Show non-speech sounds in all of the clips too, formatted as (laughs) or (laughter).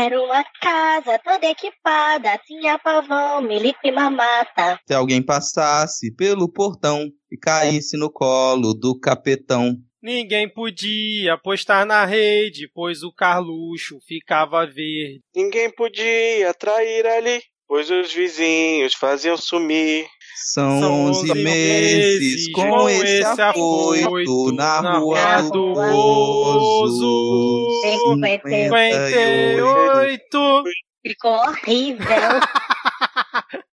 Era uma casa toda equipada, tinha pavão, milico e mamata. Se alguém passasse pelo portão e caísse no colo do capetão. Ninguém podia apostar na rede, pois o Carluxo ficava verde. Ninguém podia trair ali, pois os vizinhos faziam sumir. São, São 11 11 meses meses com, com esse apoio na na rua do. Bozo. 58. Ficou horrível. (laughs)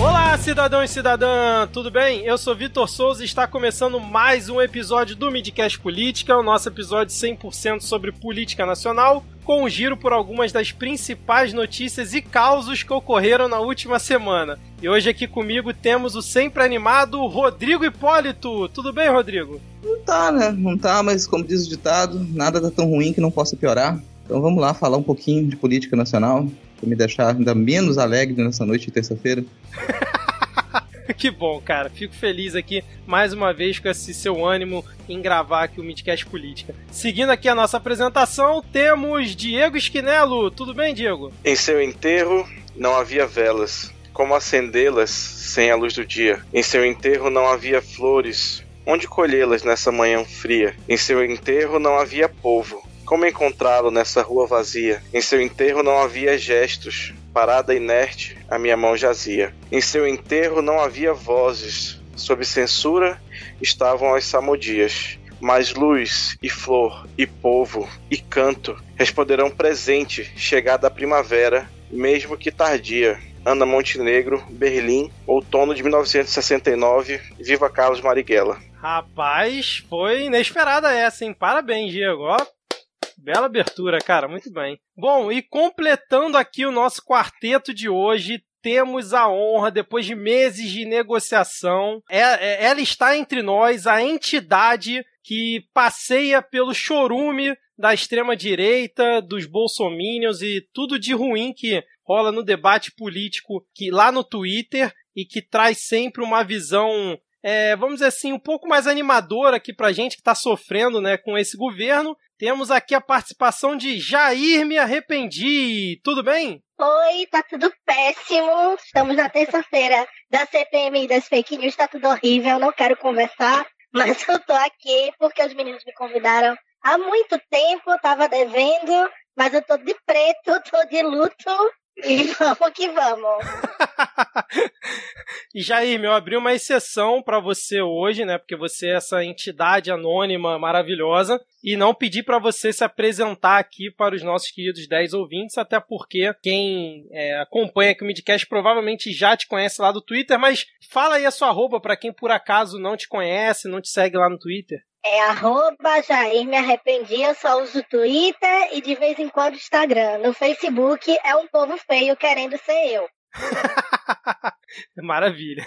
Olá, cidadão e cidadã, tudo bem? Eu sou Vitor Souza e está começando mais um episódio do Midcast Política, o nosso episódio 100% sobre política nacional, com um giro por algumas das principais notícias e causos que ocorreram na última semana. E hoje aqui comigo temos o sempre animado Rodrigo Hipólito. Tudo bem, Rodrigo? Não tá, né? Não tá, mas como diz o ditado, nada tá tão ruim que não possa piorar. Então vamos lá falar um pouquinho de política nacional, pra me deixar ainda menos alegre nessa noite de terça-feira. (laughs) (laughs) que bom, cara. Fico feliz aqui mais uma vez com esse seu ânimo em gravar aqui o Midcast Política. Seguindo aqui a nossa apresentação, temos Diego Esquinelo. Tudo bem, Diego? Em seu enterro não havia velas. Como acendê-las sem a luz do dia? Em seu enterro não havia flores. Onde colhê-las nessa manhã fria? Em seu enterro não havia povo. Como encontrá-lo nessa rua vazia? Em seu enterro não havia gestos. Parada inerte, a minha mão jazia. Em seu enterro não havia vozes. Sob censura estavam as samodias. Mas luz e flor e povo e canto responderão presente, chegada a primavera, mesmo que tardia. Ana Montenegro, Berlim, outono de 1969. Viva Carlos Marighella. Rapaz, foi inesperada essa, hein? Parabéns, Diego. Ó, bela abertura, cara. Muito bem. Bom, e completando aqui o nosso quarteto de hoje, temos a honra, depois de meses de negociação, é, é- ela está entre nós, a entidade que passeia pelo chorume da extrema-direita, dos bolsominions e tudo de ruim que rola no debate político que lá no Twitter e que traz sempre uma visão, é, vamos dizer assim, um pouco mais animadora aqui pra gente que tá sofrendo né, com esse governo. Temos aqui a participação de Jair Me Arrependi. Tudo bem? Oi, tá tudo péssimo. Estamos na terça-feira da CPMI das fake news, tá tudo horrível. Não quero conversar, (laughs) mas eu tô aqui porque os meninos me convidaram há muito tempo. Eu tava devendo, mas eu tô de preto, (laughs) tô de luto. E vamos que vamos. (laughs) E Jair, eu abri uma exceção pra você hoje, né? Porque você é essa entidade anônima maravilhosa e não pedi pra você se apresentar aqui para os nossos queridos 10 ouvintes, até porque quem é, acompanha aqui o Midcast provavelmente já te conhece lá do Twitter, mas fala aí a sua arroba pra quem por acaso não te conhece, não te segue lá no Twitter. É arroba Jair Me Arrependi, eu só uso Twitter e de vez em quando Instagram. No Facebook é um povo feio querendo ser eu. (laughs) Maravilha.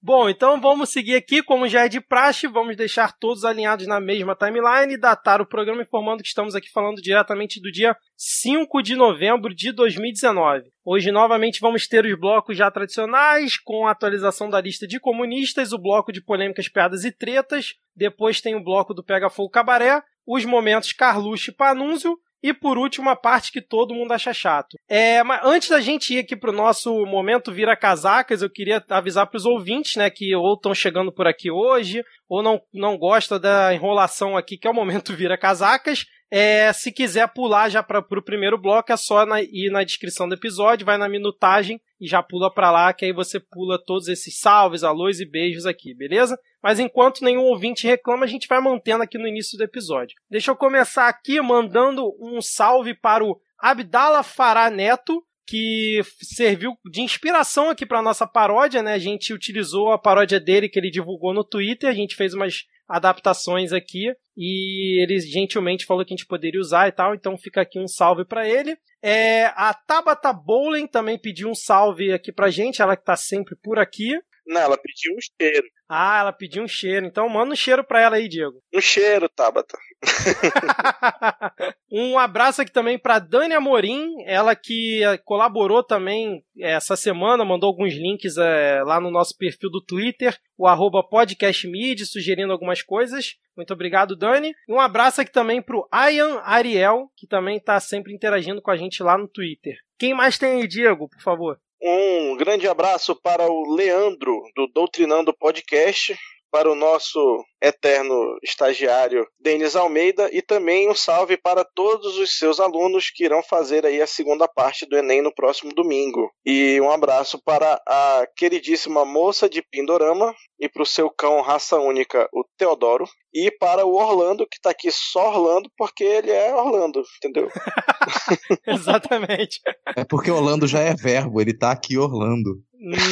Bom, então vamos seguir aqui, como já é de praxe, vamos deixar todos alinhados na mesma timeline e datar o programa informando que estamos aqui falando diretamente do dia 5 de novembro de 2019. Hoje, novamente, vamos ter os blocos já tradicionais, com a atualização da lista de comunistas, o bloco de polêmicas, piadas e tretas, depois tem o bloco do Pega Fogo Cabaré, os momentos Carluxo e Panúncio, e por último, a parte que todo mundo acha chato. É, mas antes da gente ir aqui pro nosso momento vira casacas, eu queria avisar pros ouvintes, né, que ou estão chegando por aqui hoje, ou não, não gosta da enrolação aqui, que é o momento (laughs) vira casacas. É, se quiser pular já para o primeiro bloco, é só na- ir na descrição do episódio, vai na minutagem e já pula para lá, que aí você pula todos esses salves, alôs e beijos aqui, beleza? Mas enquanto nenhum ouvinte reclama, a gente vai mantendo aqui no início do episódio. Deixa eu começar aqui mandando um salve para o Abdala Fará Neto, que serviu de inspiração aqui para nossa paródia, né? A gente utilizou a paródia dele que ele divulgou no Twitter, a gente fez umas adaptações aqui e ele gentilmente falou que a gente poderia usar e tal, então fica aqui um salve para ele. É, a Tabata Bowling também pediu um salve aqui pra gente, ela que tá sempre por aqui. Não, ela pediu um cheiro. Ah, ela pediu um cheiro. Então manda um cheiro pra ela aí, Diego. Um cheiro, Tabata. (laughs) um abraço aqui também pra Dani Amorim, ela que eh, colaborou também eh, essa semana, mandou alguns links é, lá no nosso perfil do Twitter, o arroba podcastmid, sugerindo algumas coisas. Muito obrigado, Dani. E um abraço aqui também pro Ian Ariel, que também tá sempre interagindo com a gente lá no Twitter. Quem mais tem aí, Diego, por favor? Um grande abraço para o Leandro, do Doutrinando Podcast, para o nosso eterno estagiário Denis Almeida e também um salve para todos os seus alunos que irão fazer aí a segunda parte do Enem no próximo domingo. E um abraço para a queridíssima moça de Pindorama e para o seu cão raça única, o Teodoro. E para o Orlando, que está aqui só Orlando, porque ele é Orlando, entendeu? (laughs) (laughs) Exatamente. É porque Orlando já é verbo, ele está aqui Orlando.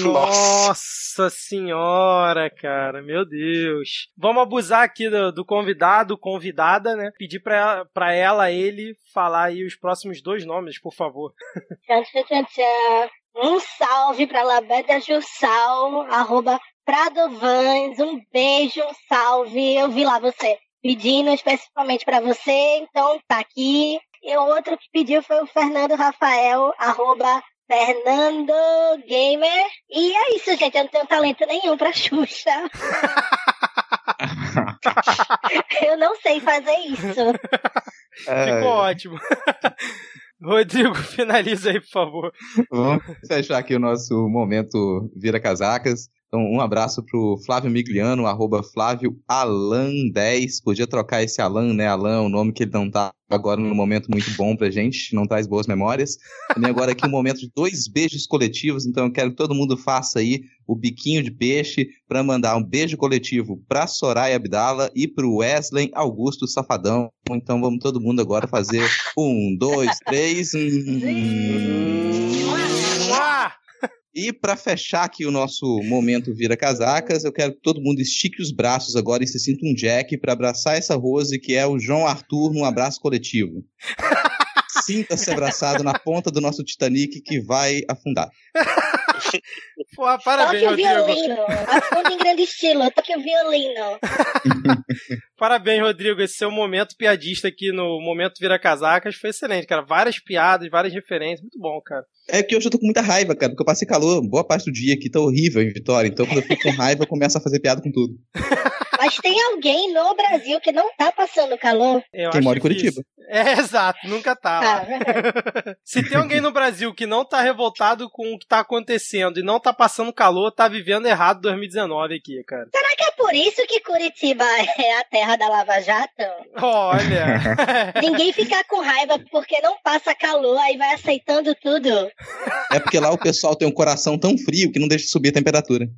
Nossa senhora, cara, meu Deus. Vamos abusar aqui do, do convidado, convidada, né? Pedir pra, pra ela, ele, falar aí os próximos dois nomes, por favor. Tchau. Um salve pra Labédia Jussal, arroba Pradovans. Um beijo, um salve. Eu vi lá você pedindo especificamente para você, então tá aqui. E o outro que pediu foi o Fernando Rafael, arroba Fernando Gamer. E é isso, gente. Eu não tenho talento nenhum pra Xuxa. (laughs) (laughs) eu não sei fazer isso. É... Ficou ótimo. (laughs) Rodrigo, finaliza aí, por favor. Vamos fechar aqui o nosso momento Vira Casacas. Então, um abraço pro Flávio Migliano, arroba Flávio Alan10. Podia trocar esse Alan, né? Alan, o nome que ele não tá agora no momento muito bom pra gente, não traz boas memórias. Também agora aqui um momento de dois beijos coletivos, então eu quero que todo mundo faça aí o biquinho de peixe para mandar um beijo coletivo pra Soraya Abdala e pro Wesley Augusto Safadão. Então vamos todo mundo agora fazer um, dois, três. Hum... E para fechar aqui o nosso momento Vira Casacas, eu quero que todo mundo estique os braços agora e se sinta um Jack para abraçar essa Rose que é o João Arthur num abraço coletivo. (laughs) Sinta-se abraçado na ponta do nosso Titanic que vai afundar. (laughs) Pô, parabéns, Toque o violino. Afunda em grande estilo. Toque o violino. (laughs) parabéns, Rodrigo. Esse seu momento piadista aqui no Momento Vira Casacas foi excelente, cara. Várias piadas, várias referências. Muito bom, cara. É que hoje eu tô com muita raiva, cara, porque eu passei calor boa parte do dia aqui, tá horrível em Vitória. Então, quando eu fico com raiva, eu começo a fazer piada com tudo. (laughs) Mas tem alguém no Brasil que não tá passando calor. Eu Quem mora em Curitiba. É, (laughs) exato, nunca tá. Ah, (laughs) Se tem alguém no Brasil que não tá revoltado com o que tá acontecendo e não tá passando calor, tá vivendo errado 2019 aqui, cara. Será que é por isso que Curitiba (laughs) é a terra da Lava Jato? Olha. Ninguém fica com raiva porque não passa calor, aí vai aceitando tudo. É porque lá o pessoal tem um coração tão frio que não deixa subir a temperatura.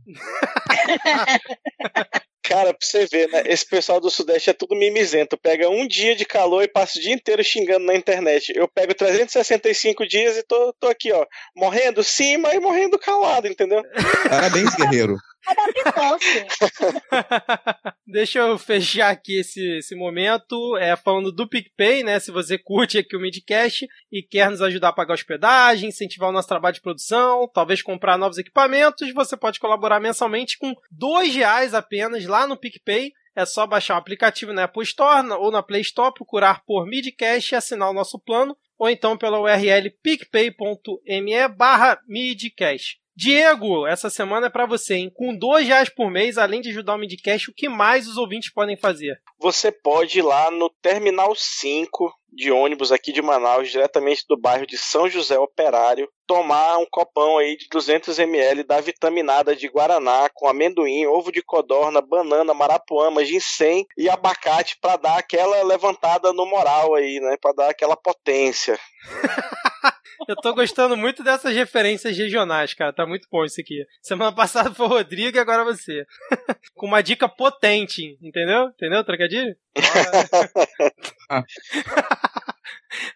Cara, pra você ver, né? Esse pessoal do Sudeste é tudo mimizento. Pega um dia de calor e passa o dia inteiro xingando na internet. Eu pego 365 dias e tô, tô aqui, ó, morrendo sim, mas morrendo calado, entendeu? Parabéns, guerreiro. (laughs) Deixa eu fechar aqui esse, esse momento é, falando do PicPay, né? Se você curte aqui o Midcast e quer nos ajudar a pagar hospedagem, incentivar o nosso trabalho de produção, talvez comprar novos equipamentos, você pode colaborar mensalmente com dois reais apenas lá no PicPay. É só baixar o aplicativo na Apple Store ou na Play Store, procurar por Midcast e assinar o nosso plano, ou então pela URL picpay.me barra midcast. Diego, essa semana é para você, hein? Com dois reais por mês, além de ajudar o Midcast, o que mais os ouvintes podem fazer? Você pode ir lá no Terminal 5 de ônibus aqui de Manaus, diretamente do bairro de São José Operário, tomar um copão aí de 200 ml da vitaminada de Guaraná com amendoim, ovo de codorna, banana, marapuama, ginseng e abacate para dar aquela levantada no moral aí, né? Para dar aquela potência. (laughs) (laughs) Eu tô gostando muito dessas referências regionais, cara. Tá muito bom isso aqui. Semana passada foi o Rodrigo e agora você. (laughs) Com uma dica potente, entendeu? Entendeu, trocadilho? (laughs)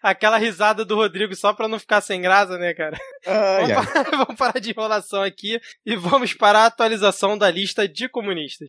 Aquela risada do Rodrigo só pra não ficar sem graça, né, cara? Ai, vamos, parar, vamos, parar, de enrolação aqui e vamos para a atualização da lista de comunistas.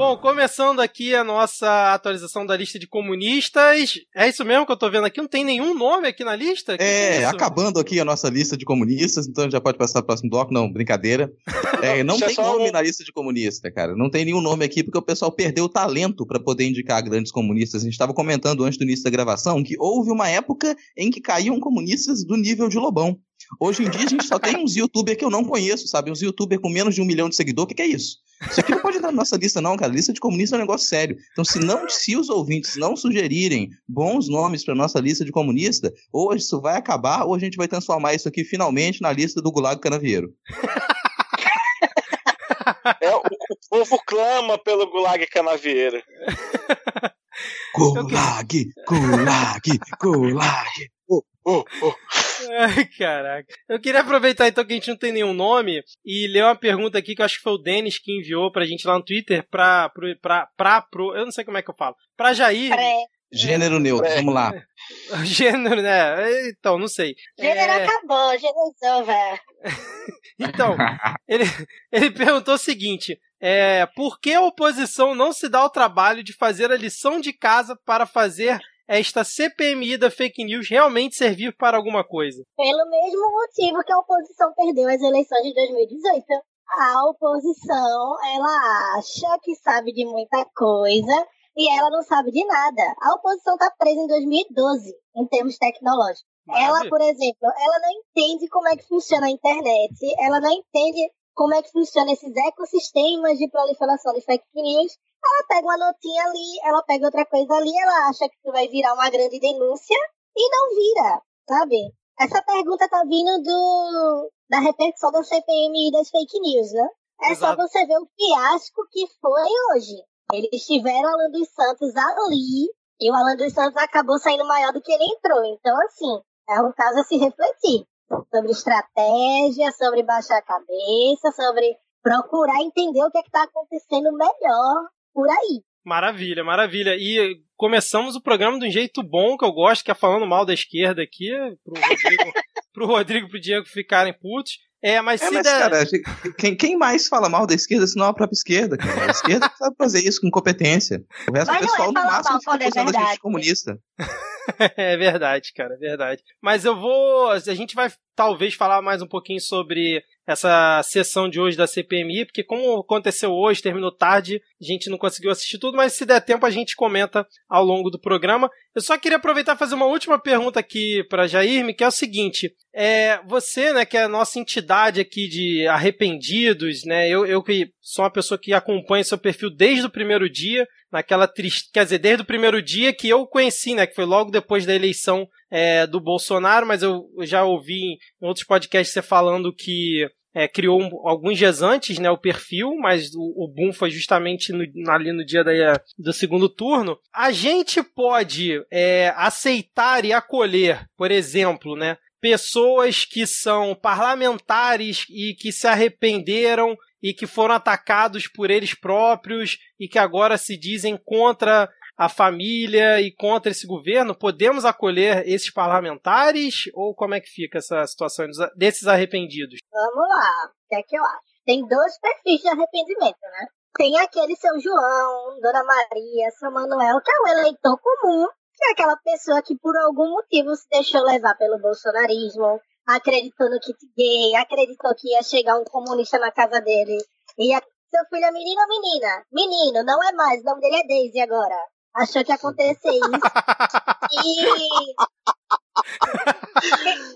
Bom, começando aqui a nossa atualização da lista de comunistas. É isso mesmo que eu tô vendo aqui? Não tem nenhum nome aqui na lista? Que é, que acabando aqui a nossa lista de comunistas, então já pode passar para o próximo bloco. Não, brincadeira. (laughs) É, não tem nome um... na lista de comunista, cara. Não tem nenhum nome aqui porque o pessoal perdeu o talento para poder indicar grandes comunistas. A gente estava comentando antes do início da gravação que houve uma época em que caíam comunistas do nível de Lobão. Hoje em dia a gente só tem uns youtubers que eu não conheço, sabe? Uns youtubers com menos de um milhão de seguidores. O que, que é isso? Isso aqui não pode entrar na nossa lista, não, cara. Lista de comunistas é um negócio sério. Então, se não, se os ouvintes não sugerirem bons nomes para nossa lista de comunista, ou isso vai acabar, ou a gente vai transformar isso aqui finalmente na lista do Gulag Canavieiro. (laughs) É, o, povo clama pelo Gulag Canavieira. Gulag, Gulag, Gulag. Oh, oh. Ai, caraca. Eu queria aproveitar então que a gente não tem nenhum nome e ler uma pergunta aqui que eu acho que foi o Denis que enviou pra gente lá no Twitter pra, pra, pra, pra pro, eu não sei como é que eu falo, pra Jair. Pré. Gênero neutro, vamos lá. (laughs) Gênero, né? Então, não sei. Gênero é... acabou, gênero over. (laughs) então, ele, ele perguntou o seguinte: é, por que a oposição não se dá o trabalho de fazer a lição de casa para fazer esta CPMI da fake news realmente servir para alguma coisa? Pelo mesmo motivo que a oposição perdeu as eleições de 2018. A oposição, ela acha que sabe de muita coisa e ela não sabe de nada. A oposição está presa em 2012, em termos tecnológicos. Ela, por exemplo, ela não entende como é que funciona a internet, ela não entende como é que funciona esses ecossistemas de proliferação de fake news ela pega uma notinha ali, ela pega outra coisa ali, ela acha que vai virar uma grande denúncia e não vira, sabe? Essa pergunta tá vindo do, da repercussão da CPMI e das fake news, né? É Exato. só você ver o fiasco que foi hoje. Eles tiveram o Alan dos Santos ali e o Alan dos Santos acabou saindo maior do que ele entrou. Então, assim, é um caso a se refletir sobre estratégia, sobre baixar a cabeça, sobre procurar entender o que é está acontecendo melhor por aí. Maravilha, maravilha. E começamos o programa de um jeito bom, que eu gosto, que é falando mal da esquerda aqui, pro Rodrigo, (laughs) pro Rodrigo e pro Diego ficarem putos. É, mas é, se mas, der... cara, quem, quem mais fala mal da esquerda se não a própria esquerda, cara? A esquerda sabe fazer isso com competência. O resto mas do pessoal, é no máximo, fica acusando a gente de comunista. (laughs) é verdade, cara, é verdade. Mas eu vou. A gente vai talvez falar mais um pouquinho sobre essa sessão de hoje da CPMI, porque como aconteceu hoje, terminou tarde, a gente não conseguiu assistir tudo, mas se der tempo a gente comenta ao longo do programa. Eu só queria aproveitar e fazer uma última pergunta aqui para Jair, que é o seguinte: é, você, né, que é a nossa entidade aqui de arrependidos, né, eu, eu que sou uma pessoa que acompanha seu perfil desde o primeiro dia, naquela triste, quer dizer, desde o primeiro dia que eu conheci, né, que foi logo depois da eleição é, do Bolsonaro, mas eu já ouvi em outros podcasts você falando que é, criou um, alguns dias antes né, o perfil, mas o, o boom foi justamente no, ali no dia da, do segundo turno. A gente pode é, aceitar e acolher, por exemplo, né, pessoas que são parlamentares e que se arrependeram e que foram atacados por eles próprios e que agora se dizem contra a família e contra esse governo? Podemos acolher esses parlamentares ou como é que fica essa situação desses arrependidos? Vamos lá, o que é que eu acho? Tem dois perfis de arrependimento, né? Tem aquele seu João, Dona Maria, seu Manuel, que é o eleitor comum, é aquela pessoa que por algum motivo se deixou levar pelo bolsonarismo, acreditou no kit gay, acreditou que ia chegar um comunista na casa dele. E a... seu filho é menino ou menina? Menino, não é mais, o nome dele é Daisy agora achou que ia acontecer isso. (laughs) e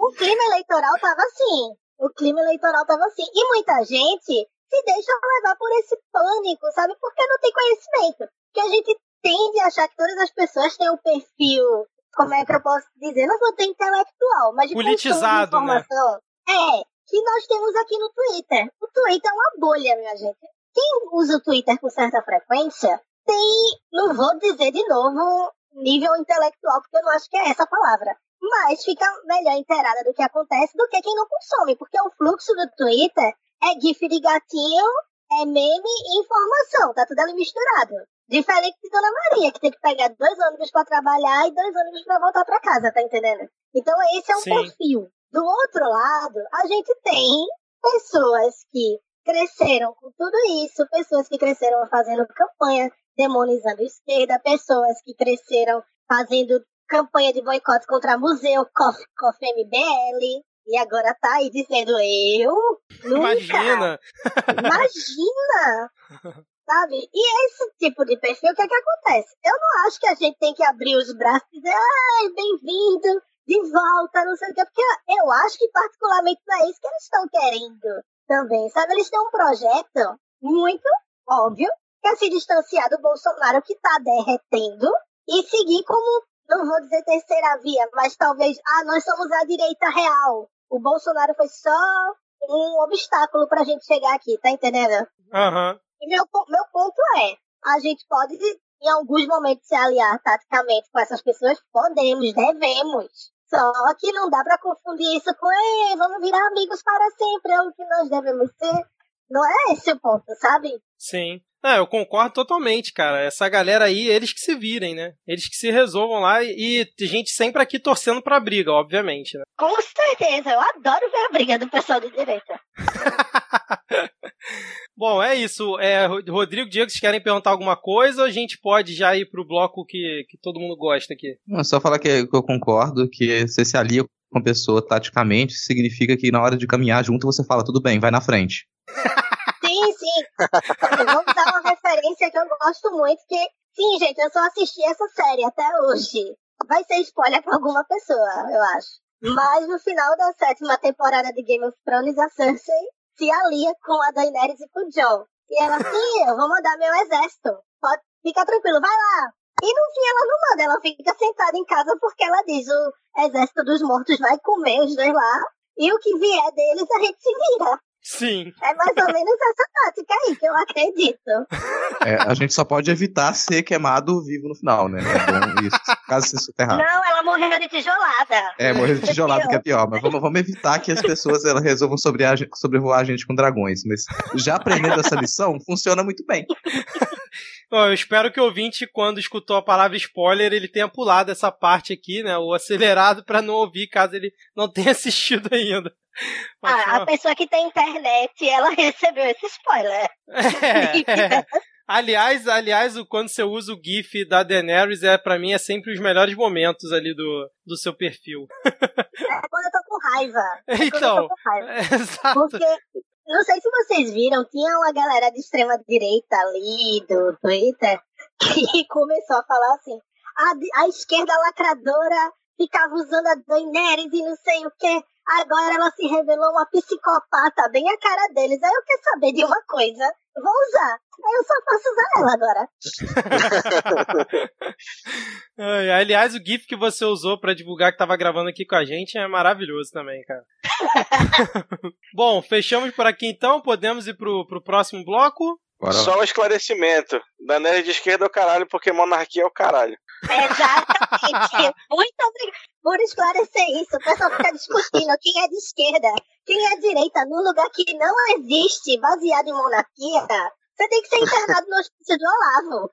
o clima eleitoral tava assim. O clima eleitoral tava assim. E muita gente se deixa levar por esse pânico, sabe? Porque não tem conhecimento. Que a gente tende a achar que todas as pessoas têm o um perfil, como é que eu posso dizer? Não vou ter intelectual, mas de politizado, de né? informação. Né? É, que nós temos aqui no Twitter. O Twitter é uma bolha, minha gente. Quem usa o Twitter com certa frequência tem, não vou dizer de novo, nível intelectual, porque eu não acho que é essa a palavra. Mas fica melhor inteirada do que acontece do que quem não consome, porque o fluxo do Twitter é GIF de gatinho, é meme e informação, tá tudo ali misturado. Diferente de Dona Maria, que tem que pegar dois ônibus para trabalhar e dois ônibus para voltar para casa, tá entendendo? Então esse é um Sim. perfil. Do outro lado, a gente tem pessoas que cresceram com tudo isso, pessoas que cresceram fazendo campanha demonizando esquerda, pessoas que cresceram fazendo campanha de boicote contra museu, Coffee, Coffee MBL, e agora tá aí dizendo eu? Nunca. (laughs) Imagina! Imagina! (laughs) Sabe? E esse tipo de perfil, o que é que acontece? Eu não acho que a gente tem que abrir os braços e dizer, ai, bem-vindo, de volta, não sei o quê, porque eu acho que particularmente não é isso que eles estão querendo também, sabe? Eles têm um projeto muito óbvio, que é se distanciar do Bolsonaro que tá derretendo e seguir como, não vou dizer terceira via, mas talvez, ah, nós somos a direita real. O Bolsonaro foi só um obstáculo pra gente chegar aqui, tá entendendo? Aham. E meu, meu ponto é, a gente pode, em alguns momentos, se aliar taticamente com essas pessoas? Podemos, devemos. Só que não dá pra confundir isso com, ei, vamos virar amigos para sempre, é o que nós devemos ser. Não é esse o ponto, sabe? Sim. É, eu concordo totalmente, cara. Essa galera aí, eles que se virem, né? Eles que se resolvam lá e, e tem gente sempre aqui torcendo pra briga, obviamente, né? Com certeza, eu adoro ver a briga do pessoal de direita. (laughs) Bom, é isso. É, Ro- Rodrigo, Diego, vocês querem perguntar alguma coisa ou a gente pode já ir pro bloco que, que todo mundo gosta aqui? Não, é só falar que, que eu concordo, que você se alia com a pessoa taticamente, significa que na hora de caminhar junto você fala, tudo bem, vai na frente. (laughs) Sim, sim. Vou dar uma referência que eu gosto muito, que, sim, gente, eu só assisti essa série até hoje. Vai ser spoiler pra alguma pessoa, eu acho. Mas no final da sétima temporada de Game of Thrones, a Cersei se alia com a Daenerys e com o Jon. E ela, sim, eu vou mandar meu exército. Pode, fica tranquilo, vai lá. E no fim ela não manda, ela fica sentada em casa porque ela diz, o exército dos mortos vai comer os dois lá. E o que vier deles a gente se vira. Sim. É mais ou menos essa tática aí que eu acredito. É, a gente só pode evitar ser queimado vivo no final, né? É bom isso, caso se soterrar. Não, ela morreu de tijolada. É, morrer de tijolado que é pior, mas vamos, vamos evitar que as pessoas elas resolvam sobre a, sobrevoar a gente com dragões. Mas já aprendendo essa lição, funciona muito bem. Bom, eu espero que o ouvinte, quando escutou a palavra spoiler, ele tenha pulado essa parte aqui, né? O acelerado pra não ouvir, caso ele não tenha (laughs) assistido ainda. (laughs) Ah, a pessoa que tem internet, ela (laughs) recebeu esse spoiler. é, é. (laughs) Aliás, aliás, o- quando você usa o GIF da Daenerys, é, pra mim, é sempre os melhores momentos ali do, do seu perfil. É quando eu tô com raiva. É quando eu Então, tô com raiva. é, exato. Porque, não sei se vocês viram, tinha uma galera de extrema direita ali do Twitter que começou a falar assim: a, a esquerda lacradora ficava usando a Daenerys e não sei o que. Agora ela se revelou uma psicopata, bem a cara deles. Aí eu quero saber de uma coisa. Vou usar. Aí eu só posso usar ela agora. (laughs) Aliás, o GIF que você usou pra divulgar que tava gravando aqui com a gente é maravilhoso também, cara. (laughs) Bom, fechamos por aqui então. Podemos ir pro, pro próximo bloco? Só um esclarecimento. Danelli de esquerda é o caralho, porque monarquia é o caralho. Exatamente. (laughs) Muito obrigada por esclarecer isso. O pessoal fica discutindo quem é de esquerda, quem é de direita, num lugar que não existe, baseado em monarquia. Você tem que ser internado no hospício do Olavo.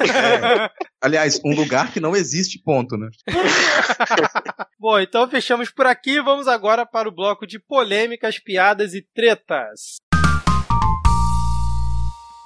É. Aliás, um lugar que não existe, ponto, né? (laughs) Bom, então fechamos por aqui. Vamos agora para o bloco de polêmicas, piadas e tretas.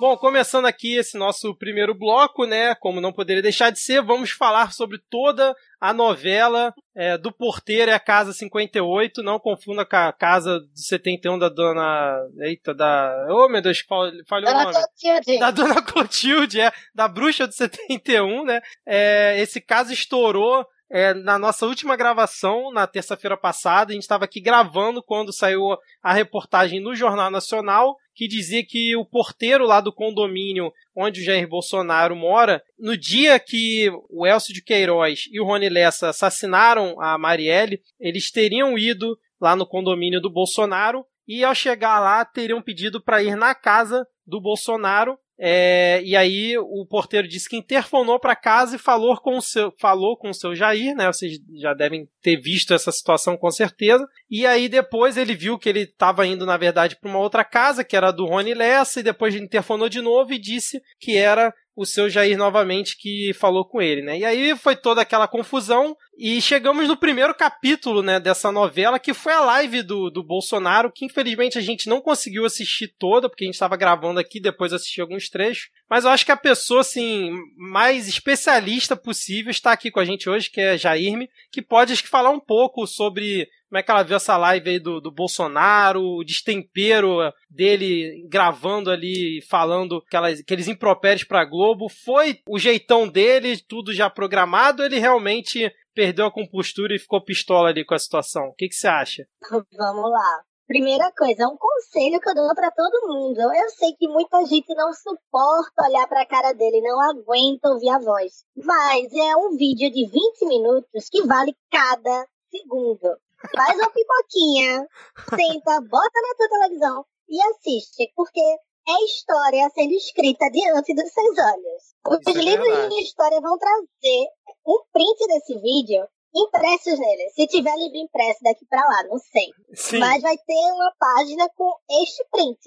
Bom, começando aqui esse nosso primeiro bloco, né? Como não poderia deixar de ser, vamos falar sobre toda a novela é, do Porteiro e a Casa 58. Não confunda com a Casa do 71 da dona. Eita, da. Ô, meu Deus, fal- falhou o Dona nome. Clotilde. Da Dona Clotilde, é, da Bruxa do 71, né? É, esse caso estourou é, na nossa última gravação, na terça-feira passada. A gente estava aqui gravando quando saiu a reportagem no Jornal Nacional, que dizia que o porteiro lá do condomínio onde o Jair Bolsonaro mora, no dia que o Elcio de Queiroz e o Rony Lessa assassinaram a Marielle, eles teriam ido lá no condomínio do Bolsonaro e ao chegar lá teriam pedido para ir na casa do Bolsonaro. É, e aí o porteiro disse que interfonou para casa e falou com o seu falou com o seu Jair, né? Vocês já devem ter visto essa situação com certeza. E aí depois ele viu que ele estava indo na verdade para uma outra casa, que era do Rony Lessa, e depois interfonou de novo e disse que era o seu Jair novamente que falou com ele, né? E aí foi toda aquela confusão e chegamos no primeiro capítulo, né, dessa novela, que foi a live do, do Bolsonaro, que infelizmente a gente não conseguiu assistir toda, porque a gente estava gravando aqui, depois assisti alguns trechos. Mas eu acho que a pessoa, assim, mais especialista possível está aqui com a gente hoje, que é Jairme, que pode acho que, falar um pouco sobre como é que ela viu essa live aí do, do Bolsonaro, o destempero dele gravando ali, falando aquelas, aqueles impropérios pra Globo. Foi o jeitão dele, tudo já programado, ele realmente perdeu a compostura e ficou pistola ali com a situação? O que, que você acha? (laughs) Vamos lá. Primeira coisa, um conselho que eu dou para todo mundo. Eu sei que muita gente não suporta olhar para a cara dele, não aguenta ouvir a voz. Mas é um vídeo de 20 minutos que vale cada segundo. Faz uma pipoquinha, senta, bota na tua televisão e assiste, porque é história sendo escrita diante dos seus olhos. Os é livros é de história vão trazer um print desse vídeo impressos nele. Se tiver livro impresso daqui para lá, não sei. Sim. Mas vai ter uma página com este print.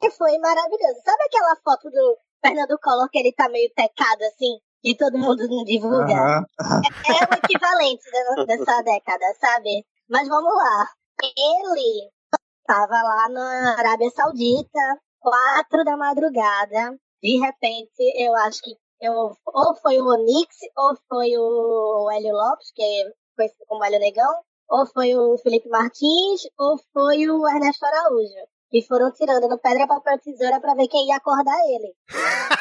Que foi maravilhoso. Sabe aquela foto do Fernando Collor que ele tá meio pecado assim? E todo mundo não divulga? É, é, o equivalente dessa década, sabe? Mas vamos lá. Ele estava lá na Arábia Saudita, quatro da madrugada. De repente, eu acho que eu, ou foi o Onix, ou foi o Hélio Lopes, que é conhecido como Hélio Negão, ou foi o Felipe Martins, ou foi o Ernesto Araújo. Que foram tirando no pedra, papel, tesoura para ver quem ia acordar ele. (laughs)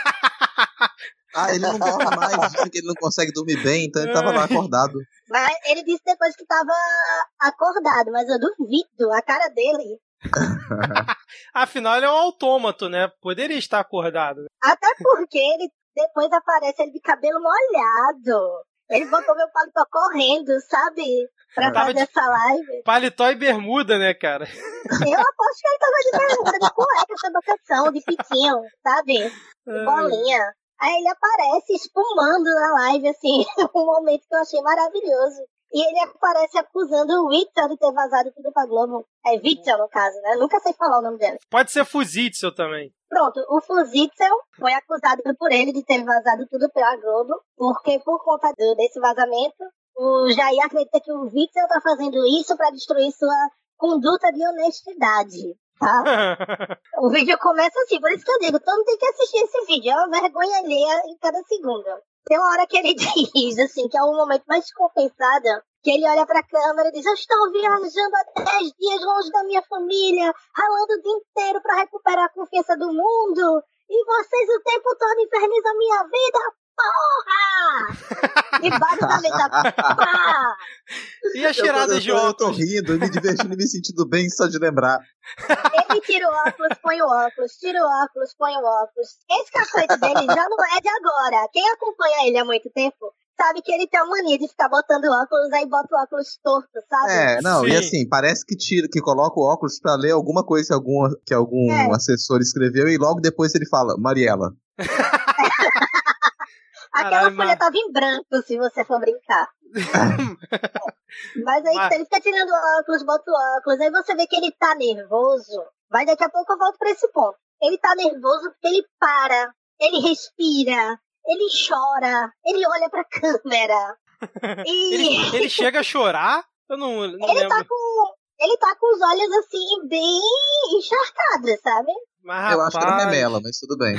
Ah, ele não dorme mais, (laughs) dizem que ele não consegue dormir bem, então ele tava lá acordado. Mas ele disse depois que tava acordado, mas eu duvido a cara dele. (laughs) Afinal, ele é um autômato, né? Poderia estar acordado. Até porque ele depois aparece ele de cabelo molhado. Ele botou meu paletó correndo, sabe? Pra fazer de... essa live. Paletó e bermuda, né, cara? Eu aposto que ele tava de bermuda, de cueca, de bocação, de pitinho, sabe? De (laughs) bolinha. Aí ele aparece espumando na live, assim, (laughs) um momento que eu achei maravilhoso. E ele aparece acusando o Witzel de ter vazado tudo pra Globo. É Witzel, no caso, né? nunca sei falar o nome dele. Pode ser Fuzitzel também. Pronto, o Fuzitzel foi acusado por ele de ter vazado tudo pela Globo, porque por conta desse vazamento, o Jair acredita que o Witzel tá fazendo isso para destruir sua conduta de honestidade. Tá? (laughs) o vídeo começa assim, por isso que eu digo, todo mundo tem que assistir esse vídeo, é uma vergonha alheia em cada segundo. Tem uma hora que ele (laughs) diz, assim, que é o momento mais descompensado, que ele olha pra câmera e diz: Eu estou viajando há 10 dias longe da minha família, ralando o dia inteiro para recuperar a confiança do mundo, e vocês o tempo todo infernizam a minha vida, porra! E bate na mesa, pá! E a cheirada de óculos? Eu tô rindo, me divertindo e me sentindo bem só de lembrar. Ele tira o óculos, põe o óculos, tira o óculos, põe o óculos. Esse cacete dele já não é de agora. Quem acompanha ele há muito tempo sabe que ele tem uma mania de ficar botando óculos, aí bota o óculos torto, sabe? É, não, Sim. e assim, parece que tira, que coloca o óculos para ler alguma coisa que algum, que algum é. assessor escreveu e logo depois ele fala, Mariela. (laughs) Aquela folha mas... tava em branco, se você for brincar. (laughs) Mas aí mas... ele fica tirando óculos, bota o óculos, aí você vê que ele tá nervoso. Mas daqui a pouco eu volto pra esse ponto. Ele tá nervoso porque ele para, ele respira, ele chora, ele olha pra (laughs) câmera. E... (laughs) ele, ele chega a chorar? Eu não, não ele lembro. Tá com, ele tá com os olhos assim, bem encharcados, sabe? Mas, eu acho que era remela, mas tudo bem.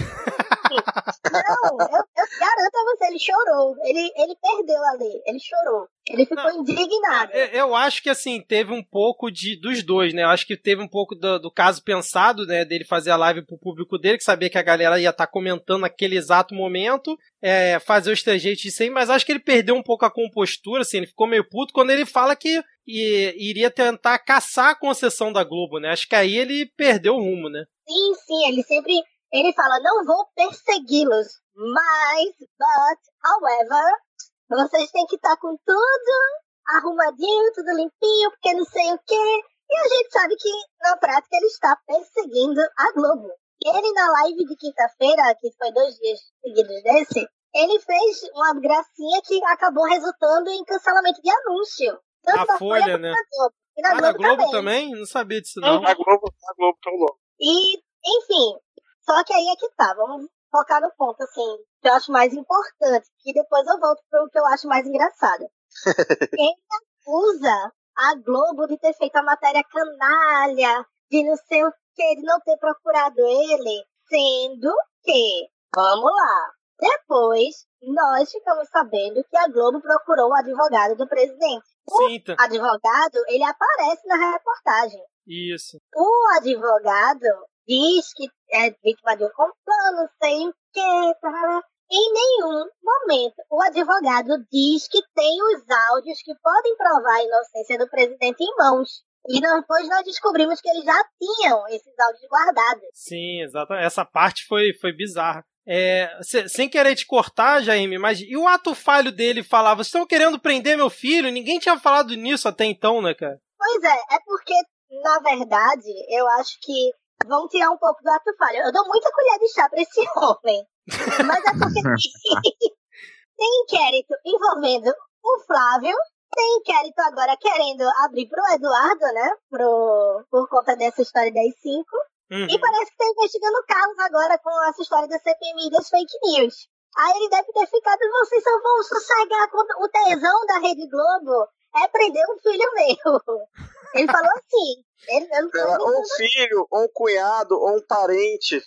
Não, eu, eu, garanto a você, ele chorou. Ele, ele perdeu ali, ele chorou. Ele ficou não, indignado. Eu acho que assim, teve um pouco de dos dois, né? Eu acho que teve um pouco do, do caso pensado, né? Dele fazer a live pro público dele, que sabia que a galera ia estar tá comentando naquele exato momento, é, fazer os trejeitos de 100, mas acho que ele perdeu um pouco a compostura, assim, ele ficou meio puto quando ele fala que e, iria tentar caçar a concessão da Globo, né? Acho que aí ele perdeu o rumo, né? Sim, sim, ele sempre ele fala, não vou persegui-los, mas, but, however, vocês têm que estar tá com tudo arrumadinho, tudo limpinho, porque não sei o quê. E a gente sabe que, na prática, ele está perseguindo a Globo. Ele, na live de quinta-feira, que foi dois dias seguidos desse, ele fez uma gracinha que acabou resultando em cancelamento de anúncio. Tanto a Folha, Folha né? Globo. E na ah, Globo, na Globo também. também. Não sabia disso, não. Na Globo, na Globo, tão louco. E, enfim, só que aí é que tá, vamos focar no ponto, assim, que eu acho mais importante, que depois eu volto pro que eu acho mais engraçado. (laughs) Quem acusa a Globo de ter feito a matéria canalha, de não sei o que, de não ter procurado ele, sendo que, vamos lá, depois nós ficamos sabendo que a Globo procurou o advogado do presidente. O Sim, tá. advogado, ele aparece na reportagem. Isso. O advogado diz que é vítima de um complô, não sei o quê. tarará. Em nenhum momento o advogado diz que tem os áudios que podem provar a inocência do presidente em mãos. E depois nós descobrimos que eles já tinham esses áudios guardados. Sim, exato. Essa parte foi, foi bizarra. É, se- sem querer te cortar, Jaime, mas e o ato falho dele falar, vocês estão querendo prender meu filho? Ninguém tinha falado nisso até então, né, cara? Pois é, é porque, na verdade, eu acho que vão tirar um pouco do ato falho. Eu dou muita colher de chá pra esse (laughs) homem. Mas é porque (laughs) tem inquérito envolvendo o Flávio, tem inquérito agora querendo abrir pro Eduardo, né? Pro, por conta dessa história das 5. Uhum. E parece que tá investigando o Carlos agora com essa história da CPMI das fake news. Aí ele deve ter ficado, vocês só vão sossegar com o tesão da Rede Globo é prender um filho meu. Ele falou assim. Ele, eu não tô Ela, ou um filho, ou um cunhado, ou um parente.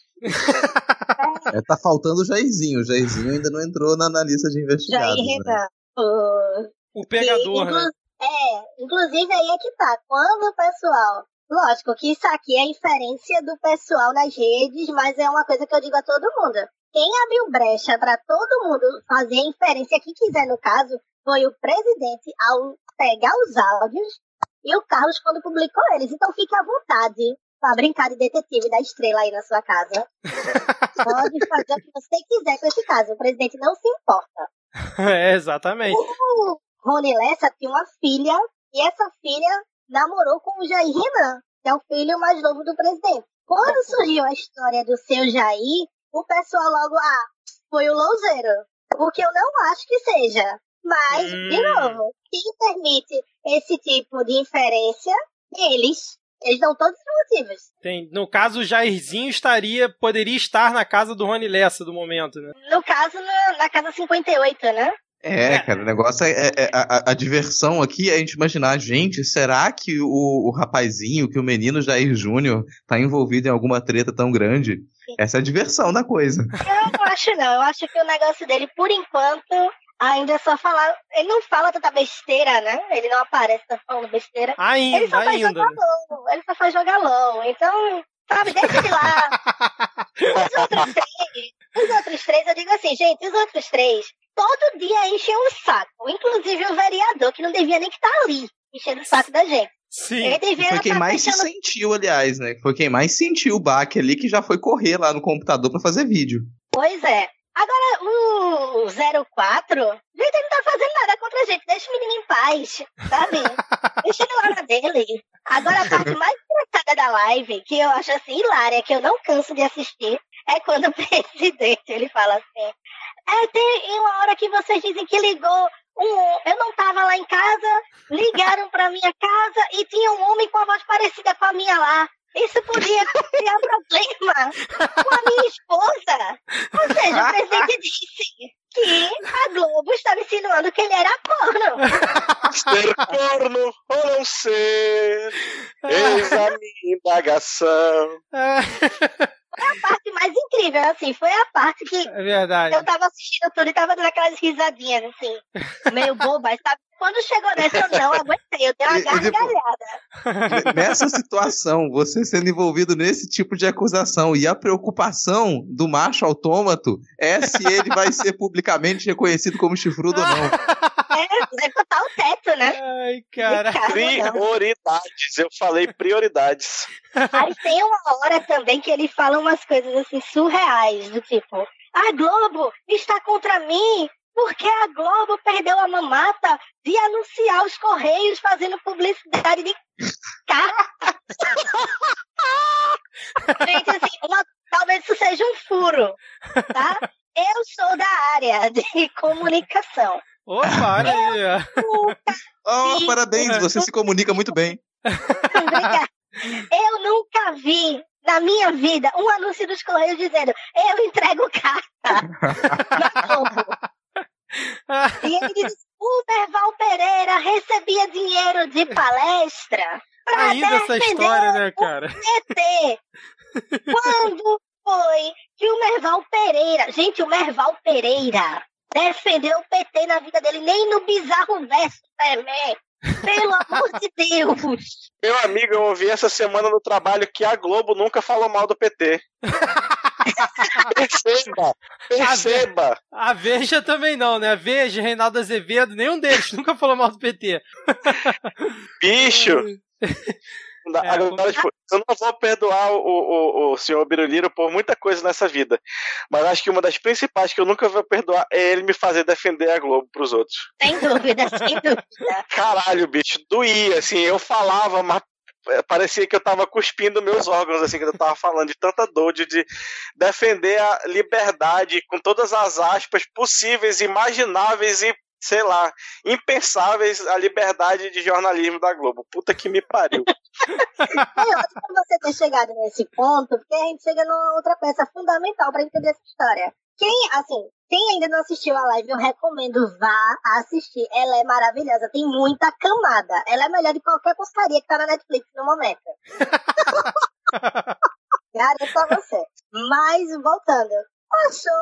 É, tá faltando o Jairzinho. O Jairzinho ainda não entrou na, na lista de Jair investigados. né? Renan. O- O pegador, que, né? É, inclusive aí é que tá. Quando o pessoal. Lógico que isso aqui é inferência do pessoal nas redes, mas é uma coisa que eu digo a todo mundo. Quem abriu brecha pra todo mundo fazer a inferência que quiser no caso foi o presidente ao pegar os áudios e o Carlos quando publicou eles. Então fique à vontade pra brincar de detetive da estrela aí na sua casa. (laughs) Pode fazer o que você quiser com esse caso. O presidente não se importa. (laughs) É, exatamente. O Rony Lessa tinha uma filha e essa filha namorou com o Jair Renan, que é o filho mais novo do presidente. Quando surgiu a história do seu Jair, o pessoal logo, ah, foi o louzeiro. O que eu não acho que seja. Mas, de Hum. novo, quem permite esse tipo de inferência, eles. Eles dão todos os motivos. Tem, no caso, o Jairzinho estaria, poderia estar na casa do Rony Lessa do momento, né? No caso, na, na casa 58, né? É, cara, o negócio é, é- é- a, a- a diversão aqui é a gente imaginar, gente, será que o, o rapazinho, que o menino Jair Júnior tá envolvido em alguma treta tão grande? Essa é a diversão da coisa. Eu não acho não. Eu acho que o negócio dele, por enquanto, ainda é só falar. Ele não fala tanta besteira, né? Ele não aparece tá falando besteira. Ele Ainda, só faz ainda. jogar né? LOL. Ele só faz jogar LOL. Então, sabe, deixa ele lá. (laughs) Os outros três, os outros três, eu digo assim, gente, os outros três, todo dia enchem o saco. Inclusive o vereador, que não devia nem estar ali, enchendo o saco da gente. Sim. Ele devia Foi quem mais se sentiu, aliás, né? Foi quem mais sentiu o baque ali, que já foi correr lá no computador pra fazer vídeo. Pois é. Agora, o 04, gente, ele não tá fazendo nada contra a gente. Deixa o menino em paz, sabe? (laughs) Deixa ele lá na dele. Agora, a parte mais engraçada da live, que eu acho assim hilária, que eu não canso de assistir, é quando o (laughs) presidente, ele fala assim, é, tem uma hora que vocês dizem que ligou um... Eu não tava lá em casa, ligaram pra minha casa e tinha um homem com a voz parecida com a minha lá. Isso podia criar problema com a minha esposa. Ou seja, o presidente disse que a Globo estava insinuando que ele era corno. Ser corno ou não ser? Eis a minha indagação. É, A parte mais incrível, assim, foi a parte que é verdade. eu tava assistindo tudo e tava dando aquelas risadinhas, assim, meio bobas, sabe? Quando chegou nessa, eu não aguentei, eu dei uma gargalhada. (laughs) Nessa situação, você sendo envolvido nesse tipo de acusação e a preocupação do macho autômato é se ele vai ser publicamente reconhecido como chifrudo ou não. (laughs) É, levantar o teto, né? Ai, cara. Prioridades. Eu falei prioridades. Aí tem uma hora também que ele fala umas coisas assim surreais, do tipo, a Globo está contra mim porque a Globo perdeu a mamata de anunciar os Correios fazendo publicidade de carta. (laughs) Gente, assim, uma- talvez isso seja um furo, tá? Eu sou da área de comunicação. Opa, olha aí. ó. Oh, parabéns, você se comunica muito bem. Obrigada. Eu nunca vi na minha vida um anúncio dos Correios dizendo eu entrego carta na (laughs) Globo. E ele diz, o Merval Pereira recebia dinheiro de palestra pra Ainda essa história, né, o cara? PT. Quando foi que o Merval Pereira, gente, o Merval Pereira defendeu o PT na vida dele, nem no bizarro verso Superman. Pelo amor de Deus. Meu amigo, eu ouvi essa semana no trabalho que a Globo nunca falou mal do PT. (laughs) perceba, perceba. A Veja também não, né? A Veja, Reinaldo Azevedo, nenhum deles (laughs) nunca falou mal do PT. Bicho, (laughs) É, Agora, como- tipo, eu não vou perdoar o, o, o senhor Biruliro por muita coisa nessa vida. Mas acho que uma das principais que eu nunca vou perdoar é ele me fazer defender a Globo pros outros. Sem dúvida, sem (laughs) dúvida. Caralho, bicho, doía, assim, eu falava, mas é, parecia que eu tava cuspindo meus órgãos, assim, que eu tava falando, de tanta dor, de, de defender a liberdade com todas as aspas possíveis, imagináveis e, sei lá, impensáveis a liberdade de jornalismo da Globo. Puta que me pariu. (laughs) É ótimo você ter chegado nesse ponto, porque a gente chega numa outra peça fundamental para entender essa história. Quem, assim, quem ainda não assistiu a live, eu recomendo vá assistir. Ela é maravilhosa, tem muita camada. Ela é melhor de qualquer porcaria que tá na Netflix no momento. (laughs) Garanto a você. Mas, voltando. Passou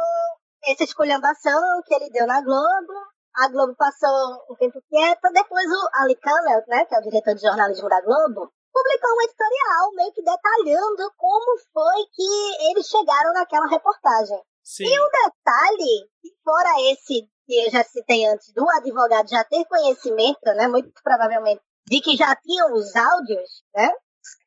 essa esculhambação que ele deu na Globo. A Globo passou um tempo quieta. Depois o Ali Campbell, né, que é o diretor de jornalismo da Globo, publicou um editorial meio que detalhando como foi que eles chegaram naquela reportagem. Sim. E um detalhe, fora esse que eu já citei antes, do advogado já ter conhecimento, né, muito provavelmente, de que já tinham os áudios, né,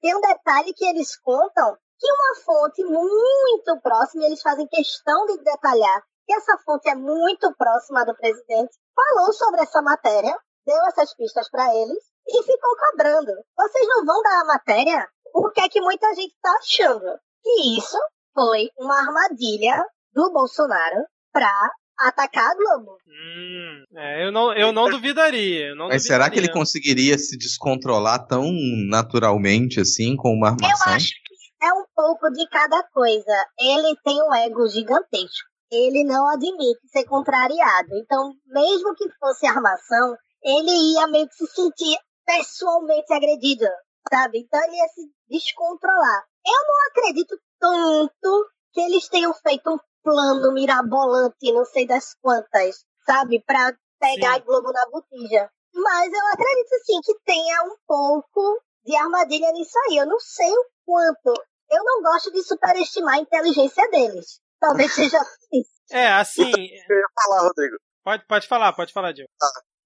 tem um detalhe que eles contam que uma fonte muito próxima, e eles fazem questão de detalhar que essa fonte é muito próxima do presidente, falou sobre essa matéria, deu essas pistas para eles e ficou cobrando. Vocês não vão dar a matéria? O que é que muita gente está achando? Que isso foi uma armadilha do Bolsonaro para atacar a Globo. Hum, é, eu não, eu não duvidaria. eu não Mas será que ele duvidaria. conseguiria se descontrolar tão naturalmente assim, com uma armação? Eu acho que é um pouco de cada coisa. Ele tem um ego gigantesco. Ele não admite ser contrariado. Então, mesmo que fosse armação, ele ia meio que se sentir pessoalmente agredido, sabe? Então ele ia se descontrolar. Eu não acredito tanto que eles tenham feito um plano mirabolante, não sei das quantas, sabe? Pra pegar Sim. a Globo na botija. Mas eu acredito sim que tenha um pouco de armadilha nisso aí. Eu não sei o quanto. Eu não gosto de superestimar a inteligência deles. Talvez seja isso. É, assim. Eu ia falar, Rodrigo. Pode, pode falar, pode falar, Diego.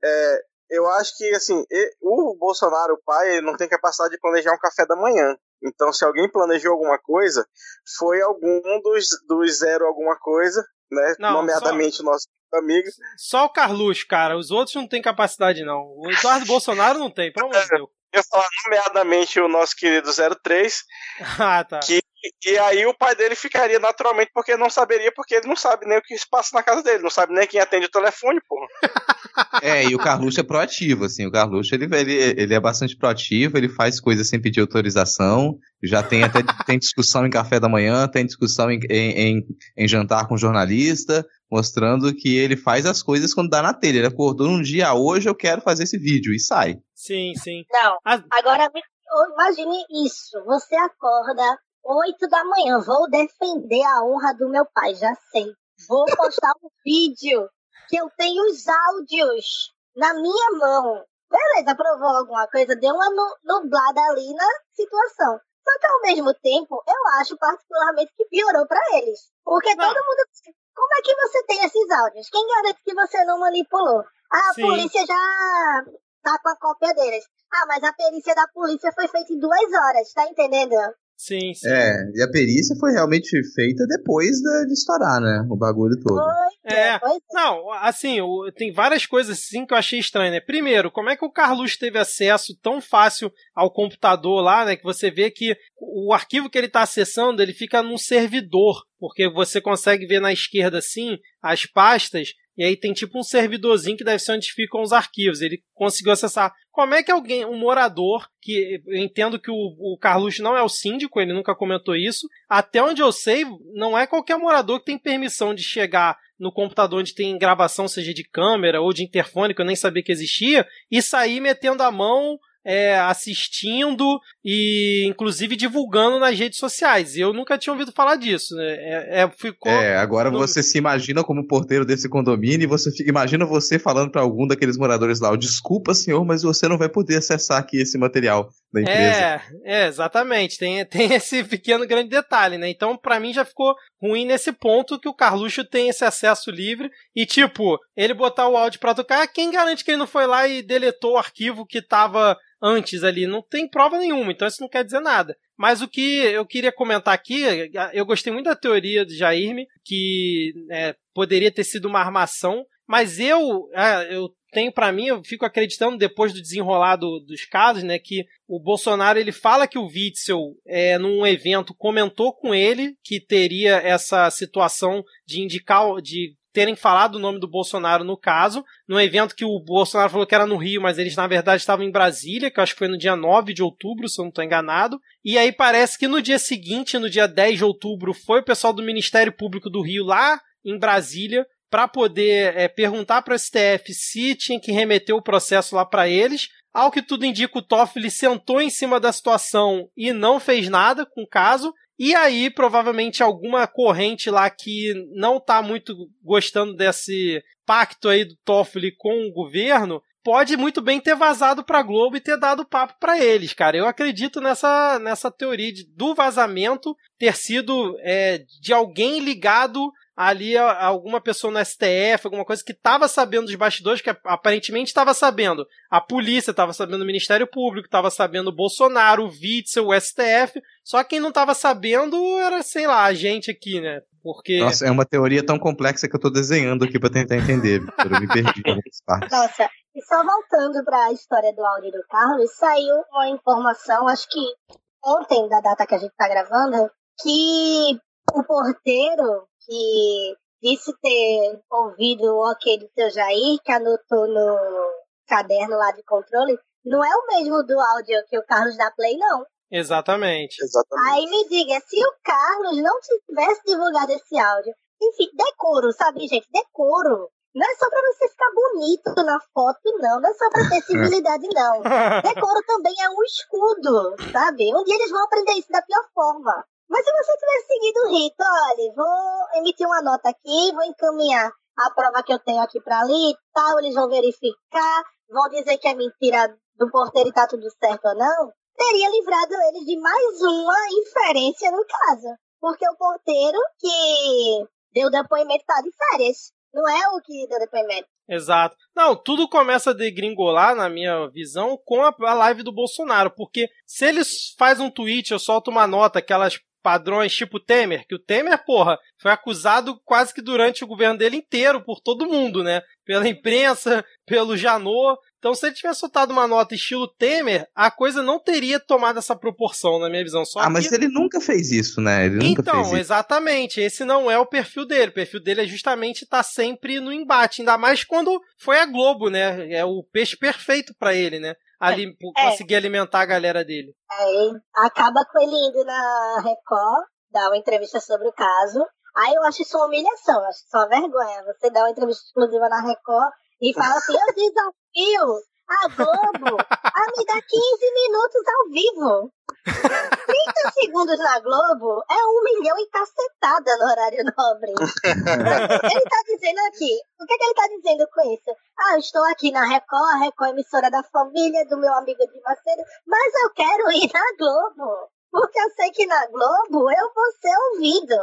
É, eu acho que, assim, o Bolsonaro, o pai, ele não tem capacidade de planejar um café da manhã. Então, se alguém planejou alguma coisa, foi algum dos, dos zero alguma coisa, né? Não, nomeadamente o nosso amigo. Só o Carluxo, cara. Os outros não têm capacidade, não. O Eduardo (laughs) Bolsonaro não tem, pelo amor de Deus. Eu ia falar nomeadamente o nosso querido 03, (laughs) Ah, tá. que e aí o pai dele ficaria naturalmente porque não saberia, porque ele não sabe nem o que se passa na casa dele, não sabe nem quem atende o telefone, porra. (laughs) É, e o Carluxo é proativo, assim, o Carluxo ele, ele, ele é bastante proativo, ele faz coisas sem pedir autorização, já tem até (laughs) tem discussão em café da manhã, tem discussão em, em, em, em jantar com jornalista, mostrando que ele faz as coisas quando dá na telha. Ele acordou num dia, "Ah, hoje eu quero fazer esse vídeo, e sai. Sim, sim. Não. Agora, imagine isso. Você acorda 8 da manhã. Vou defender a honra do meu pai, já sei. Vou postar um (laughs) vídeo que eu tenho os áudios na minha mão. Beleza, aprovou alguma coisa, deu uma nu- nublada ali na situação. Só que ao mesmo tempo, eu acho particularmente que piorou pra eles. Porque Não. todo mundo. Como é que você tem esses áudios? Quem garante que você não manipulou? Ah, a Sim. polícia já tá com a cópia deles. Ah, mas a perícia da polícia foi feita em duas horas, tá entendendo? Sim, sim. É, e a perícia foi realmente feita depois da- de estourar, né, o bagulho todo. É. Não, assim, tem várias coisas assim que eu achei estranho, né? Primeiro, como é que o Carlos teve acesso tão fácil ao computador lá, né? Que você vê que o arquivo que ele está acessando, ele fica num servidor, porque você consegue ver na esquerda assim as pastas e aí tem tipo um servidorzinho que deve ser onde ficam os arquivos. Ele conseguiu acessar. Como é que alguém, um morador, que eu entendo que o, o Carluxo não é o síndico, ele nunca comentou isso, até onde eu sei, não é qualquer morador que tem permissão de chegar no computador onde tem gravação, seja de câmera ou de interfone, que eu nem sabia que existia, e sair metendo a mão é, assistindo e inclusive divulgando nas redes sociais. Eu nunca tinha ouvido falar disso. Né? É, é, ficou é agora no... você se imagina como porteiro desse condomínio e você fica, imagina você falando para algum daqueles moradores lá: desculpa, senhor, mas você não vai poder acessar aqui esse material da empresa. É, é exatamente. Tem, (laughs) tem esse pequeno grande detalhe, né? Então, para mim já ficou ruim nesse ponto que o Carluxo tem esse acesso livre e, tipo, ele botar o áudio pra tocar, quem garante que ele não foi lá e deletou o arquivo que tava antes ali. Não tem prova nenhuma, então isso não quer dizer nada. Mas o que eu queria comentar aqui, eu gostei muito da teoria do Jairme, que é, poderia ter sido uma armação, mas eu, é, eu tenho para mim, eu fico acreditando depois do desenrolar do, dos casos, né, que o Bolsonaro ele fala que o Witzel, é, num evento, comentou com ele que teria essa situação de indicar, de terem falado o nome do Bolsonaro no caso, num evento que o Bolsonaro falou que era no Rio, mas eles na verdade estavam em Brasília, que eu acho que foi no dia 9 de outubro, se eu não estou enganado. E aí parece que no dia seguinte, no dia 10 de outubro, foi o pessoal do Ministério Público do Rio lá em Brasília para poder é, perguntar para o STF se tinha que remeter o processo lá para eles. Ao que tudo indica, o Toffoli sentou em cima da situação e não fez nada com o caso. E aí, provavelmente, alguma corrente lá que não tá muito gostando desse pacto aí do Toffoli com o governo, pode muito bem ter vazado pra Globo e ter dado papo para eles, cara. Eu acredito nessa, nessa teoria de, do vazamento ter sido é, de alguém ligado ali alguma pessoa no STF, alguma coisa que estava sabendo dos bastidores, que aparentemente estava sabendo. A polícia estava sabendo, o Ministério Público estava sabendo, o Bolsonaro, o Witzel, o STF. Só quem não estava sabendo era, sei lá, a gente aqui, né? Porque... Nossa, é uma teoria tão complexa que eu estou desenhando aqui para tentar entender, Victor. Eu me perdi em algumas partes. Nossa, e só voltando para a história do áudio do Carlos, saiu uma informação, acho que ontem, da data que a gente está gravando, que o porteiro que disse ter ouvido o ok do seu Jair, que anotou no caderno lá de controle, não é o mesmo do áudio que o Carlos da Play, não. Exatamente. Exatamente. Aí me diga, se o Carlos não tivesse divulgado esse áudio, enfim, decoro, sabe, gente? Decoro. Não é só pra você ficar bonito na foto, não. Não é só pra ter (laughs) civilidade, não. (laughs) Decoro também é um escudo, sabe? Um dia eles vão aprender isso da pior forma. Mas se você tivesse seguido o rito, olha, vou emitir uma nota aqui, vou encaminhar a prova que eu tenho aqui para ali e tal, eles vão verificar, vão dizer que é mentira do porteiro e tá tudo certo ou não, teria livrado eles de mais uma inferência no caso. Porque o porteiro que deu depoimento tá de férias. Não é o que deu depoimento. Exato. Não, tudo começa a degringolar, na minha visão, com a, live do Bolsonaro. Porque se eles faz um tweet, eu solto uma nota, aquelas padrões tipo Temer, que o Temer, porra, foi acusado quase que durante o governo dele inteiro por todo mundo, né? Pela imprensa, (laughs) pelo Janot. Então, se ele tivesse soltado uma nota estilo Temer, a coisa não teria tomado essa proporção, na minha visão. Só ah, mas ele nunca fez isso, né? Ele então, exatamente. Esse não é o perfil dele. O perfil dele é justamente estar tá sempre no embate. Ainda mais quando foi a Globo, né? É o peixe perfeito para ele, né? Ali, é. conseguir alimentar a galera dele. Aí acaba com ele indo na Record, dar uma entrevista sobre o caso. Aí eu acho isso uma humilhação, eu acho isso uma vergonha. Você dá uma entrevista exclusiva na Record e fala assim: eu desafio a Globo a me dar 15 minutos ao vivo. 30 (laughs) segundos na Globo é um milhão e cacetada no horário nobre. ele tá dizendo aqui, o que, é que ele tá dizendo com isso? Ah, eu estou aqui na Record, a Record é emissora da família, do meu amigo de Macedo, mas eu quero ir na Globo. Porque eu sei que na Globo eu vou ser ouvido.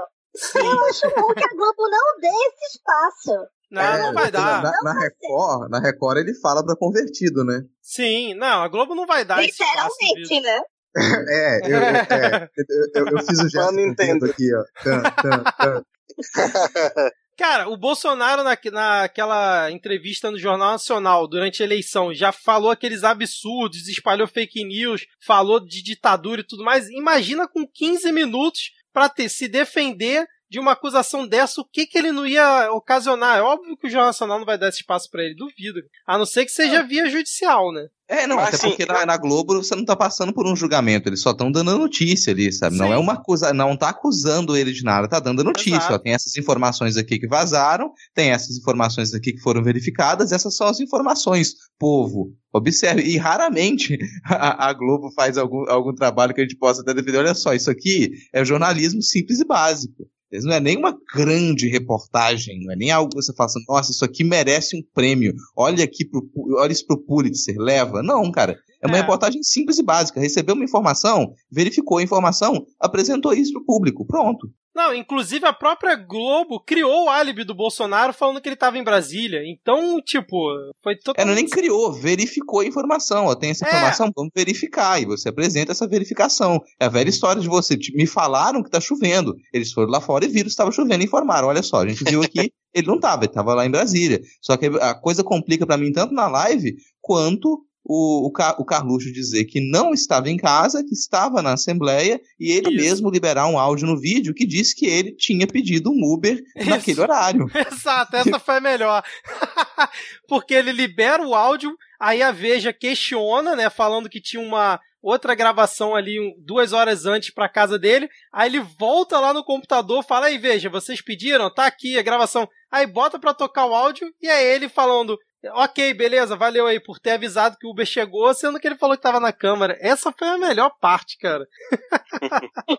Eu acho bom que a Globo não dê esse espaço. Não, é, não vai dar. Na, na, Record, na Record ele fala pra convertido, né? Sim, não, a Globo não vai dar Literalmente, né? (laughs) é, eu, é eu, eu, fiz o (laughs) gesto Nintendo aqui, ó. (laughs) Cara, o Bolsonaro na, naquela entrevista no Jornal Nacional durante a eleição já falou aqueles absurdos, espalhou fake news, falou de ditadura e tudo mais. Imagina com 15 minutos para se defender de uma acusação dessa, o que que ele não ia ocasionar? É óbvio que o Jornal Nacional não vai dar esse espaço para ele, duvido. A não ser que seja via judicial, né? É, não, Mas, até assim, porque na, na Globo você não tá passando por um julgamento, eles só estão dando a notícia ali, sabe? Não Sim. é uma acusa, não tá acusando ele de nada, tá dando a notícia. Exato. Ó, tem essas informações aqui que vazaram, tem essas informações aqui que foram verificadas, essas são as informações, povo. Observe, e raramente (laughs) a, a Globo faz algum, algum trabalho que a gente possa até defender. Olha só, isso aqui é jornalismo simples e básico. Não é nem uma grande reportagem, não é nem algo que você fala assim, nossa, isso aqui merece um prêmio. Olha aqui pro, olha isso pro Pulitzer, leva. Não, cara. É uma É. reportagem simples e básica. Recebeu uma informação, verificou a informação, apresentou isso pro público. Pronto. Não, inclusive a própria Globo criou o álibi do Bolsonaro falando que ele tava em Brasília. Então, tipo, foi É, totalmente... não nem criou, verificou a informação. Ó, tem essa É. informação, vamos verificar. E você apresenta essa verificação. É a velha história de você. te- Me falaram que tá chovendo. Eles foram lá fora e viram que estava chovendo e informaram. Olha só, a gente viu aqui, (laughs) ele não tava, ele tava lá em Brasília. Só que a coisa complica pra mim tanto na live quanto o, o, o Carluxo dizer que não estava em casa, que estava na Assembleia, e ele Isso. mesmo liberar um áudio no vídeo que disse que ele tinha pedido um Uber Isso. naquele horário. (laughs) Exato, essa foi a melhor. (laughs) Porque ele libera o áudio, aí a Veja questiona, né, falando que tinha uma outra gravação ali duas horas antes pra casa dele. Aí ele volta lá no computador, fala aí, Veja, vocês pediram? Tá aqui a gravação. Aí bota pra tocar o áudio e é ele falando. Ok, beleza, valeu aí por ter avisado que o Uber chegou, sendo que ele falou que tava na câmera. Essa foi a melhor parte, cara. (laughs)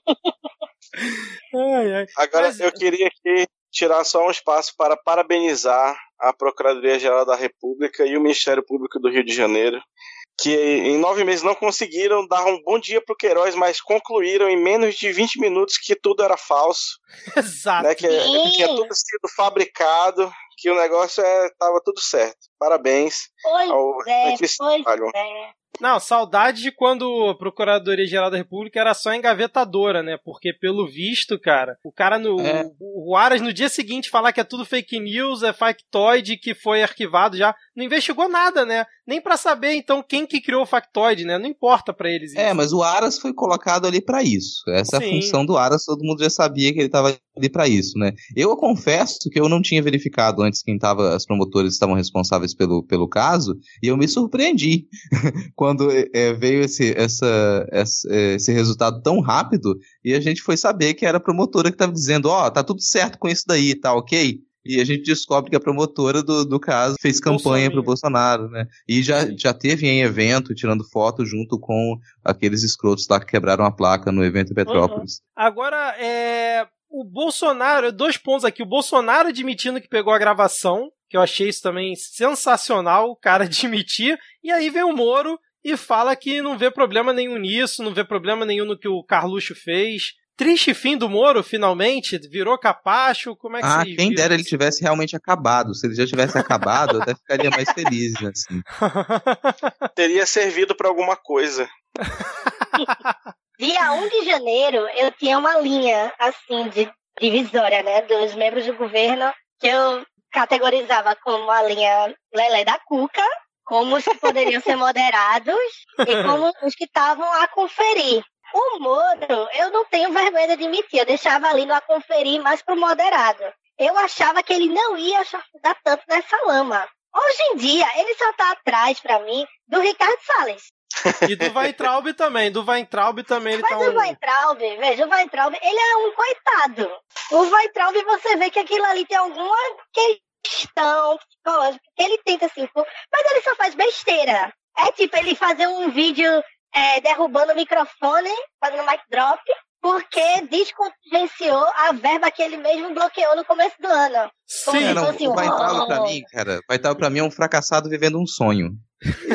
ai, ai. Agora, Mas- eu queria aqui tirar só um espaço para parabenizar a Procuradoria-Geral da República e o Ministério Público do Rio de Janeiro, que em nove meses não conseguiram dar um bom dia pro Queiroz, mas concluíram em menos de 20 minutos que tudo era falso, (laughs) Exato. né, que Sim. tinha tudo sido fabricado, que o negócio estava tudo certo. Parabéns Pois ao é, pois é. Não, saudade de quando a Procuradoria-Geral da República era só engavetadora, né? Porque, pelo visto, cara, o cara no. É. O, o Aras no dia seguinte falar que é tudo fake news, é factoid, que foi arquivado já. Não investigou nada, né? Nem pra saber, então, quem que criou o factoid, né? Não importa pra eles isso. É, mas o Aras foi colocado ali pra isso. Essa é a função do Aras, todo mundo já sabia que ele estava ali pra isso, né? Eu confesso que eu não tinha verificado antes quem tava, as promotoras estavam responsáveis pelo, pelo caso, e eu me surpreendi (laughs) quando é, veio esse, essa, essa- é, esse resultado tão rápido, e a gente foi saber que era a promotora que estava dizendo, ó, tá tudo certo com isso daí, tá ok? E a gente descobre que a promotora do, do caso fez campanha pro Bolsonaro, né? E já, já teve em evento, tirando foto junto com aqueles escrotos lá que quebraram a placa no evento em Petrópolis. Agora, é. O Bolsonaro, dois pontos aqui. O Bolsonaro admitindo que pegou a gravação, que eu achei isso também sensacional, o cara (laughs) admitir. E aí vem o Moro e fala que não vê problema nenhum nisso, não vê problema nenhum no que o Carluxo fez. Triste fim do Moro, finalmente, virou capacho, como é que Ah, vocês quem dera ele tivesse realmente acabado. Se ele já tivesse acabado, eu até ficaria mais feliz, assim. (laughs) Teria servido para alguma coisa. (laughs) Dia 1 de janeiro, eu tinha uma linha, assim, de divisória, né, dos membros do governo, que eu categorizava como a linha Lelé da Cuca, como os que poderiam ser (laughs) moderados e como os que estavam a conferir. O Moro, eu não tenho vergonha de admitir, eu deixava ali no a conferir mais pro moderado. Eu achava que ele não ia chafurdar tanto nessa lama. Hoje em dia, ele só tá atrás, pra mim, do Ricardo Salles. E do Weintraub também. Do Weintraub também ele Mas tá o um... Weintraub, veja, o Weintraub, ele é um coitado. O Weintraub, você vê que aquilo ali tem alguma questão psicológica que ele tenta se impor, mas ele só faz besteira. É tipo ele fazer um vídeo é, derrubando o microfone, fazendo mic drop, porque desconfidenciou a verba que ele mesmo bloqueou no começo do ano. Sim, É, não, assim, o pra oh. mim, cara, Weintraub pra mim é um fracassado vivendo um sonho.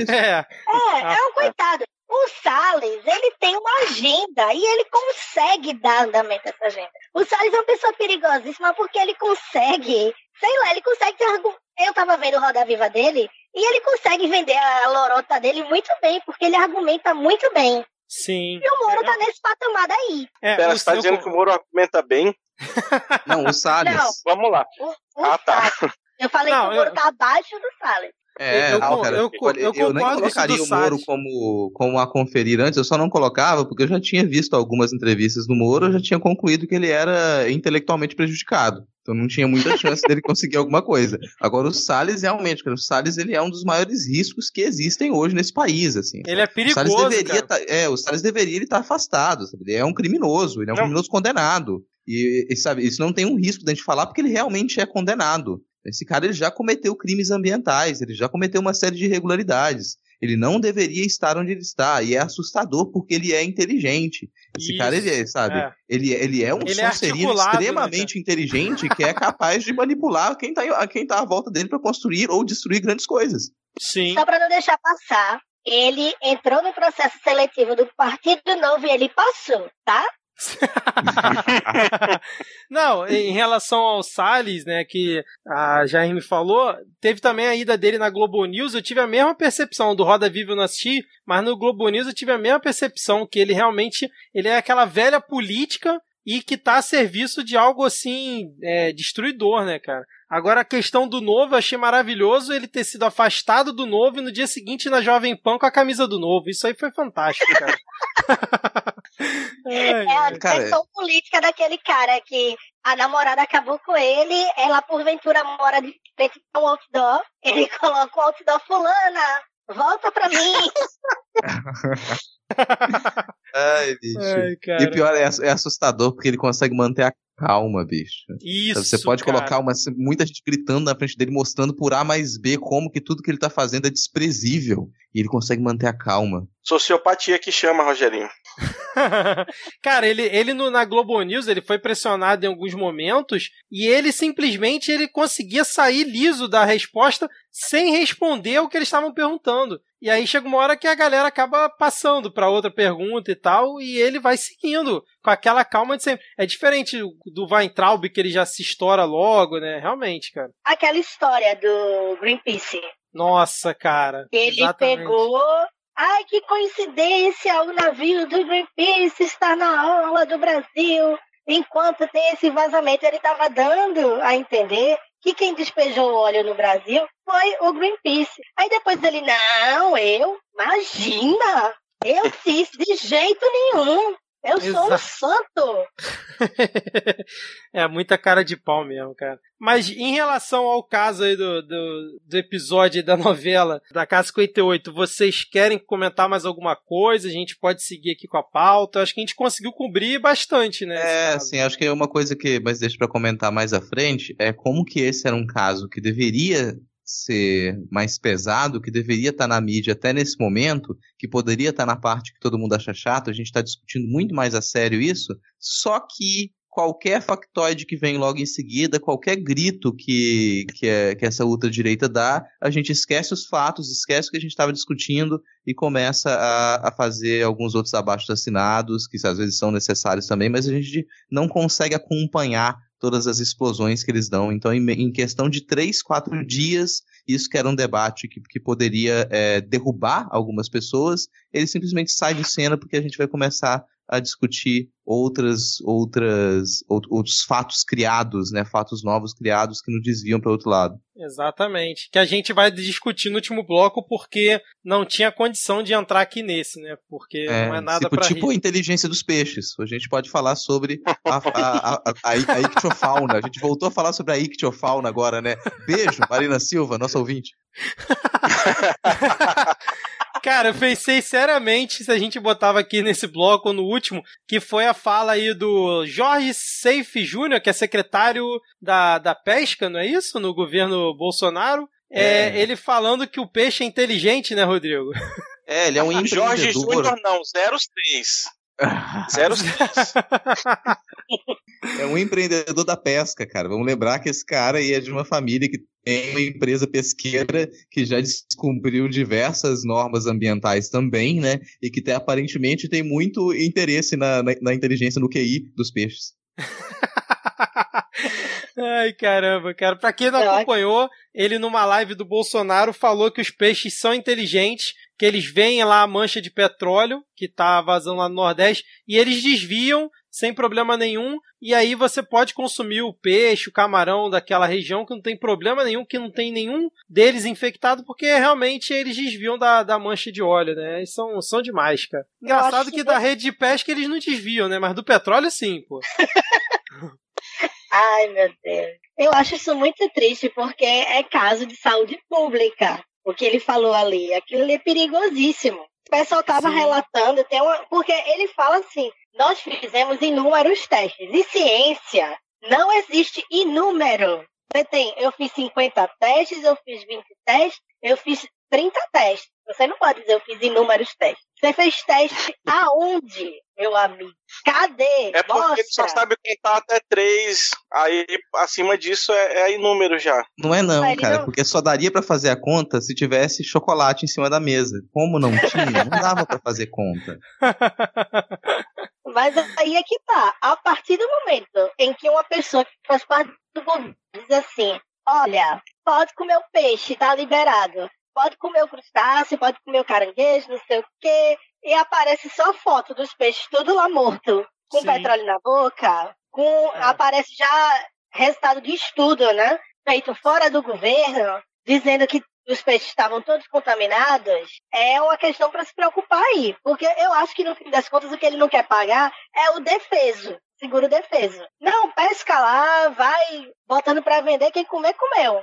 é. (laughs) É, é um coitado. O Salles, ele tem uma agenda e ele consegue dar andamento a essa agenda. O Salles é uma pessoa perigosíssima porque ele consegue, sei lá, ele consegue ter Eu tava vendo o Roda Viva dele e ele consegue vender a lorota dele muito bem, porque ele argumenta muito bem. Sim. E o Moro tá nesse patamar daí. É, Pera, você tá dizendo que o Moro argumenta bem? Não, o Salles. Não. Vamos lá. O, o Ah, tá. Salles. Eu falei Não, que o Moro eu- tá abaixo do Salles. É, eu, não, cara, eu, eu, eu, eu nem colocaria o Moro como, como a conferir antes, eu só não colocava porque eu já tinha visto algumas entrevistas do Moro, eu já tinha concluído que ele era intelectualmente prejudicado. Então não tinha muita chance dele conseguir (laughs) alguma coisa. Agora o Salles realmente, o Salles ele é um dos maiores riscos que existem hoje nesse país, assim. Ele é perigoso, o Salles deveria tá, é, o Salles deveria estar tá afastado, sabe? Ele é um criminoso, ele é um não. criminoso condenado. E, e, sabe, isso não tem um risco da gente falar porque ele realmente é condenado. Esse cara ele já cometeu crimes ambientais, ele já cometeu uma série de irregularidades. Ele não deveria estar onde ele está. E é assustador porque ele é inteligente. Esse Isso, cara, ele é, sabe? É. Ele, ele é um ele é sonserino é extremamente né, inteligente que é capaz de manipular quem está quem tá à volta dele para construir ou destruir grandes coisas. Sim. Só para não deixar passar, ele entrou no processo seletivo do Partido Novo e ele passou, tá? (laughs) Não, em relação ao Salles, né, que a Jair me falou, teve também a ida dele na Globo News, eu tive a mesma percepção, do Roda Viva eu não assisti, mas no Globo News eu tive a mesma percepção, que ele realmente, ele é aquela velha política e que tá a serviço de algo assim, é, destruidor, né, cara? Agora, a questão do novo, eu achei maravilhoso ele ter sido afastado do novo e no dia seguinte na Jovem Pan com a camisa do novo. Isso aí foi fantástico, cara. (laughs) é, é a questão política daquele cara que a namorada acabou com ele, ela porventura mora de frente com um outdoor, ele (laughs) coloca o outdoor fulana, volta pra mim. (laughs) Ai, bicho. Ai, e pior, é, é assustador porque ele consegue manter a calma, bicho. Isso. Você pode cara. colocar uma, muita gente gritando na frente dele, mostrando por A mais B como que tudo que ele tá fazendo é desprezível. E ele consegue manter a calma. Sociopatia que chama, Rogerinho. (laughs) Cara, ele, ele no, na Globo News ele foi pressionado em alguns momentos e ele simplesmente ele conseguia sair liso da resposta sem responder o que eles estavam perguntando. E aí chega uma hora que a galera acaba passando para outra pergunta e tal, e ele vai seguindo com aquela calma de sempre. É diferente do Weintraub, que ele já se estoura logo, né? Realmente, cara. Aquela história do Greenpeace. Nossa, cara. Ele exatamente. pegou. Ai, que coincidência! O navio do Greenpeace está na orla do Brasil. Enquanto tem esse vazamento, ele estava dando a entender que quem despejou o óleo no Brasil foi o Greenpeace. Aí depois ele, não, eu? Imagina! Eu fiz de jeito nenhum. Eu Exato. sou um santo! (laughs) é muita cara de pau mesmo, cara. Mas em relação ao caso aí do, do, do episódio da novela da Casa 58, vocês querem comentar mais alguma coisa? A gente pode seguir aqui com a pauta. Acho que a gente conseguiu cobrir bastante, né? É, sim, acho que é uma coisa que, mas deixa para comentar mais à frente, é como que esse era um caso que deveria ser mais pesado, que deveria estar na mídia até nesse momento, que poderia estar na parte que todo mundo acha chato, a gente está discutindo muito mais a sério isso, só que qualquer factoide que vem logo em seguida, qualquer grito que, que, é, que essa ultradireita dá, a gente esquece os fatos, esquece o que a gente estava discutindo e começa a, a fazer alguns outros abaixo assinados, que às vezes são necessários também, mas a gente não consegue acompanhar todas as explosões que eles dão. Então, em, em questão de três, quatro dias, isso que era um debate que, que poderia é, derrubar algumas pessoas, ele simplesmente sai de cena porque a gente vai começar a discutir outras, outras, outros fatos criados, né, fatos novos criados que nos desviam para outro lado. Exatamente, que a gente vai discutir no último bloco porque não tinha condição de entrar aqui nesse, né, porque é, não é nada para tipo a inteligência dos peixes. A gente pode falar sobre a, a, a, a, a ictiofauna. A gente voltou a falar sobre a ictiofauna agora, né? Beijo, Marina Silva, nossa ouvinte. (laughs) Cara, eu pensei seriamente se a gente botava aqui nesse bloco no último, que foi a fala aí do Jorge Seife Júnior, que é secretário da, da pesca, não é isso? No governo Bolsonaro. É, é. ele falando que o peixe é inteligente, né, Rodrigo? É, ele é um (laughs) empreendedor. Jorge Júnior não, 03. 06. (laughs) é um empreendedor da pesca, cara. Vamos lembrar que esse cara aí é de uma família que tem uma empresa pesqueira que já descumpriu diversas normas ambientais também, né? E que tem, aparentemente tem muito interesse na, na, na inteligência no QI dos peixes. (laughs) Ai, caramba, cara. Pra quem não acompanhou, ele numa live do Bolsonaro falou que os peixes são inteligentes, que eles veem lá a mancha de petróleo que tá vazando lá no Nordeste e eles desviam sem problema nenhum. E aí você pode consumir o peixe, o camarão daquela região que não tem problema nenhum, que não tem nenhum deles infectado, porque realmente eles desviam da, da mancha de óleo, né? Eles são, são demais, cara. Engraçado que, que da rede de pesca eles não desviam, né? Mas do petróleo sim, pô. (laughs) Ai, meu Deus. Eu acho isso muito triste, porque é caso de saúde pública. O que ele falou ali. Aquilo ali é perigosíssimo. O pessoal estava relatando, tem uma, porque ele fala assim: nós fizemos inúmeros testes. E ciência não existe inúmero. Você tem, eu fiz 50 testes, eu fiz 20 testes, eu fiz 30 testes. Você não pode dizer eu fiz inúmeros testes. Você fez teste (laughs) aonde, meu amigo? Cadê? É porque Mostra. ele só sabe contar até três. Aí acima disso é, é inúmero já. Não é não, cara, não... porque só daria para fazer a conta se tivesse chocolate em cima da mesa. Como não tinha, não dava para fazer conta. (laughs) Mas aí é que tá. A partir do momento em que uma pessoa que faz parte do governo diz assim: olha, pode comer o peixe, tá liberado pode comer o crustáceo, pode comer o caranguejo, não sei o quê. E aparece só foto dos peixes tudo lá morto, com Sim. petróleo na boca, com é. aparece já resultado de estudo, né? Feito fora do governo, dizendo que os peixes estavam todos contaminados, é uma questão para se preocupar aí. Porque eu acho que no fim das contas o que ele não quer pagar é o defeso, seguro defeso. Não, pesca lá, vai botando para vender, quem comer, comeu.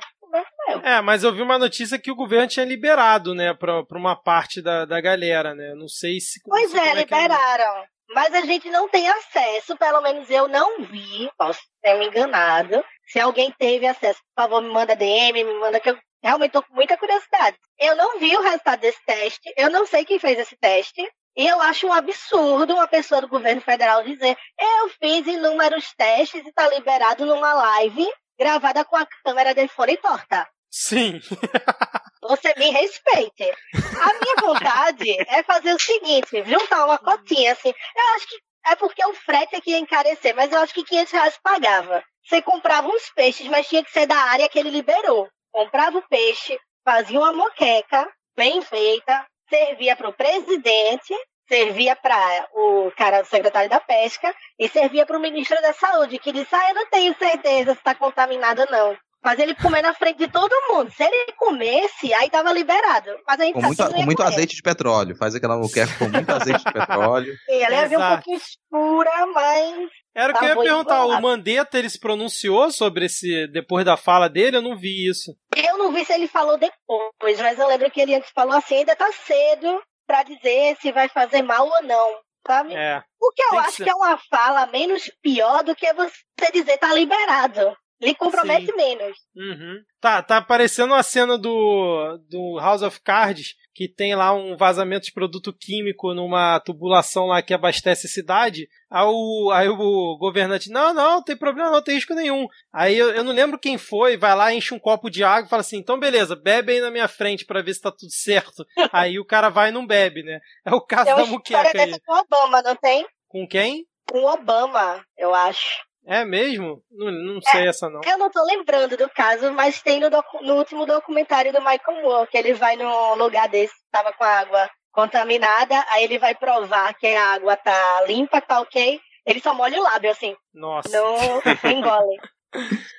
É, mas eu vi uma notícia que o governo tinha liberado, né, pra, pra uma parte da, da galera, né? Não sei se. Pois é, é, liberaram. É mas a gente não tem acesso, pelo menos eu não vi, posso ter me enganado. Se alguém teve acesso, por favor, me manda DM, me manda que eu realmente tô com muita curiosidade. Eu não vi o resultado desse teste, eu não sei quem fez esse teste. E eu acho um absurdo uma pessoa do governo federal dizer: eu fiz inúmeros testes e está liberado numa live gravada com a câmera de fora torta. Sim. (laughs) Você me respeite. A minha vontade é fazer o seguinte: juntar uma cotinha assim. Eu acho que é porque o frete aqui ia encarecer, mas eu acho que 500 reais pagava. Você comprava uns peixes, mas tinha que ser da área que ele liberou. Comprava o peixe, fazia uma moqueca bem feita, servia para o presidente servia para o cara do secretário da pesca e servia para o ministro da saúde, que disse: Ah, eu não tenho certeza se está contaminado ou não. Mas ele comer na frente de todo mundo. Se ele comesse, aí tava liberado. Mas a gente com muito, com muito azeite de petróleo. Faz aquela moqueca com muito azeite de petróleo. E (laughs) ela ia ver um pouquinho escura, mas. Era o que eu ia perguntar. O Mandetta ele se pronunciou sobre esse. Depois da fala dele? Eu não vi isso. Eu não vi se ele falou depois, mas eu lembro que ele antes falou assim: ainda tá cedo para dizer se vai fazer mal ou não, sabe? É. Porque eu acho que, que, é uma fala menos pior do que você dizer tá liberado. Lhe compromete Sim. menos. Uhum. Tá, tá aparecendo a cena do, do House of Cards, que tem lá um vazamento de produto químico numa tubulação lá que abastece a cidade. Aí o, aí o governante, não, não, não tem problema, não tem risco nenhum. Aí eu, eu não lembro quem foi, vai lá, enche um copo de água e fala assim: então beleza, bebe aí na minha frente para ver se tá tudo certo. (laughs) aí o cara vai e não bebe, né? É o caso tem da muqueca aí. Com o Obama, não tem? Com quem? Com o Obama, eu acho. É mesmo? Não, não sei é, essa não. Eu não tô lembrando do caso, mas tem no, no, último documentário do Michael Moore, que ele vai num lugar desse, tava com a água contaminada, aí ele vai provar que a água tá limpa, tá ok. Ele só molha o lábio, assim. Nossa. Não (laughs) engole.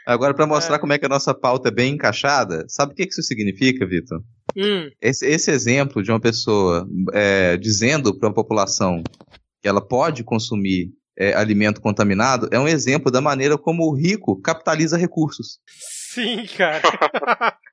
Agora, para mostrar é. como é que a nossa pauta é bem encaixada, sabe o que isso significa, Vitor? Hum. Esse, esse, exemplo de uma pessoa é, dizendo para a população que ela pode consumir é, alimento contaminado é um exemplo da maneira como o rico capitaliza recursos. Sim, cara. (laughs)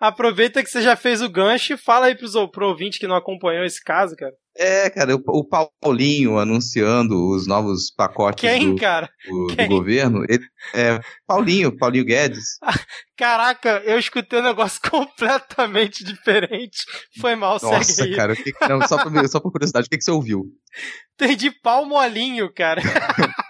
Aproveita que você já fez o gancho e fala aí pros, pro ouvinte que não acompanhou esse caso, cara. É, cara, o, o Paulinho anunciando os novos pacotes Quem, do, cara? Do, Quem? do governo. Ele, é, Paulinho, Paulinho Guedes. (laughs) Caraca, eu escutei um negócio (laughs) completamente diferente. Foi mal, Nossa, segue cara, que, não, só, por, só por curiosidade, o que, que você ouviu? De pau molinho, cara. (laughs)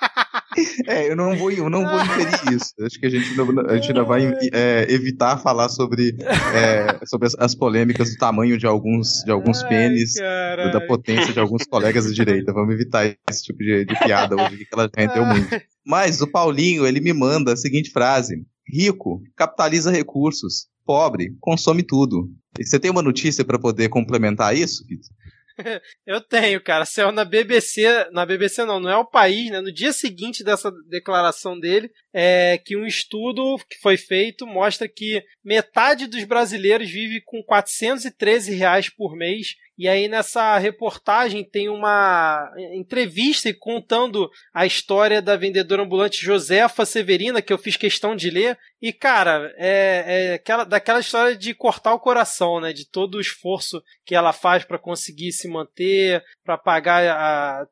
(laughs) É, eu não vou, eu não vou inferir isso. Acho que a gente não, a gente ainda vai é, evitar falar sobre, é, sobre as, as, polêmicas do tamanho de alguns, de alguns pênis, da potência de alguns colegas de direita. Vamos evitar esse tipo de, de piada hoje, que ela rendeu muito. Mas o Paulinho, ele me manda a seguinte frase: rico, capitaliza recursos, pobre, consome tudo. E você tem uma notícia para poder complementar isso, Vitor? (laughs) Eu tenho, cara. Saiu na BBC, na BBC não, não é o país, né? No dia seguinte dessa declaração dele, é que um estudo que foi feito mostra que metade dos brasileiros vive com 413 reais por mês e aí nessa reportagem tem uma entrevista contando a história da vendedora ambulante Josefa Severina, que eu fiz questão de ler. E, cara, é, é aquela, daquela história de cortar o coração, né? De todo o esforço que ela faz para conseguir se manter, para pagar a,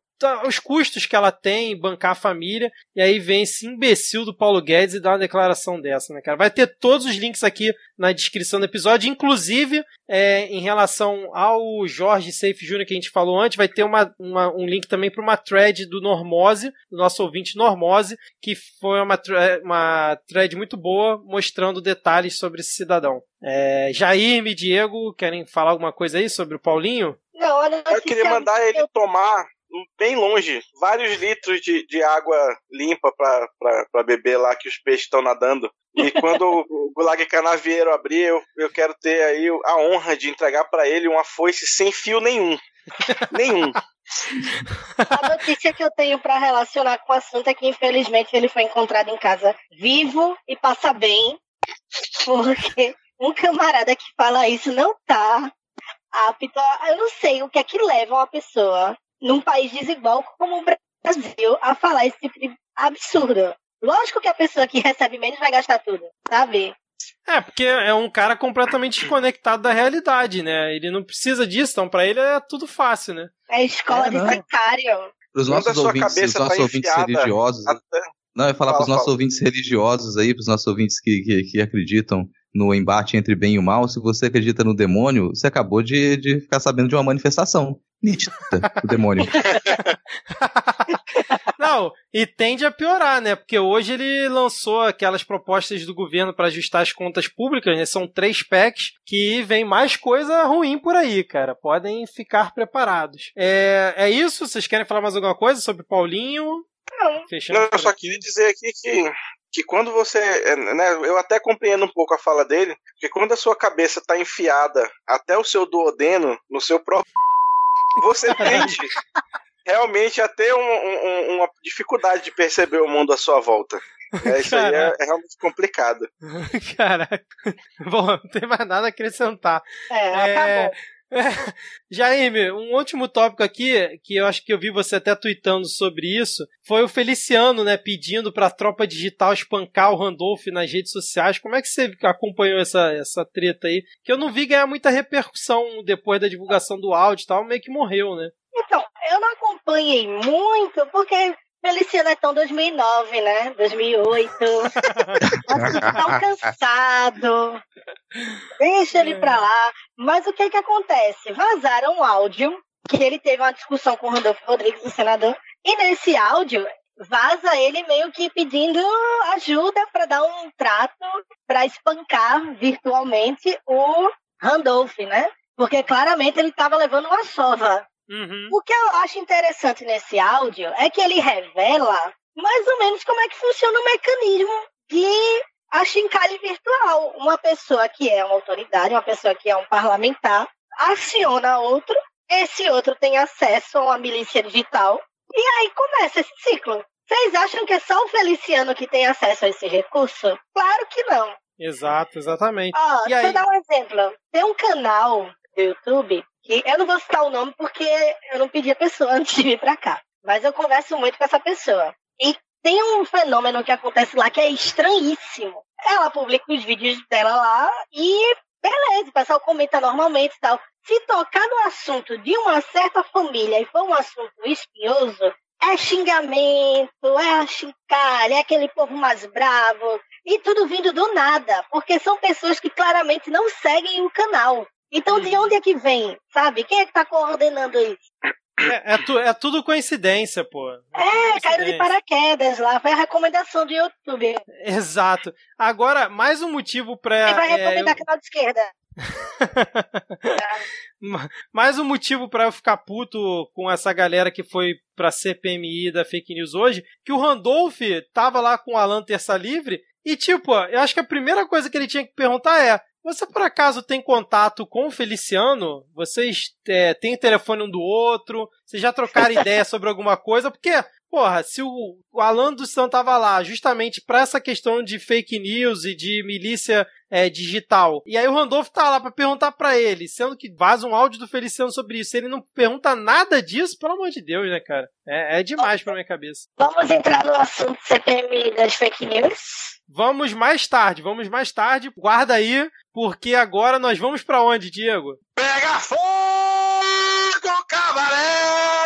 os custos que ela tem, bancar a família, e aí vem esse imbecil do Paulo Guedes e dá uma declaração dessa, né, cara? Vai ter todos os links aqui na descrição do episódio, inclusive é, em relação ao Jorge Safe Jr. que a gente falou antes, vai ter uma, uma um link também para uma thread do Normose, do nosso ouvinte Normose, que foi uma, uma thread muito boa, mostrando detalhes sobre esse cidadão. É, Jair e Diego, querem falar alguma coisa aí sobre o Paulinho? Não, olha, eu queria mandar ele tomar bem longe, vários litros de, de água limpa para beber lá que os peixes estão nadando. E (laughs) quando o Gulag Canavieiro abrir, eu, eu quero ter aí a honra de entregar para ele uma foice sem fio nenhum. (laughs) nenhum. A notícia que eu tenho para relacionar com o assunto é que, infelizmente, ele foi encontrado em casa vivo e passa bem, porque um camarada que fala isso não tá apto. A... Eu não sei o que é que leva uma pessoa num país desigual como o Brasil a falar esse tipo de absurdo. Lógico que a pessoa que recebe menos vai gastar tudo, sabe? É, porque é um cara completamente desconectado da realidade, né? Ele não precisa disso, então pra ele é tudo fácil, né? É escola é, de secário. Para os nossos ouvintes, os nossos tá ouvintes religiosos. Até... Não, eu ia falar para os nossos fala. ouvintes religiosos aí, para os nossos ouvintes que, que, que acreditam no embate entre bem e o mal, se você acredita no demônio, você acabou de, de ficar sabendo de uma manifestação nítida do demônio. (laughs) Não, e tende a piorar, né? Porque hoje ele lançou aquelas propostas do governo para ajustar as contas públicas, né? São três PECs que vem mais coisa ruim por aí, cara. Podem ficar preparados. É, é isso? Vocês querem falar mais alguma coisa sobre Paulinho? Não, Fechando não eu só queria dizer aqui que que quando você. É, né, eu até compreendo um pouco a fala dele, que quando a sua cabeça está enfiada até o seu duodeno, no seu próprio. Você tende realmente a ter um, um, uma dificuldade de perceber o mundo à sua volta. É, isso aí é, é, realmente complicado. (laughs) Caraca. Bom, não tem mais nada a acrescentar. É, é... acabou. (laughs) Jaime, um último tópico aqui, que eu acho que eu vi você até tweetando sobre isso, foi o Feliciano, né, pedindo pra tropa digital espancar o Randolph nas redes sociais. Como é que você acompanhou essa, essa treta aí? Que eu não vi ganhar muita repercussão depois da divulgação do áudio e tal, meio que morreu, né? Então, eu não acompanhei muito, porque Feliciano é tão 2009, né? 2008. assim, tão cansado. Deixa ele pra lá. Mas o que que acontece? Vazaram um áudio que ele teve uma discussão com o Rodolfo Rodrigues, o senador. E nesse áudio, vaza ele meio que pedindo ajuda para dar um trato para espancar virtualmente o Randolph, né? Porque claramente ele estava levando uma sova Uhum. O que eu acho interessante nesse áudio é que ele revela mais ou menos como é que funciona o mecanismo de achincalhe virtual. Uma pessoa que é uma autoridade, uma pessoa que é um parlamentar, aciona outro, esse outro tem acesso a uma milícia digital, e aí começa esse ciclo. Vocês acham que é só o Feliciano que tem acesso a esse recurso? Claro que não. Exato, exatamente. Ó, deixa aí... eu dar um exemplo. Tem um canal do YouTube que eu não vou citar o nome porque eu não pedi a pessoa (laughs) antes de vir para cá. Mas eu converso muito com essa pessoa. E tem um fenômeno que acontece lá que é estranhíssimo. Ela publica os vídeos dela lá e beleza, o pessoal comenta normalmente e tal. Se tocar no assunto de uma certa família e for um assunto espinhoso, é xingamento, é achincalha, é aquele povo mais bravo. E tudo vindo do nada, porque são pessoas que claramente não seguem o canal. Então, de onde é que vem? Sabe? Quem é que tá coordenando isso? É, é, tu, é tudo coincidência, pô. É, caíram de paraquedas lá. Foi a recomendação do YouTube. Exato. Agora, mais um motivo pra. Ele vai recomendar é, eu... canal de esquerda. (laughs) mais um motivo para eu ficar puto com essa galera que foi pra CPMI da fake news hoje, que o Randolph tava lá com a Alan Terça Livre e, tipo, eu acho que a primeira coisa que ele tinha que perguntar é Você por acaso tem contato com o Feliciano? Vocês é, têm telefone um do outro? Vocês já trocaram (laughs) ideia sobre alguma coisa? Porque porra, se o, Alan dos Santos tava lá justamente para essa questão de fake news e de milícia é, digital, e aí o Randolph tá lá para perguntar para ele, sendo que vaza um áudio do Feliciano sobre isso, ele não pergunta nada disso, pelo amor de Deus, né, cara? É, é demais pra minha cabeça. Vamos entrar no assunto CPM das fake news? Vamos mais tarde, vamos mais tarde. Guarda aí, porque agora nós vamos para onde, Diego? Pega fogo, cabaré!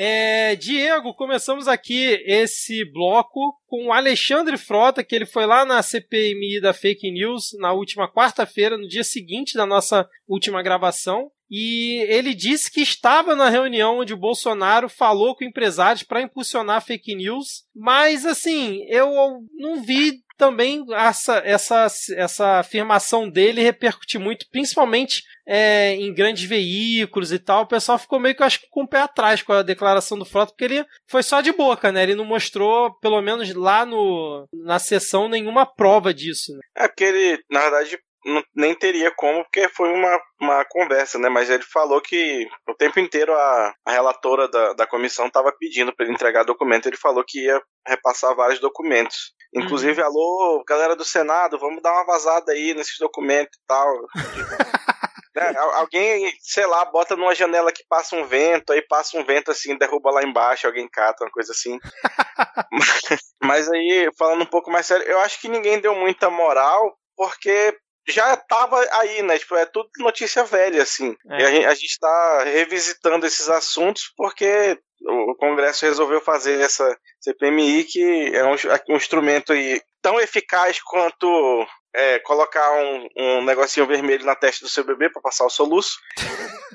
É, Diego, começamos aqui esse bloco com o Alexandre Frota, que ele foi lá na CPMI da Fake News na última quarta-feira, no dia seguinte da nossa última gravação. E ele disse que estava na reunião onde o Bolsonaro falou com empresários para impulsionar fake news, mas assim, eu não vi também essa, essa, essa afirmação dele repercutir muito, principalmente é, em grandes veículos e tal. O pessoal ficou meio que, acho com o pé atrás com a declaração do Frota, porque ele foi só de boca, né? Ele não mostrou, pelo menos lá no, na sessão, nenhuma prova disso. Né? É porque ele, na verdade, não, nem teria como, porque foi uma, uma conversa, né? Mas ele falou que o tempo inteiro a, a relatora da, da comissão estava pedindo para ele entregar documento. Ele falou que ia repassar vários documentos. Inclusive, alô, galera do Senado, vamos dar uma vazada aí nesses documentos e tal. (laughs) né? Alguém, sei lá, bota numa janela que passa um vento, aí passa um vento assim, derruba lá embaixo, alguém cata, uma coisa assim. mas, (laughs) mas aí, falando um pouco mais sério, eu acho que ninguém deu muita moral, porque já estava aí, né? Tipo, é tudo notícia velha, assim. É. E a gente, a gente tá revisitando esses assuntos porque o Congresso resolveu fazer essa CPMI, que é um, um instrumento aí tão eficaz quanto é, colocar um, um negocinho vermelho na testa do seu bebê para passar o soluço.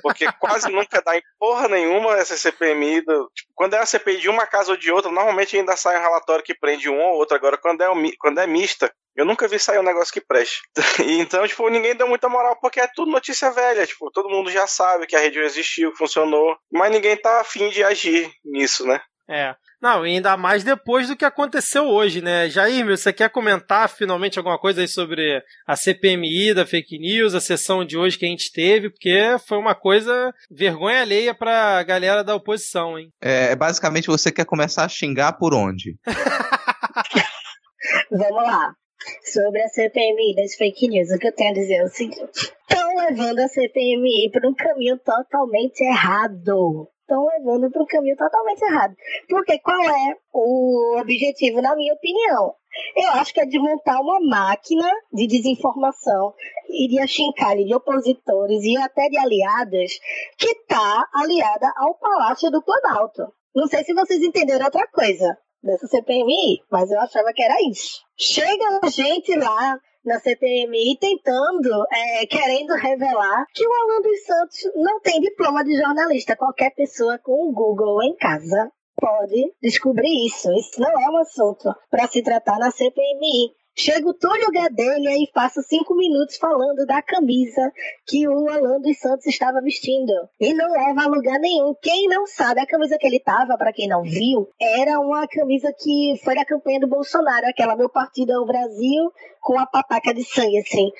Porque (laughs) quase nunca dá em porra nenhuma essa CPMI. Do, tipo, quando é a CPI de uma casa ou de outra, normalmente ainda sai um relatório que prende um ou outro. Agora, quando é, quando é mista, eu nunca vi sair um negócio que preste. (laughs) então, tipo, ninguém deu muita moral porque é tudo notícia velha. Tipo, todo mundo já sabe que a rede existiu, funcionou, mas ninguém tá afim de agir nisso, né? É. Não, ainda mais depois do que aconteceu hoje, né? Jair, você quer comentar finalmente alguma coisa aí sobre a CPMI da fake news, a sessão de hoje que a gente teve, porque foi uma coisa vergonha alheia pra galera da oposição, hein? É, basicamente você quer começar a xingar por onde? (laughs) Vamos lá. Sobre a CPMI das fake news, o que eu tenho a dizer é o seguinte: estão levando a CPMI para um caminho totalmente errado estão levando para um caminho totalmente errado. Porque qual é o objetivo, na minha opinião? Eu acho que é desmontar uma máquina de desinformação e de achincalhe de opositores e até de aliadas que está aliada ao Palácio do Planalto. Não sei se vocês entenderam outra coisa dessa CPMI, mas eu achava que era isso. Chega gente lá na CPMI tentando, é, querendo revelar que o Alan dos Santos não tem diploma de jornalista. Qualquer pessoa com o Google em casa pode descobrir isso. Isso não é um assunto para se tratar na CPMI. Chega o Túlio Gadelha e passa cinco minutos falando da camisa que o Alan dos Santos estava vestindo. E não leva a lugar nenhum. Quem não sabe, a camisa que ele tava, para quem não viu, era uma camisa que foi da campanha do Bolsonaro, aquela Meu Partido é o Brasil, com a pataca de sangue, assim.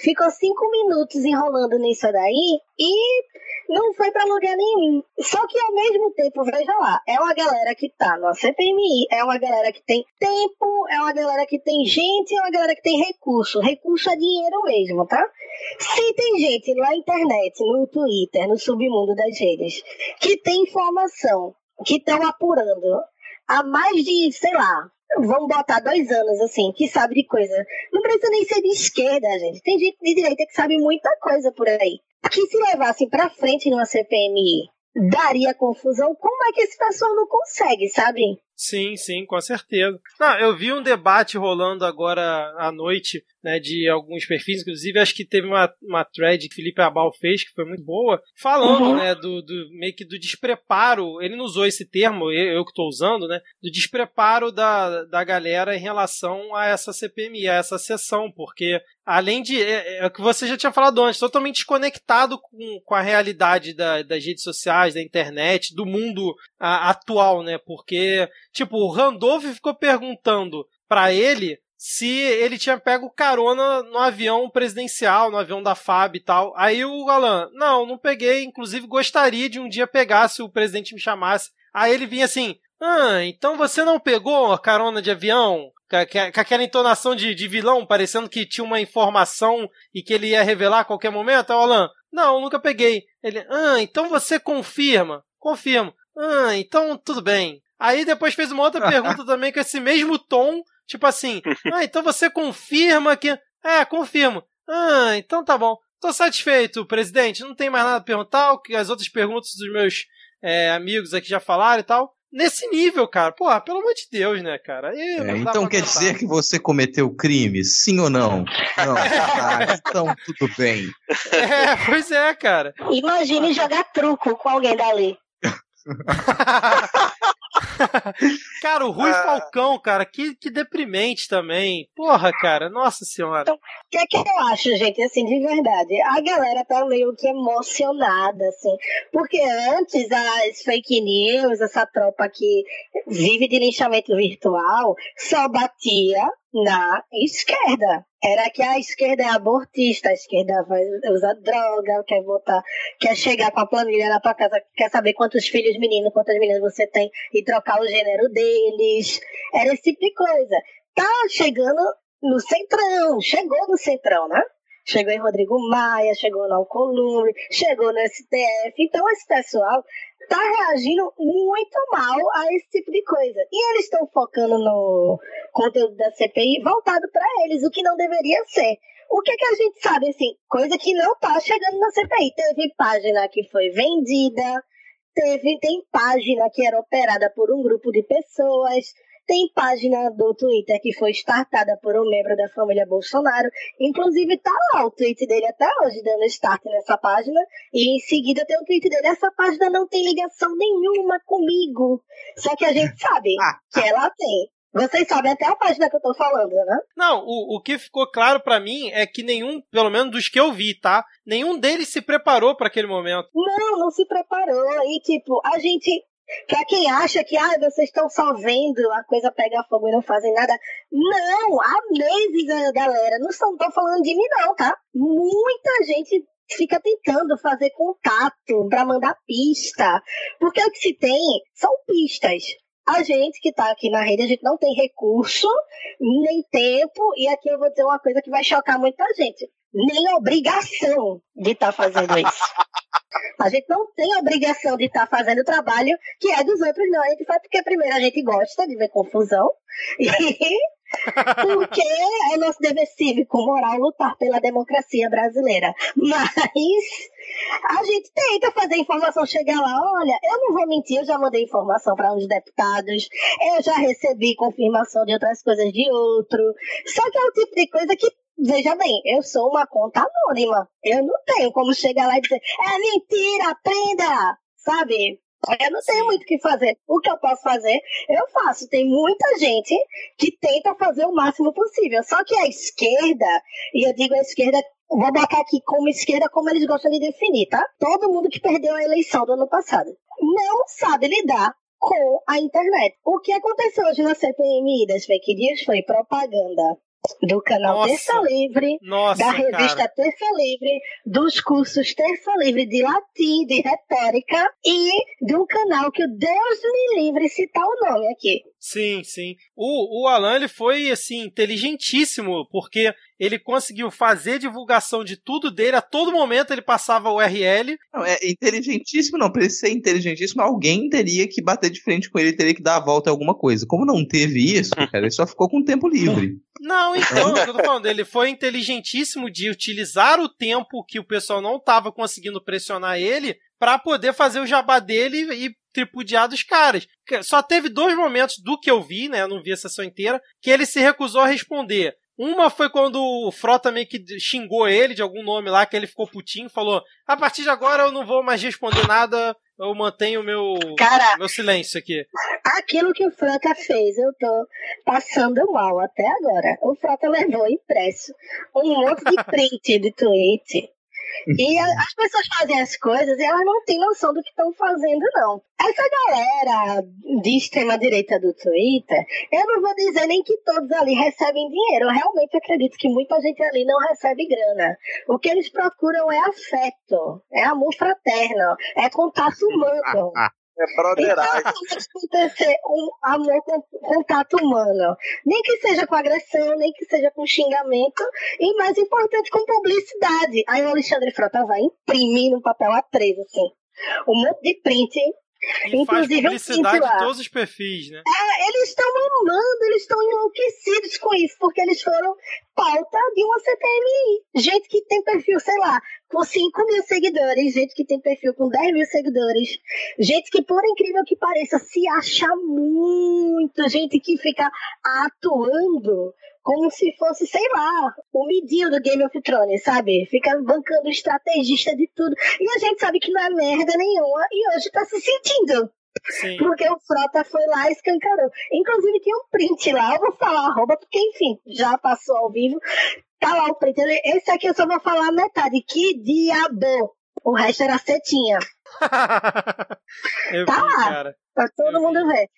Ficou cinco minutos enrolando nisso daí e não foi para lugar nenhum. Só que ao mesmo tempo, veja lá, é uma galera que tá no CPMI, é uma galera que tem tempo, é uma galera que tem gente, é uma galera que tem recurso. Recurso é dinheiro mesmo, tá? Se tem gente na internet, no Twitter, no submundo das redes, que tem informação, que estão apurando há mais de, sei lá, vamos botar dois anos, assim, que sabe de coisa. Não precisa nem ser de esquerda, gente. Tem gente de direita que sabe muita coisa por aí. Que se levassem pra frente numa CPMI, daria confusão. Como é que esse pessoal não consegue, sabe? Sim, sim, com certeza. Não, eu vi um debate rolando agora à noite, né, de alguns perfis, inclusive acho que teve uma, uma thread que Felipe Abal fez, que foi muito boa, falando, uhum. né, do, do, meio que do despreparo, ele não usou esse termo, eu, eu que estou usando, né, do despreparo da, da galera em relação a essa CPMI, a essa sessão, porque além de, é, é, o que você já tinha falado antes, totalmente desconectado com, com a realidade da, das redes sociais, da internet, do mundo a, atual, né, porque tipo, o Randolph ficou perguntando para ele se ele tinha pego carona no avião presidencial, no avião da FAB e tal. Aí o Alan, não, não peguei, inclusive gostaria de um dia pegar se o presidente me chamasse. Aí ele vinha assim, ah, então você não pegou a carona de avião? Com aquela entonação de, de, vilão, parecendo que tinha uma informação e que ele ia revelar a qualquer momento. Aí o Alan, não, nunca peguei. Ele, ah, então você confirma? Confirmo. Ah, então tudo bem. Aí depois fez uma outra pergunta (laughs) também com esse mesmo tom, tipo assim, ah, então você confirma que. É, confirmo. Ah, então tá bom. Tô satisfeito, presidente. Não tem mais nada a perguntar. O que as outras perguntas dos meus é, amigos aqui já falaram e tal nesse nível, cara. Porra, pelo amor de Deus, né, cara? É, então quer dizer que você cometeu crime, sim ou não? Não, (laughs) tá, então tudo bem. É, pois é, cara. Imagine jogar truco com alguém dali. (laughs) (laughs) cara, o Rui ah. Falcão, cara, que, que deprimente também. Porra, cara, nossa senhora. Então, o que é que eu acho, gente, assim, de verdade? A galera tá meio que emocionada, assim, porque antes as fake news, essa tropa que vive de linchamento virtual, só batia na esquerda. Era que a esquerda é abortista, a esquerda vai usar droga, quer votar, quer chegar com a planilha na tua casa, quer saber quantos filhos meninos, quantas meninas você tem e trocar o gênero deles. Era esse tipo de coisa. Tá chegando no centrão, chegou no centrão, né? Chegou em Rodrigo Maia, chegou no Alcolumbre, chegou no STF. Então, esse pessoal tá reagindo muito mal a esse tipo de coisa. E eles estão focando no conteúdo da CPI voltado para eles, o que não deveria ser. O que, que a gente sabe, assim, coisa que não tá chegando na CPI. Teve página que foi vendida, teve, tem página que era operada por um grupo de pessoas, tem página do Twitter que foi startada por um membro da família Bolsonaro. Inclusive, tá lá o tweet dele até hoje, dando start nessa página. E em seguida tem o tweet dele. Essa página não tem ligação nenhuma comigo. Só que a gente (laughs) sabe ah, que ela tem. Vocês sabem até a página que eu tô falando, né? Não, o, o que ficou claro para mim é que nenhum, pelo menos dos que eu vi, tá? Nenhum deles se preparou para aquele momento. Não, não se preparou. E, tipo, a gente Pra quem acha que ah, vocês estão só vendo a coisa pegar fogo e não fazem nada. Não, há meses, galera. Não estão falando de mim, não, tá? Muita gente fica tentando fazer contato para mandar pista. Porque o que se tem são pistas. A gente que está aqui na rede, a gente não tem recurso, nem tempo, e aqui eu vou dizer uma coisa que vai chocar muita gente. Nem obrigação de estar tá fazendo isso. (laughs) A gente não tem obrigação de estar tá fazendo o trabalho que é dos outros, não. A gente faz porque primeiro a gente gosta de ver confusão (laughs) e porque é nosso dever cívico, moral, lutar pela democracia brasileira. Mas a gente tenta fazer a informação chegar lá. Olha, eu não vou mentir, eu já mandei informação para uns deputados, eu já recebi confirmação de outras coisas de outro. Só que é o tipo de coisa que Veja bem, eu sou uma conta anônima. Eu não tenho como chegar lá e dizer, é mentira, aprenda! Sabe? Eu não tenho muito o que fazer. O que eu posso fazer, eu faço. Tem muita gente que tenta fazer o máximo possível. Só que a esquerda, e eu digo a esquerda, vou botar aqui como esquerda, como eles gostam de definir, tá? Todo mundo que perdeu a eleição do ano passado não sabe lidar com a internet. O que aconteceu hoje na CPMI das fake news foi propaganda do canal Nossa. Terça Livre, Nossa, da revista cara. Terça Livre, dos cursos Terça Livre de latim, de retórica e do canal que o Deus me livre citar o nome aqui. Sim, sim. O, o Alan ele foi assim inteligentíssimo porque ele conseguiu fazer divulgação de tudo dele, a todo momento ele passava o URL. Não, é inteligentíssimo, não. Para ele ser inteligentíssimo, alguém teria que bater de frente com ele, teria que dar a volta em alguma coisa. Como não teve isso, (laughs) cara, ele só ficou com tempo livre. Não, então, o que eu tô falando, ele foi inteligentíssimo de utilizar o tempo que o pessoal não estava conseguindo pressionar ele para poder fazer o jabá dele e tripudiar dos caras. Só teve dois momentos do que eu vi, né? Eu não vi a sessão inteira, que ele se recusou a responder. Uma foi quando o Frota meio que xingou ele de algum nome lá, que ele ficou putinho, falou: a partir de agora eu não vou mais responder nada, eu mantenho meu, Cara, meu silêncio aqui. Aquilo que o Frota fez, eu tô passando mal até agora. O Frota levou impresso um monte de print de tweet E a, as pessoas fazem as coisas e elas não têm noção do que estão fazendo, não. Essa galera de extrema-direita do Twitter, eu não vou dizer nem que todos ali recebem dinheiro. Eu realmente acredito que muita gente ali não recebe grana. O que eles procuram é afeto, é amor fraterno, é contato humano. (laughs) É broderagem. Então, acontecer um amor com contato humano. Nem que seja com agressão, nem que seja com xingamento. E mais importante, com publicidade. Aí o Alexandre Frota vai imprimir no papel A3, assim. Um monte de print e Inclusive, faz publicidade de todos os perfis, né? É, eles estão amando, eles estão enlouquecidos com isso, porque eles foram pauta de uma CPMI. Gente que tem perfil, sei lá, com 5 mil seguidores, gente que tem perfil com 10 mil seguidores, gente que, por incrível que pareça, se acha muito, gente que fica atuando como se fosse, sei lá, o midinho do Game of Thrones, sabe? Fica bancando estrategista de tudo. E a gente sabe que não é merda nenhuma e hoje tá se sentindo. Sim. Porque o Frota foi lá e escancarou. Inclusive tinha um print lá, eu vou falar arroba, porque enfim, já passou ao vivo. Tá lá o print. Esse aqui eu só vou falar metade. Que diabo! O resto era setinha. (laughs) tá vi, lá. Cara. Pra todo eu mundo vi. ver.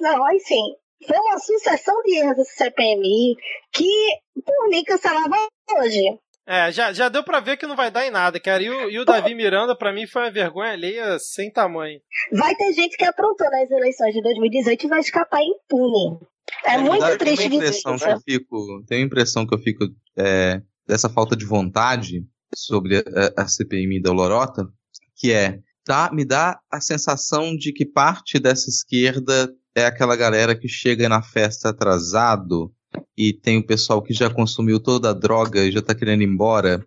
Não, enfim, foi uma sucessão de erros desse CPMI que, por mim, cancelava hoje. É, já, já deu pra ver que não vai dar em nada, cara. E o, e o Davi Miranda, pra mim, foi uma vergonha alheia sem tamanho. Vai ter gente que aprontou nas eleições de 2018 e vai escapar impune. É, é muito triste de ver. Que eu fico, tenho a impressão que eu fico é, dessa falta de vontade sobre a, a CPMI da Lorota, que é, tá, me dá a sensação de que parte dessa esquerda é aquela galera que chega na festa atrasado e tem o pessoal que já consumiu toda a droga e já tá querendo ir embora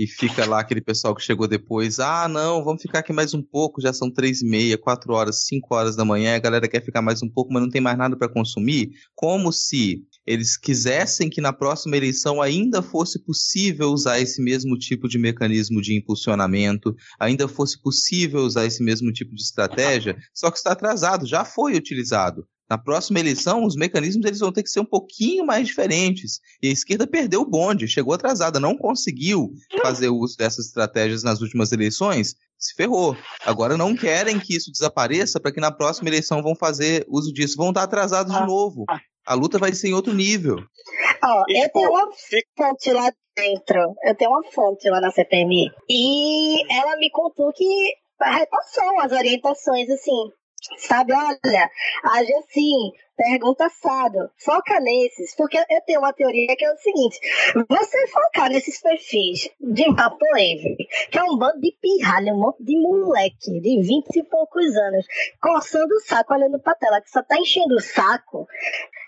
e fica lá aquele pessoal que chegou depois, ah, não, vamos ficar aqui mais um pouco, já são três e meia, quatro horas, cinco horas da manhã, a galera quer ficar mais um pouco, mas não tem mais nada para consumir, como se eles quisessem que na próxima eleição ainda fosse possível usar esse mesmo tipo de mecanismo de impulsionamento, ainda fosse possível usar esse mesmo tipo de estratégia, só que está atrasado, já foi utilizado. Na próxima eleição, os mecanismos eles vão ter que ser um pouquinho mais diferentes. E a esquerda perdeu o bonde, chegou atrasada, não conseguiu fazer uso dessas estratégias nas últimas eleições, se ferrou. Agora não querem que isso desapareça para que na próxima eleição vão fazer uso disso. Vão estar atrasados de novo. A luta vai ser em outro nível. Ó, eu tenho uma fonte lá dentro. Eu tenho uma fonte lá na CPMI. E ela me contou que repassou as orientações, assim, Sabe, olha, age assim, pergunta assado, foca nesses, porque eu tenho uma teoria que é o seguinte: você focar nesses perfis de Vaporwave, que é um bando de pirralha, um monte de moleque de 20 e poucos anos, coçando o saco, olhando pra tela, que só tá enchendo o saco,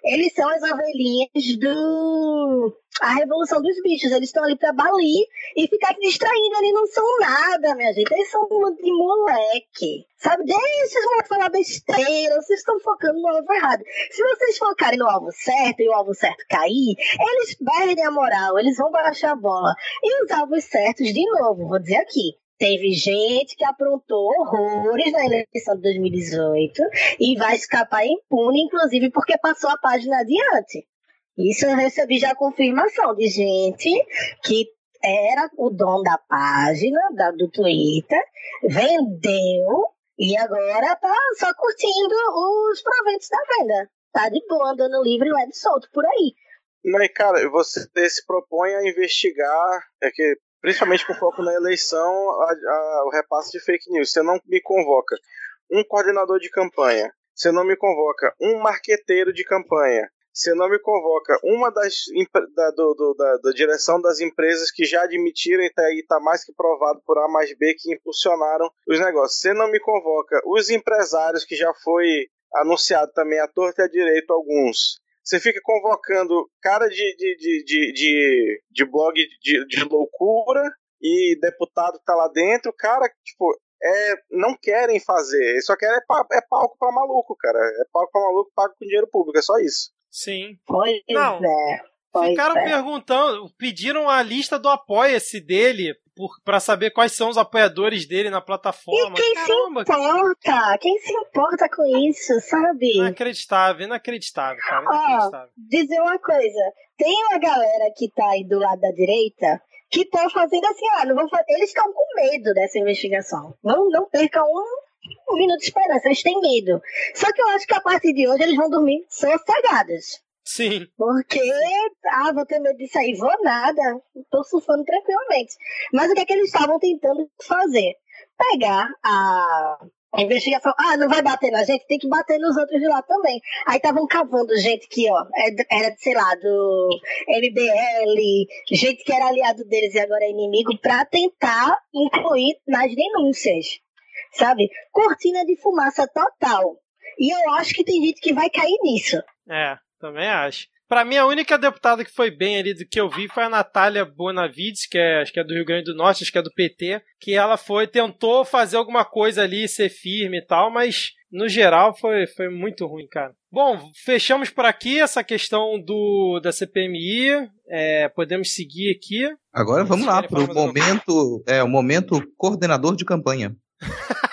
eles são as ovelhinhas do a revolução dos bichos. Eles estão ali para balir e ficar se distraindo. Eles não são nada, minha gente. Eles são um de moleque. Sabe? Deixa esses moleques falar besteira. Vocês estão focando no alvo errado. Se vocês focarem no alvo certo e o alvo certo cair, eles perdem a moral. Eles vão baixar a bola. E os alvos certos, de novo, vou dizer aqui. Teve gente que aprontou horrores na eleição de 2018 e vai escapar impune, inclusive porque passou a página adiante. Isso eu recebi já confirmação de gente que era o dono da página da, do Twitter, vendeu e agora tá só curtindo os proventos da venda. Tá de boa, andando livre, leve solto por aí. Mas, cara, você se propõe a investigar, é que, principalmente com foco na eleição, a, a, o repasse de fake news. Você não me convoca um coordenador de campanha, você não me convoca um marqueteiro de campanha, você não me convoca uma das da, do, do, da, da, direção das empresas que já admitiram e está tá mais que provado por A mais B que impulsionaram os negócios. Você não me convoca os empresários que já foi anunciado também a torta e a direito alguns. Você fica convocando cara de, de, de, de, de, de blog de, de loucura e deputado que tá lá dentro, cara, tipo, é, não querem fazer, eles só querem é, é palco para maluco, cara. É palco para maluco pago com dinheiro público, é só isso. Sim. Pois Não, é. Pois ficaram é. perguntando, pediram a lista do apoia-se dele para saber quais são os apoiadores dele na plataforma. E quem Caramba, se importa? Quem se importa com isso, sabe? Inacreditável, inacreditável, cara. Inacreditável. Ó, dizer uma coisa: tem uma galera que tá aí do lado da direita que estão fazendo assim, ah, não vou fazer. Eles estão com medo dessa investigação. Não, não percam um, um minuto de esperança, eles têm medo. Só que eu acho que a partir de hoje eles vão dormir sossegados. Sim. Porque, ah, vou ter medo disso aí, vou nada. Tô surfando tranquilamente. Mas o que é que eles estavam tentando fazer? Pegar a a investigação, ah, não vai bater na gente, tem que bater nos outros de lá também. Aí estavam cavando gente que, ó, é era, sei lá, do MBL, gente que era aliado deles e agora é inimigo, pra tentar incluir nas denúncias, sabe? Cortina de fumaça total. E eu acho que tem gente que vai cair nisso. É, também acho. Pra mim, a única deputada que foi bem ali do que eu vi foi a Natália Bonavides, que é, acho que é do Rio Grande do Norte, acho que é do PT, que ela foi, tentou fazer alguma coisa ali, ser firme e tal, mas no geral foi, foi muito ruim, cara. Bom, fechamos por aqui essa questão do da CPMI. É, podemos seguir aqui. Agora vamos lá para o momento, é, o momento coordenador de campanha. (laughs)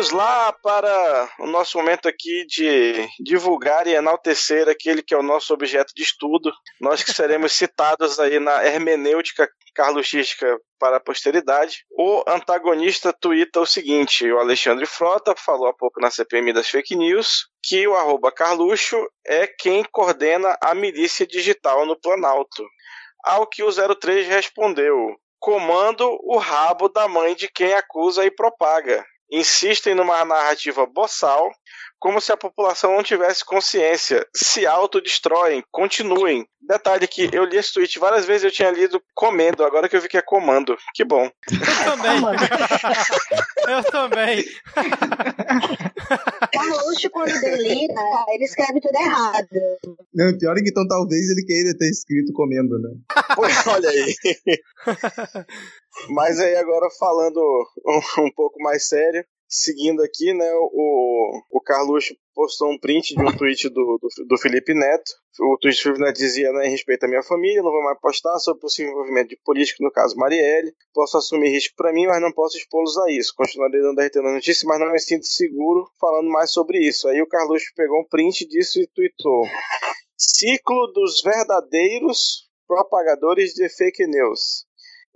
Vamos lá para o nosso momento aqui de divulgar e enaltecer aquele que é o nosso objeto de estudo. Nós que seremos (laughs) citados aí na hermenêutica carluxística para a posteridade. O antagonista tuita o seguinte: o Alexandre Frota falou há pouco na CPMI das fake news que o arroba Carluxo é quem coordena a milícia digital no Planalto. Ao que o 03 respondeu: comando o rabo da mãe de quem acusa e propaga insistem numa narrativa boçal, como se a população não tivesse consciência, se autodestroem, continuem. Detalhe que eu li esse tweet várias vezes, eu tinha lido comendo, agora que eu vi que é comando. Que bom. Eu também. (laughs) eu também. (laughs) Carluxo, quando delira, ele escreve tudo errado. Não, pior é que então talvez ele queira ter escrito comendo, né? Pois, olha aí. (laughs) Mas aí agora falando um, um pouco mais sério, seguindo aqui, né, o, o Carluxo postou um print de um (laughs) tweet do, do, do Felipe Neto. O tweet do Felipe Neto dizia, né, em respeito à minha família, não vou mais postar sobre possível envolvimento de político, no caso Marielle. Posso assumir risco para mim, mas não posso expô-los a isso. Continuarei dando RT na notícia, mas não me sinto seguro falando mais sobre isso. Aí o Carluxo pegou um print disso e tweetou. Ciclo dos verdadeiros propagadores de fake news.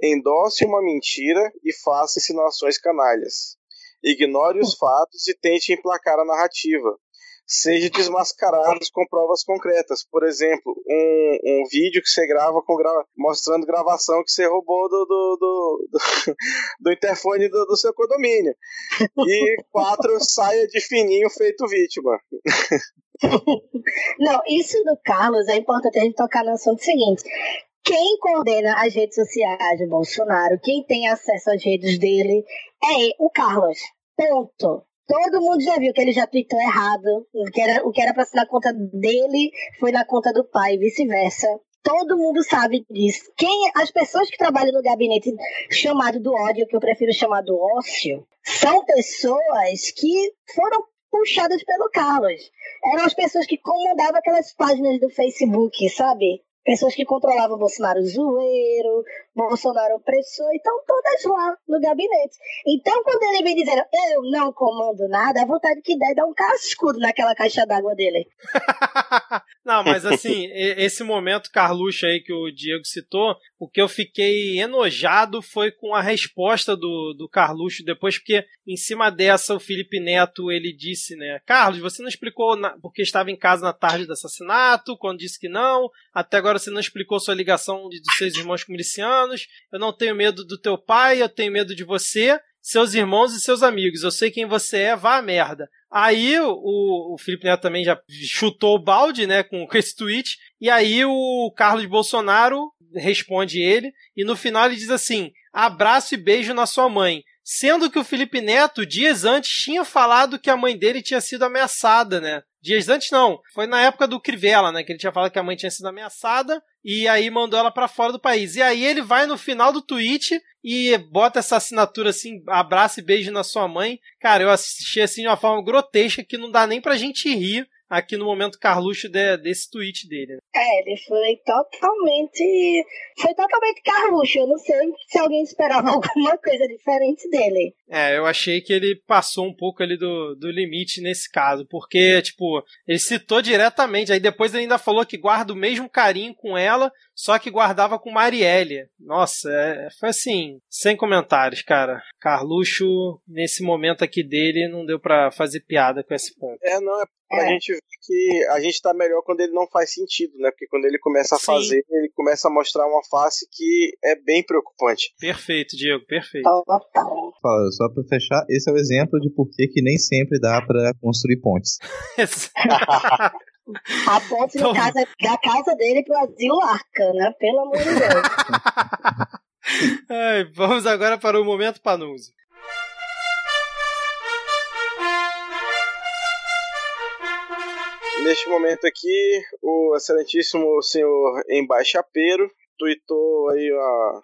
Endosse uma mentira e faça insinuações canalhas. Ignore os fatos e tente emplacar a narrativa. Seja desmascarado com provas concretas. Por exemplo, um, um vídeo que você grava mostrando gravação que você roubou do, do, do, do, (laughs) do interfone do, do, seu condomínio. E quatro, saia de fininho feito vítima. (laughs) Não, isso do Carlos é importante a gente tocar no assunto seguinte. Quem coordena as redes sociais do Bolsonaro, quem tem acesso às redes dele, é o Carlos. Ponto. Todo mundo já viu que ele já tweetou errado. O que era, o que era pra ser na conta dele foi na conta do pai, vice-versa. Todo mundo sabe disso. Quem, as pessoas que trabalham no gabinete chamado do ódio, que eu prefiro chamar do ócio, são pessoas que foram puxadas pelo Carlos. Eram as pessoas que comandavam aquelas páginas do Facebook, sabe? Pessoas que controlavam Bolsonaro zoeiro, Bolsonaro opressor, então todas lá no gabinete. Então, quando ele vem dizendo eu não comando nada, a vontade que der é dar um cascudo naquela caixa d'água dele. (laughs) não, mas assim, esse momento Carluxo aí que o Diego citou, o que eu fiquei enojado foi com a resposta do, do Carluxo depois, porque em cima dessa o Felipe Neto ele disse, né, Carlos, você não explicou na, porque estava em casa na tarde do assassinato, quando disse que não, até agora você não explicou sua ligação de, seus irmãos com milicianos anos, eu não tenho medo do teu pai, eu tenho medo de você, seus irmãos e seus amigos. Eu sei quem você é, vá a merda. Aí o, o Felipe Neto também já chutou o balde, né, com, (laughs) com esse tweet. E aí o Carlos Bolsonaro responde ele. E no final ele diz assim: abraço e beijo na sua mãe. Sendo que o Felipe Neto, dias antes, tinha falado que a mãe dele tinha sido ameaçada, né? Dias antes não, foi na época do Crivella, né? Que ele tinha falado que a mãe tinha sido ameaçada e aí mandou ela para fora do país. E aí ele vai no final do tweet e bota essa assinatura assim, abraço e beijo na sua mãe. Cara, eu assisti assim de uma forma grotesca que não dá nem pra gente rir aqui no momento Carluxo de, desse tweet dele. Né? É, ele foi totalmente. Foi totalmente Carluxo. Eu não sei se alguém esperava (laughs) alguma coisa diferente dele. É, eu achei que ele passou um pouco ali do, do limite nesse caso, porque, tipo, ele citou diretamente, aí depois ele ainda falou que guarda o mesmo carinho com ela, só que guardava com Marielle. Nossa, é, foi assim, sem comentários, cara. Carluxo, nesse momento aqui dele, não deu para fazer piada com esse ponto. É, não, é pra é. gente ver que a gente tá melhor quando ele não faz sentido, né? Porque quando ele começa a Sim. fazer, ele começa a mostrar uma face que é bem preocupante. Perfeito, Diego, perfeito. Só pra fechar, esse é o exemplo de por que nem sempre dá para construir pontes. (laughs) A ponte então... casa, da casa dele pro asilo Arca, né? Pelo amor de Deus. (laughs) Ai, vamos agora para o momento Panuso. Neste momento aqui, o excelentíssimo senhor embaixapeiro tweetou aí a,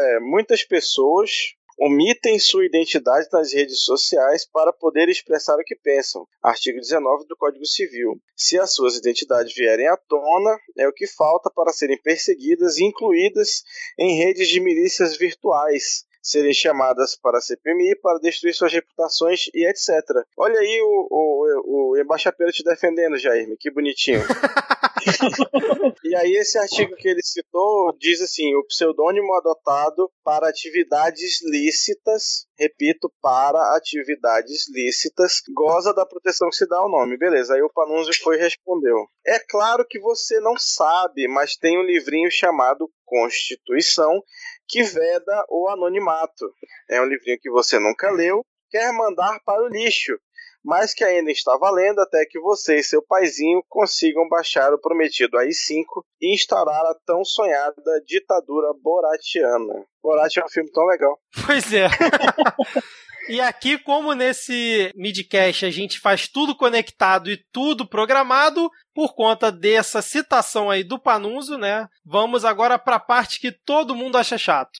é, muitas pessoas omitem sua identidade nas redes sociais para poder expressar o que pensam. Artigo 19 do Código Civil. Se as suas identidades vierem à tona, é o que falta para serem perseguidas e incluídas em redes de milícias virtuais, serem chamadas para a CPMI para destruir suas reputações e etc. Olha aí o, o, o embaixapeiro te defendendo, Jair, que bonitinho. (laughs) e aí esse artigo que ele citou diz assim, o pseudônimo adotado para atividades lícitas, repito, para atividades lícitas, goza da proteção que se dá ao nome. Beleza, aí o Panunzio foi e respondeu. É claro que você não sabe, mas tem um livrinho chamado Constituição que veda o anonimato. É um livrinho que você nunca leu, quer mandar para o lixo, mas que ainda está valendo até que você e seu paizinho consigam baixar o prometido AI-5 e instaurar a tão sonhada ditadura boratiana. Borat é um filme tão legal. Pois é. (laughs) E aqui, como nesse midcast a gente faz tudo conectado e tudo programado, por conta dessa citação aí do Panunzo, né? Vamos agora para a parte que todo mundo acha chato.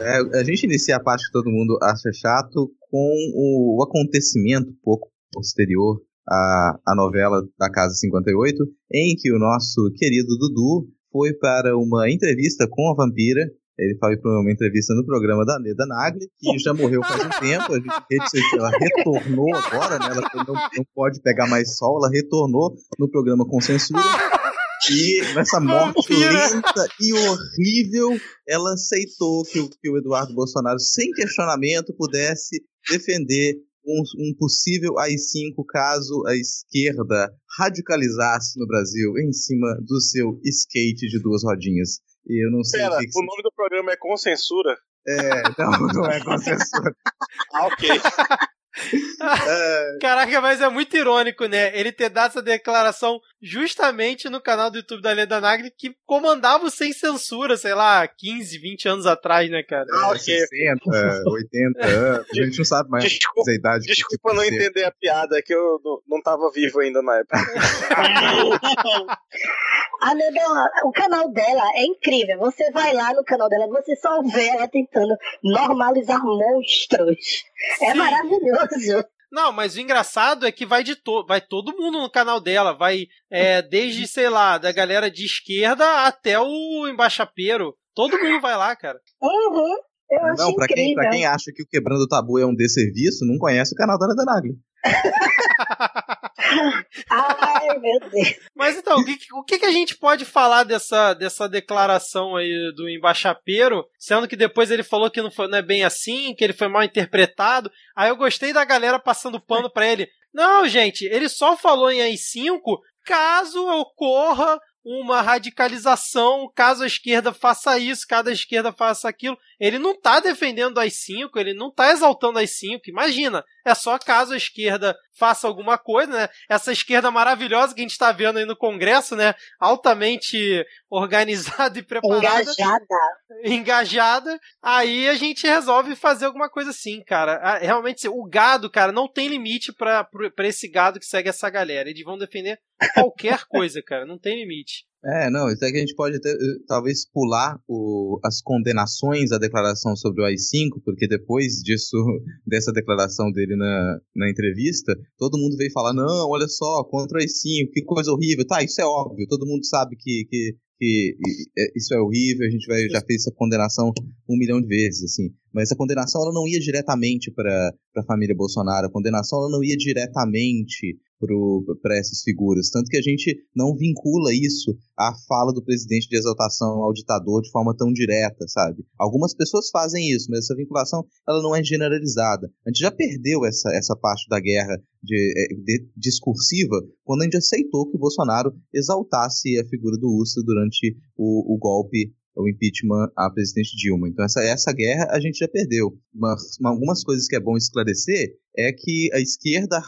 É, a gente inicia a parte que todo mundo acha chato com o, acontecimento pouco posterior à, à novela da Casa 58, em que o nosso querido Dudu foi para uma entrevista com a vampira. Ele foi para uma entrevista no programa da Leda Nagli, que já morreu faz um tempo. A gente, ela retornou agora, né? Ela não, não pode pegar mais sol, ela retornou no programa com censura. E nessa morte lenta e horrível, ela aceitou que que o Eduardo Bolsonaro, sem questionamento, pudesse defender um, um, possível AI-5 caso a esquerda radicalizasse no Brasil em cima do seu skate de duas rodinhas. E eu não sei Pera, o que, que o nome do programa é Com Censura? É, (laughs) não, não é com censura. ah, ok. (laughs) É. Caraca, mas é muito irônico, né? Ele ter dado essa declaração justamente no canal do YouTube da Leda Nagli, que comandava sem censura, sei lá, 15, 20 anos atrás, né, cara? Ah, ok. 60, 80 anos. A gente não sabe mais desculpa, a idade. Desculpa tipo não ser. entender a piada, é que eu não, não tava vivo ainda na época. (laughs) a Leda, o canal dela é incrível. Você vai lá no canal dela, você só vê ela tentando normalizar monstros. É Sim. É maravilhoso. Não, mas o engraçado é que vai de to vai todo mundo no canal dela, vai é, desde, sei lá, da galera de esquerda até o embaixapeiro. Todo mundo vai lá, cara. Uhum. Eu não, pra quem, pra quem acha que o Quebrando o Tabu é um desserviço, não conhece o canal da Ana Nagli. Ai, meu Deus. Mas então, o que, o que, a gente pode falar dessa, dessa declaração aí do embaixapeiro, sendo que depois ele falou que não, foi, não é bem assim, que ele foi mal interpretado. Aí eu gostei da galera passando pano para ele. Não, gente, ele só falou em AI-5 caso ocorra uma radicalização, caso a esquerda faça isso, caso a esquerda faça aquilo. Ele não está defendendo as cinco, ele não está exaltando as cinco. Imagina, é só caso a esquerda faça alguma coisa, né? Essa esquerda maravilhosa que a gente está vendo aí no Congresso, né? Altamente (laughs) organizada e preparada. Engajada. Engajada. Aí a gente resolve fazer alguma coisa assim, cara. Realmente, o gado, cara, não tem limite para esse gado que segue essa galera. Eles vão defender qualquer coisa, cara. Não tem limite. É, não, isso é que a gente pode ter, eh, talvez pular o, as condenações à declaração sobre o AI-5, porque depois disso, (laughs) dessa declaração dele na, na entrevista, todo mundo veio falar, não, olha só, contra o AI-5, que coisa horrível. Tá, isso é óbvio, todo mundo sabe que, que, que é, isso é horrível, a gente vai, já fez essa condenação um milhão de vezes, assim. Mas essa condenação ela não ia diretamente para a família Bolsonaro, a condenação ela não ia diretamente para essas figuras. Tanto que a gente não vincula isso à fala do presidente de exaltação ao ditador de forma tão direta, sabe? Algumas pessoas fazem isso, mas essa vinculação ela não é generalizada. A gente já perdeu essa, essa parte da guerra de, é, de, discursiva quando a gente aceitou que o Bolsonaro exaltasse a figura do Ustra durante o, o golpe o impeachment à presidente Dilma. Então essa, essa guerra a gente já perdeu. Mas, algumas coisas que é bom esclarecer é que a esquerda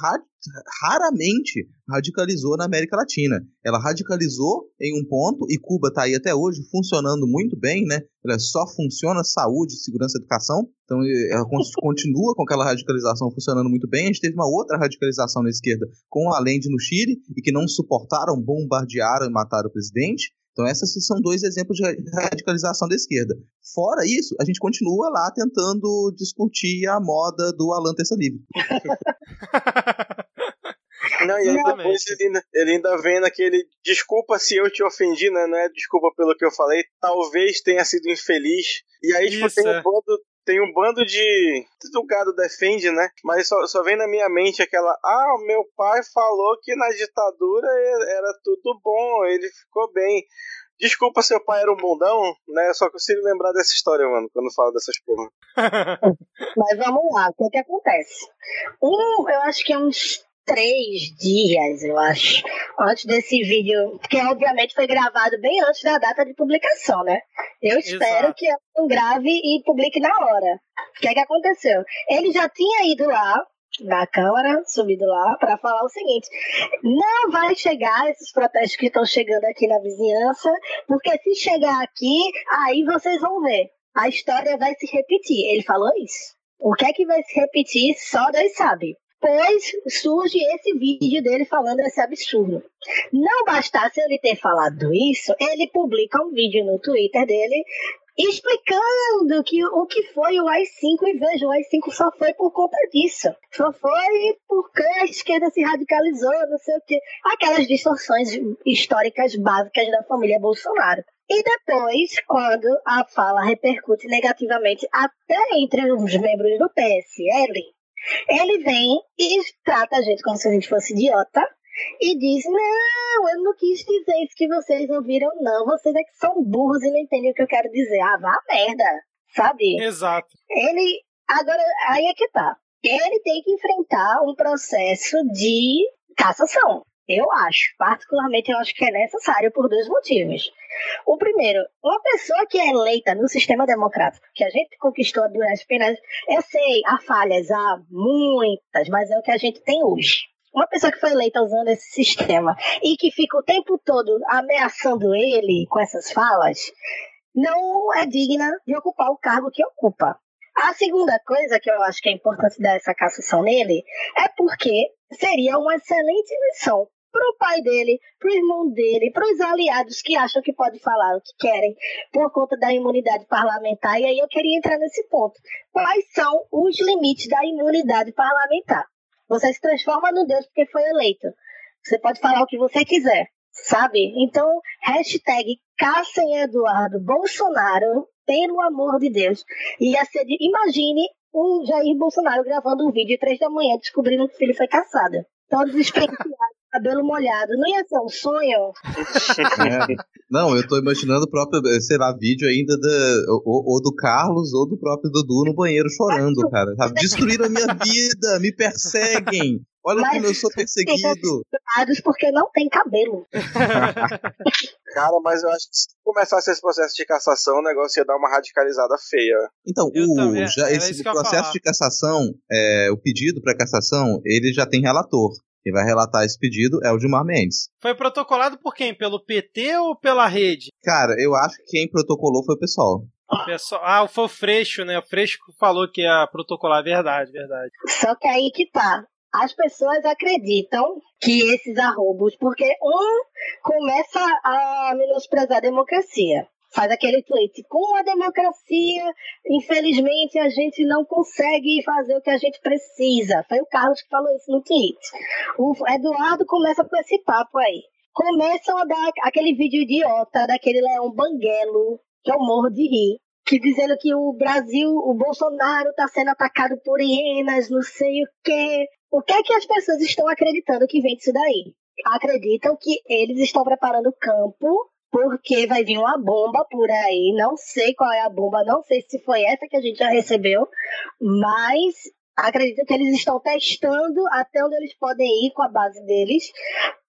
raramente radicalizou na América Latina. Ela radicalizou em um ponto e Cuba está aí até hoje funcionando muito bem, né? Ela só funciona saúde, segurança, educação. Então ela (laughs) continua com aquela radicalização funcionando muito bem. A gente teve uma outra radicalização na esquerda com a Allende no Chile e que não suportaram, bombardearam e mataram o presidente. Então, esses são dois exemplos de radicalização da esquerda. Fora isso, a gente continua lá tentando discutir a moda do Alan Terça Livre. (laughs) Não, e aí depois ele ainda, ele ainda vem naquele desculpa se eu te ofendi, né? Não é desculpa pelo que eu falei, talvez tenha sido infeliz. E aí, tipo, tem um, é. bando, tem um bando de. O gado defende, né? Mas só, só vem na minha mente aquela. Ah, meu pai falou que na ditadura era tudo bom, ele ficou bem. Desculpa, seu pai era um bundão, né? Eu só consigo lembrar dessa história, mano, quando falo dessas porra. (laughs) (laughs) Mas vamos lá, o que, é que acontece? Um, eu acho que é uns três dias, eu acho, antes desse vídeo, que obviamente foi gravado bem antes da data de publicação, né? Eu espero Exato. que eu não grave e publique na hora. O que é que aconteceu? Ele já tinha ido lá na Câmara, subido lá, para falar o seguinte: não vai chegar esses protestos que estão chegando aqui na vizinhança, porque se chegar aqui, aí vocês vão ver. A história vai se repetir. Ele falou isso. O que é que vai se repetir, só Deus sabe depois surge esse vídeo dele falando esse absurdo. Não bastasse ele ter falado isso, ele publica um vídeo no Twitter dele explicando que o que foi o AI-5 e veja, o AI-5 só foi por conta disso. Só foi porque a esquerda se radicalizou, não sei o quê. Aquelas distorções históricas básicas da família Bolsonaro. E depois, quando a fala repercute negativamente até entre os membros do PSL, ele vem e trata a gente como se a gente fosse idiota e diz: Não, eu não quis dizer isso que vocês ouviram, não. Vocês é que são burros e não entendem o que eu quero dizer. Ah, vá merda, sabe? Exato. Ele. Agora, aí é que tá. Ele tem que enfrentar um processo de cassação. Eu acho, particularmente, eu acho que é necessário por dois motivos. O primeiro, uma pessoa que é eleita no sistema democrático, que a gente conquistou durante penas, eu sei, há falhas, há muitas, mas é o que a gente tem hoje. Uma pessoa que foi eleita usando esse sistema e que fica o tempo todo ameaçando ele com essas falas, não é digna de ocupar o cargo que ocupa. A segunda coisa que eu acho que é importante dar essa cassação nele é porque seria uma excelente missão para o pai dele, para o irmão dele, para os aliados que acham que pode falar o que querem por conta da imunidade parlamentar. E aí eu queria entrar nesse ponto. Quais são os limites da imunidade parlamentar? Você se transforma no Deus porque foi eleito. Você pode falar o que você quiser, sabe? Então, hashtag Cassem Eduardo Bolsonaro, pelo amor de Deus. Ia ser imagine o Jair Bolsonaro gravando um vídeo três da manhã descobrindo que o filho foi caçado. Todos despenteados, (laughs) cabelo molhado. Não ia ser um sonho? É. Não, eu tô imaginando o próprio, sei lá, vídeo ainda da, ou, ou, do Carlos ou do próprio Dudu no banheiro chorando, cara. Sabe? Destruíram a minha (laughs) vida, me perseguem. Olha mas como eu sou perseguido. porque não tem cabelo. (laughs) Cara, mas eu acho que se começasse esse processo de cassação, o negócio ia dar uma radicalizada feia. Então, o, já, esse processo de cassação, é, o pedido para cassação, ele já tem relator. Quem vai relatar esse pedido é o Dilmar Mendes. Foi protocolado por quem? Pelo PT ou pela rede? Cara, eu acho que quem protocolou foi o pessoal. pessoal ah, foi o Freixo, né? O Freixo falou que ia protocolar, verdade, verdade. Só que aí que tá. as pessoas acreditam que esses arrobos, porque um começa a menosprezar a democracia. Faz aquele tweet, com a democracia, infelizmente a gente não consegue fazer o que a gente precisa. Foi o Carlos que falou isso no tweet. O Eduardo começa com esse papo aí. Começam a dar aquele vídeo idiota daquele leão banguelo, que eu morro de rir que dizendo que o Brasil, o Bolsonaro está sendo atacado por hienas, não sei o quê. O que é que as pessoas estão acreditando que vem disso daí? Acreditam que eles estão preparando o campo porque vai vir uma bomba por aí. Não sei qual é a bomba, não sei se foi essa que a gente já recebeu, mas acredito que eles estão testando até onde eles podem ir com a base deles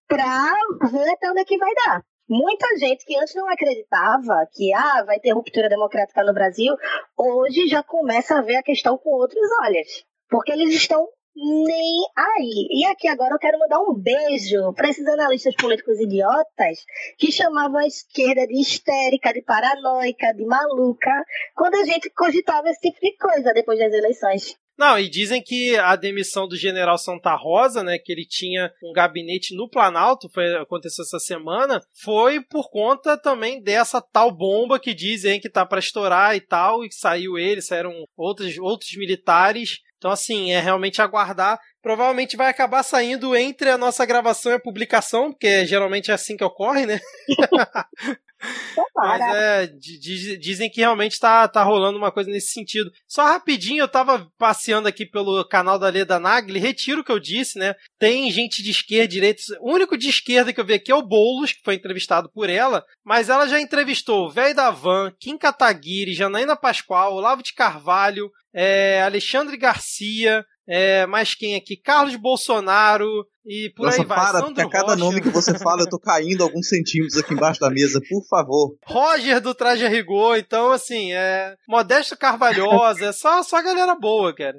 para ver até onde é que vai dar. Muita gente que antes não acreditava que ah, vai ter ruptura democrática no Brasil, hoje já começa a ver a questão com outros olhos. Porque eles estão nem aí. E aqui agora eu quero mandar um beijo para esses analistas políticos idiotas que chamavam a esquerda de histérica, de paranoica, de maluca, quando a gente cogitava esse tipo de coisa depois das eleições. Não, e dizem que a demissão do general Santa Rosa, né, que ele tinha um gabinete no Planalto, foi aconteceu essa semana, foi por conta também dessa tal bomba que dizem que tá para estourar e tal, e saiu ele, saíram outros, outros militares. Então, assim, é realmente aguardar. Provavelmente vai acabar saindo entre a nossa gravação e a publicação, porque geralmente é assim que ocorre, né? (laughs) Mas é, dizem que realmente tá, tá rolando uma coisa nesse sentido. Só rapidinho, eu tava passeando aqui pelo canal da Leda Nagli, retiro o que eu disse, né? Tem gente de esquerda, direita. O único de esquerda que eu vi aqui é o Boulos, que foi entrevistado por ela, mas ela já entrevistou o Velho da Van, Kim Kataguiri, Janaína Pascoal, Olavo de Carvalho, é, Alexandre Garcia, é, mais quem aqui? Carlos Bolsonaro e por Nossa, aí vai. para, Sandro a cada Rocha. nome que você fala eu tô caindo alguns centímetros aqui embaixo da mesa, por favor. Roger do Traje a Rigor, então assim, é Modesto Carvalhosa, é só, só galera boa, cara.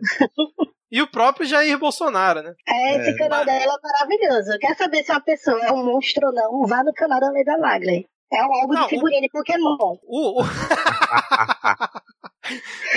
E o próprio Jair Bolsonaro, né? É, esse É. canal dela é maravilhoso. Quer saber se uma pessoa é um monstro ou não? Vá no canal da Leda Nagli. É um álbum Não, de figurinha de Pokémon. O, o... (laughs) (laughs)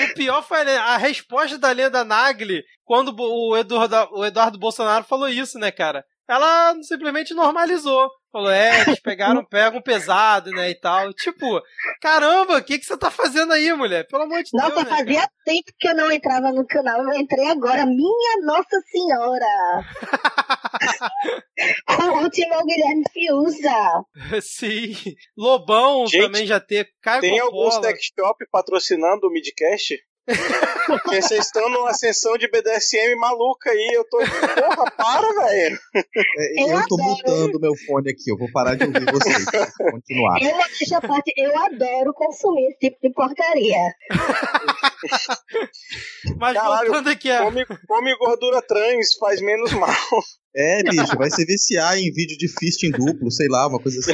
o pior foi a resposta da Lenda Nagli quando o Eduardo, o Eduardo Bolsonaro falou isso, né, cara? Ela simplesmente normalizou. Falou, é, eles pegaram, pegam pesado, né, e tal. Tipo, caramba, o que, que você tá fazendo aí, mulher? Pelo amor de Nossa, Deus, né, fazia tempo que eu não entrava no canal. Eu entrei agora. Minha Nossa Senhora! (laughs) o último é o Guilherme Fiuza. Sim. Lobão Gente, também já ter. Caio Tem alguns Coppola. tech shop patrocinando o Midcast? Porque vocês estão numa ascensão de BDSM maluca aí. Eu tô. Porra, para, velho. É, Eu eu tô adoro. mutando meu fone aqui, eu vou parar de ouvir vocês. Continuar. Eu, à parte, eu adoro consumir esse tipo de porcaria. Mas Caralho, voltando aqui a. Come, come gordura trans, faz menos mal. É, bicho, vai se viciar em vídeo de fisting duplo, sei lá, uma coisa assim.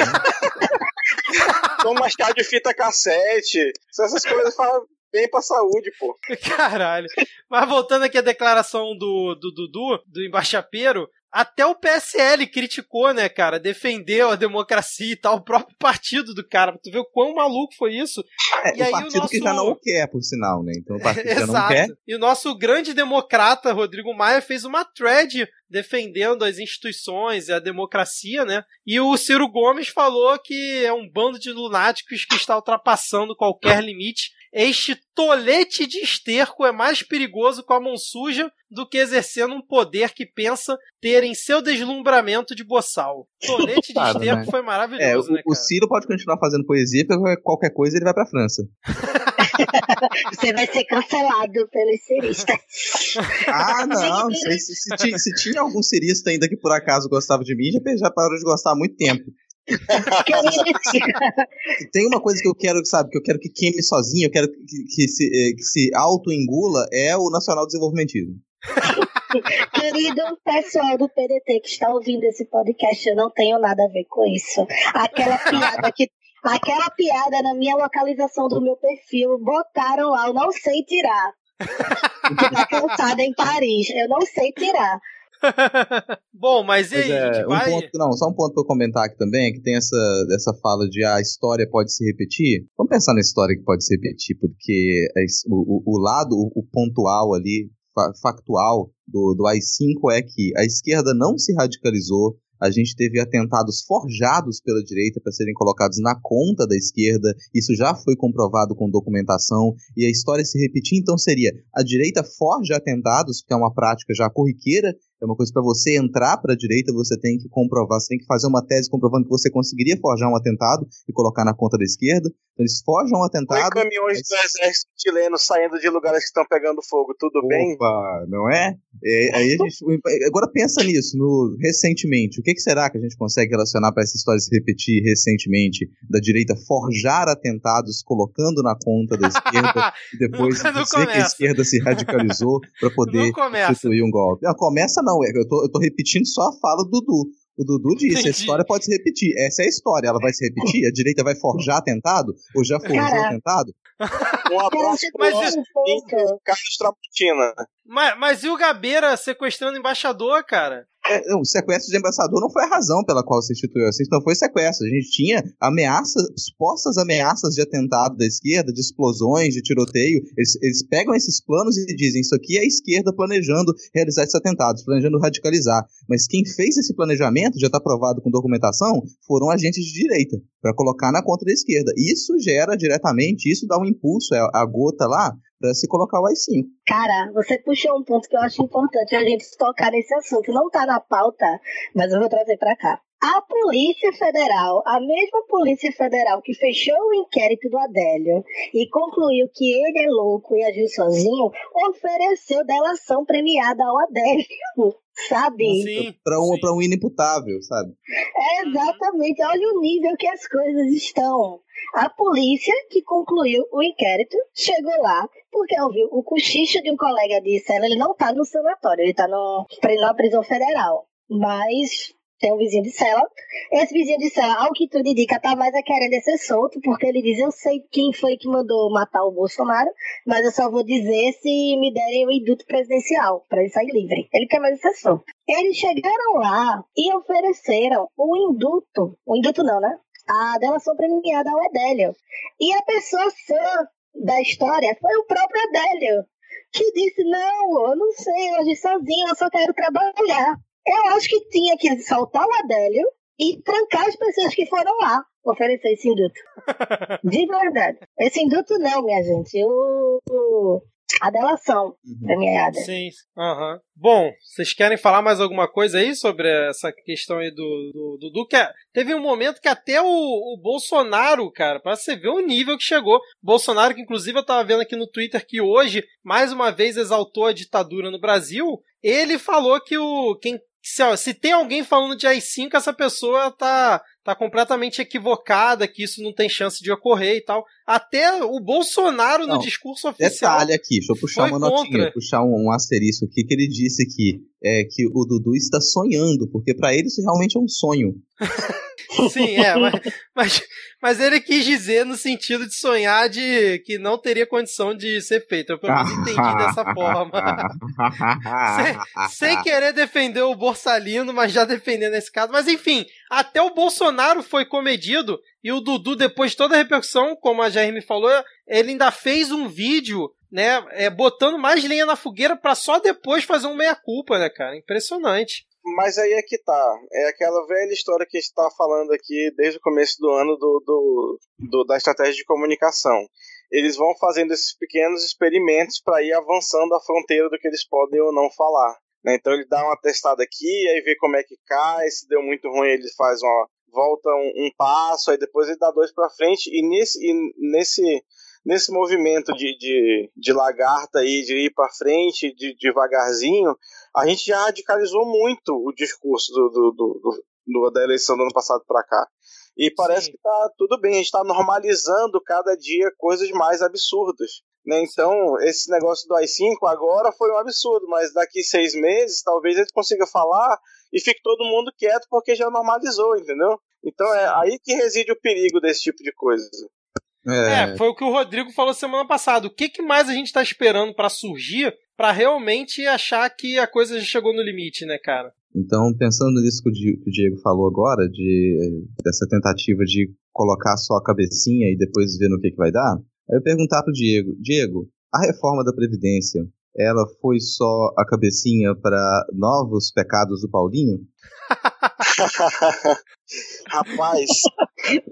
Toma mais tarde fita cassete. Essas coisas fazem bem pra saúde, pô. (laughs) Caralho. Mas voltando aqui à declaração do, do Dudu, do embaixapeiro, até o PSL criticou, né, cara? Defendeu a democracia e tal, o próprio partido do cara. Tu vê o quão maluco foi isso? É, E aí o o partido que nosso- já não o quer, por sinal, né? Então o partido que já não Exato. quer. E o nosso grande democrata, Rodrigo Maia, fez uma thread defendendo as instituições e a democracia, né? E o Ciro Gomes falou que é um bando de lunáticos que está ultrapassando qualquer limite. Este tolete de esterco é mais perigoso com a mão suja do que exercendo um poder que pensa ter em seu deslumbramento de boçal. (laughs) Tolete de Claro, esterco né? foi É, o, maravilhoso, né, o? Ciro pode continuar fazendo poesia, porque qualquer coisa ele vai pra França. (laughs) Você vai ser cancelado pelos ciristas. Ah, (laughs) não, não sei se, se, ti- se tinha algum cirista ainda que por acaso gostava de mim, já, já parou de gostar há muito tempo. (laughs) Tem uma coisa que eu quero, sabe, que eu quero que queime sozinho, eu quero que, que se, eh, que se auto-engula, é o nacional desenvolvimentismo. (laughs) Querido pessoal do PDT que está ouvindo esse podcast, eu não tenho nada a ver com isso. Aquela piada que. Aquela piada na minha localização do meu perfil, botaram lá, eu não sei tirar. Tá cansada em Paris, eu não sei tirar. (laughs) Bom, mas e aí, é, um vai... ponto, não, só um ponto pra eu comentar aqui também, é que tem essa, essa fala de ah, a história pode se repetir. Vamos pensar na história que pode se repetir, porque é o, o- o lado, o, o pontual ali, fa- factual, do, do AI-5 é que a esquerda não se radicalizou, a gente teve atentados forjados pela direita para serem colocados na conta da esquerda. Isso já foi comprovado com documentação e a história se repetir. Então seria a direita forja atentados, que é uma prática já corriqueira é uma coisa para você entrar para a direita, você tem que comprovar, você tem que fazer uma tese comprovando que você conseguiria forjar um atentado e colocar na conta da esquerda. Então, eles forjam um atentado. Foi caminhões do exército chileno saindo de lugares que estão pegando fogo, tudo Opa, bem? não é? é aí a gente, agora pensa nisso, no recentemente. O que, que será que a gente consegue relacionar para essa história se repetir recentemente da direita forjar atentados colocando na conta da esquerda (laughs) e depois não, não dizer começa. que a esquerda se radicalizou para (laughs) poder instituir um golpe? Não, começa não, eu tô, eu tô repetindo só a fala do Dudu. O Dudu disse, Entendi. a história pode se repetir. Essa é a história, ela vai se repetir? A direita vai forjar atentado? Ou já forjou Caraca. atentado? Um abraço pro Mas nosso Carlos Tramontina. Mas, mas e o Gabeira sequestrando o embaixador, cara? É, o sequestro de embaixador não foi a razão pela qual se instituiu assim, não foi sequestro. A gente tinha ameaças, supostas ameaças de atentado da esquerda, de explosões, de tiroteio. Eles, eles pegam esses planos e dizem: Isso aqui é a esquerda planejando realizar esses atentados, planejando radicalizar. Mas quem fez esse planejamento, já está provado com documentação, foram agentes de direita, para colocar na conta da esquerda. Isso gera diretamente, isso dá um impulso, é a gota lá, para se colocar o AI-5. Cara, você puxou um ponto que eu acho importante a gente tocar nesse assunto. Não tá na pauta, mas eu vou trazer pra cá. A Polícia Federal, a mesma Polícia Federal que fechou o inquérito do Adélio e concluiu que ele é louco e agiu sozinho, ofereceu delação premiada ao Adélio. (laughs) Sabe? Sim. Para um, pra um inimputável, sabe? É exatamente. Olha o nível que as coisas estão. A polícia, que concluiu o inquérito, chegou lá porque ouviu o cochicho de um colega de cela. Ele não tá no sanatório, ele tá no, na prisão federal. Mas tem um vizinho de cela. Esse vizinho de cela, ao que tudo indica, tá mais a querer ser solto, porque ele diz: Eu sei quem foi que mandou matar o Bolsonaro, mas eu só vou dizer se me derem o induto presidencial, pra ele sair livre. Ele quer mais ser solto. Eles chegaram lá e ofereceram o induto. O induto não, né? A delação premiada ao Adélio. E a pessoa sã da história foi o próprio Adélio, que disse: Não, eu não sei, eu sozinho, eu só quero trabalhar. Eu acho que tinha que soltar o Adélio e trancar as pessoas que foram lá oferecer esse induto. (laughs) De verdade. Esse induto não, minha gente. O, o- a delação premiada. Sim. Aham. Bom, vocês querem falar mais alguma coisa aí sobre essa questão aí do do, do, do que é- teve um momento que até o, o Bolsonaro, cara, pra você ver o nível que chegou. Bolsonaro, que inclusive eu tava vendo aqui no Twitter que hoje mais uma vez exaltou a ditadura no Brasil. Ele falou que o quem se, ó, se tem alguém falando de AI-5, essa pessoa tá tá completamente equivocada, que isso não tem chance de ocorrer e tal. Até o Bolsonaro no Não, discurso oficial Detalhe aqui, deixa eu puxar uma notinha, contra. puxar um, um asterisco aqui, que ele disse que, é, que o Dudu está sonhando, porque para ele isso realmente é um sonho. (laughs) Sim, é, mas, mas, mas ele quis dizer no sentido de sonhar de que não teria condição de ser feito. Eu pelo menos (laughs) entendi dessa forma. (laughs) sem, sem querer defender o Borsalino, mas já defendendo esse caso. Mas enfim, até o Bolsonaro foi comedido e o Dudu, depois de toda a repercussão, como a Jair me falou, ele ainda fez um vídeo, né, é, botando mais lenha na fogueira pra só depois fazer um meia-culpa, né, cara? Impressionante. Mas aí é que tá. É aquela velha história que a gente tá falando aqui desde o começo do ano do, do, do- da estratégia de comunicação. Eles vão fazendo esses pequenos experimentos para ir avançando a fronteira do que eles podem ou não falar. Né? Então ele dá uma testada aqui, aí vê como é que cai, se deu muito ruim ele faz uma volta um, um passo, aí depois ele dá dois para frente e nesse e nesse nesse movimento de, de, de lagarta aí, de ir para frente de, devagarzinho, a gente já radicalizou muito o discurso do, do, do, do- da eleição do ano passado para cá. E parece Sim. que tá tudo bem, a gente está normalizando cada dia coisas mais absurdas. Né? Então, esse negócio do AI-5 agora foi um absurdo, mas daqui seis meses talvez ele consiga falar e fique todo mundo quieto porque já normalizou, entendeu? Então é aí que reside o perigo desse tipo de coisa. É, foi o que o Rodrigo falou semana passada. O que, que mais a gente tá esperando pra surgir pra realmente achar que a coisa já chegou no limite, né, cara? Então, pensando nisso que o Di- que o Diego falou agora, de, dessa tentativa de colocar só a cabecinha e depois ver no que, que vai dar, aí eu perguntar pro Diego, Diego, a reforma da Previdência, ela foi só a cabecinha para novos pecados do Paulinho? (laughs) Rapaz,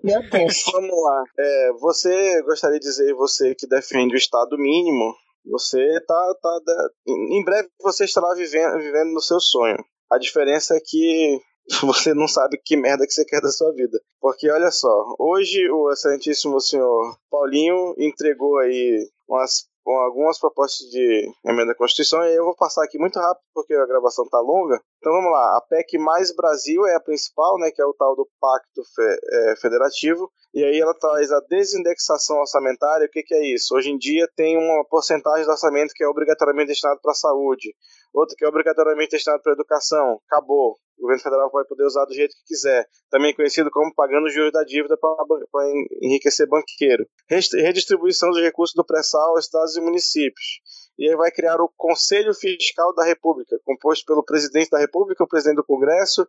Meu Deus. vamos lá. É, você gostaria de dizer, você que defende o Estado mínimo, você tá, tá em breve você estará vivendo, vivendo no seu sonho. A diferença é que (laughs) você não sabe que merda que você quer da sua vida. Porque olha só, hoje o excelentíssimo senhor Paulinho entregou aí umas algumas propostas de emenda à Constituição, e eu vou passar aqui muito rápido porque a gravação tá longa. Então vamos lá, a PEC mais Brasil é a principal, né, que é o tal do Pacto Fe é, Federativo, e aí ela traz a desindexação orçamentária. O que, que é isso? Hoje em dia tem uma porcentagem do orçamento que é obrigatoriamente destinado para a saúde, outra que é obrigatoriamente destinado para a educação. Acabou. O governo federal vai poder usar do jeito que quiser. Também conhecido como pagando juros da dívida para enriquecer banqueiro. Redistribuição dos recursos do pré-sal aos estados e municípios e aí vai criar o Conselho Fiscal da República, composto pelo presidente da República, o presidente do Congresso,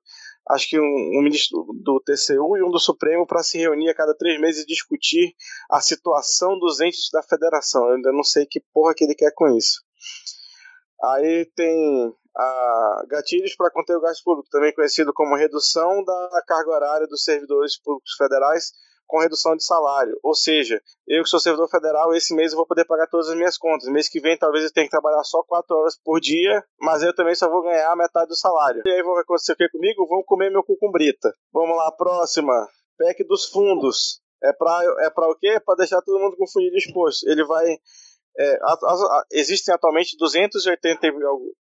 acho que um, um ministro do TCU e um do Supremo para se reunir a cada três meses e discutir a situação dos entes da federação. Eu ainda não sei que porra que ele quer com isso. Aí tem a gatilhos para conter o gasto público, também conhecido como redução da carga horária dos servidores públicos federais com redução de salário. Ou seja, eu que sou servidor federal, esse mês eu vou poder pagar todas as minhas contas. Mês que vem talvez eu tenha que trabalhar só 4 horas por dia, mas eu também só vou ganhar metade do salário. E aí vai acontecer o que comigo? Vão comer meu cu com brita. Vamos lá, próxima. PEC dos fundos. É para é o quê? Para deixar todo mundo confundido e exposto. Ele vai é, a, a, existem atualmente 280,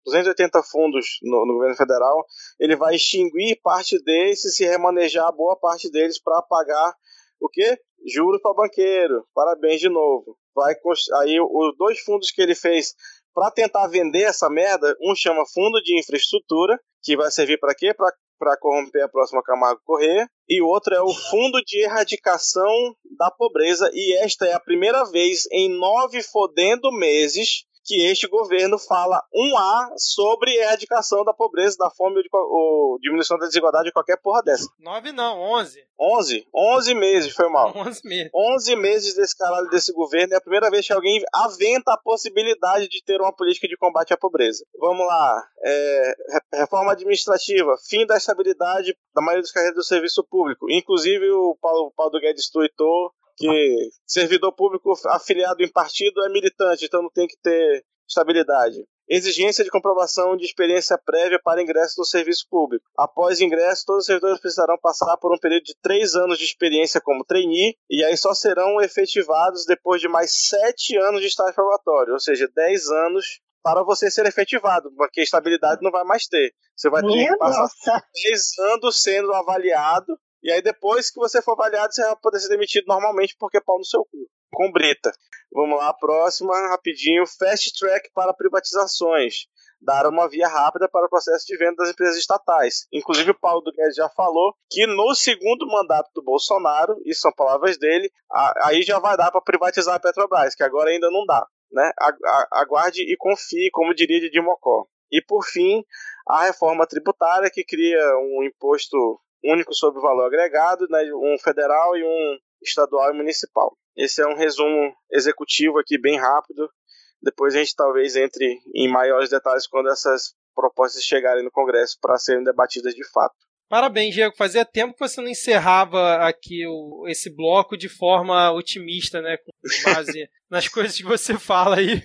280 fundos no, no, governo federal. Ele vai extinguir parte desses e remanejar boa parte deles para pagar o quê? Juros para banqueiro. Parabéns de novo. Vai aí os dois fundos que ele fez para tentar vender essa merda, um chama Fundo de Infraestrutura, que vai servir para quê? Para corromper a próxima Camargo Corrêa, e o outro é o Fundo de Erradicação da Pobreza, e esta é a primeira vez em nove fodendo meses que este governo fala um A sobre erradicação da pobreza, da fome ou, de, diminuição da desigualdade, qualquer porra dessa. Nove não, onze. Onze? Onze meses, foi mal. Onze meses. Onze meses desse caralho desse governo é a primeira vez que alguém aventa a possibilidade de ter uma política de combate à pobreza. Vamos lá. É, reforma administrativa, fim da estabilidade da maioria dos carreiras do serviço público. Inclusive o Paulo, Paulo Guedes tuitou que servidor público afiliado em partido é militante, então não tem que ter estabilidade. Exigência de comprovação de experiência prévia para ingresso no serviço público. Após ingresso, todos os servidores precisarão passar por um período de três anos de experiência como trainee, e aí só serão efetivados depois de mais sete anos de estágio probatório, ou seja, dez anos para você ser efetivado, porque estabilidade não vai mais ter. Você vai ter que passar nossa. 10 anos sendo avaliado e aí depois que você for avaliado, você vai poder ser demitido normalmente porque pau no seu cu. Com brita. Vamos lá, próxima, rapidinho. Fast track para privatizações. Dar uma via rápida para o processo de venda das empresas estatais. Inclusive, o Paulo do Guedes já falou que no segundo mandato do Bolsonaro, isso são palavras dele, aí já vai dar para privatizar a Petrobras, que agora ainda não dá. Né? Aguarde e confie, como diria de Dimocó. E por fim, a reforma tributária que cria um imposto único sobre o valor agregado, né, um federal e um estadual e municipal. Esse é um resumo executivo aqui bem rápido. Depois a gente talvez entre em maiores detalhes quando essas propostas chegarem no Congresso para serem debatidas de fato. Parabéns, Diego. Fazia tempo que você não encerrava aqui o, esse bloco de forma otimista, né? Com base (laughs) nas coisas que você fala aí.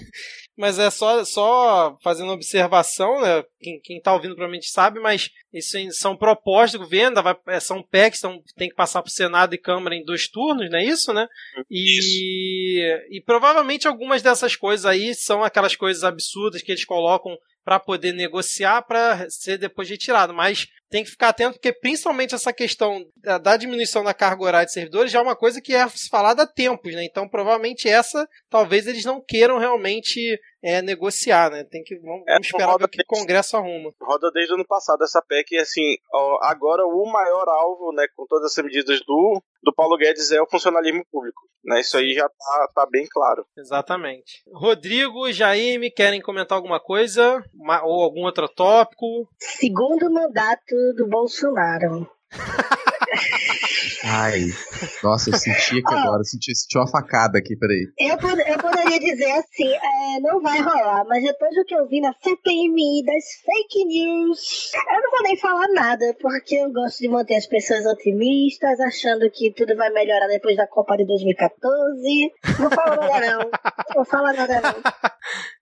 Mas é só, só fazendo observação, né? Quem, quem tá ouvindo provavelmente sabe, mas isso são propostas do governo, vai, é, são PECs, então tem que passar para o Senado e Câmara em dois turnos, não é isso, né? E, e provavelmente algumas dessas coisas aí são aquelas coisas absurdas que eles colocam para poder negociar para ser depois retirado. Mas tem que ficar atento, porque principalmente essa questão da, da, diminuição da carga horária de servidores já é uma coisa que é falada há tempos, né? Então, provavelmente essa, talvez eles não queiram realmente é, negociar, né? Tem que vamos, é, esperar o que o Congresso arruma. Roda desde o ano passado essa PEC, e assim, ó, agora o maior alvo, né, com todas essas medidas do, do Paulo Guedes é o funcionalismo público, né? Isso aí já tá, tá bem claro. Exatamente. Rodrigo, Jaime, querem comentar alguma coisa? Ou algum outro tópico? Segundo mandato do Bolsonaro. (laughs) Ai, nossa, eu senti aqui agora, eu senti, senti uma facada aqui, peraí. Eu, pod eu poderia dizer assim, é, não vai rolar, mas depois do que eu vi na CPMI das fake news, eu não vou nem falar nada, porque eu gosto de manter as pessoas otimistas, achando que tudo vai melhorar depois da Copa de 2014. Não falo nada não, não vou falar nada não.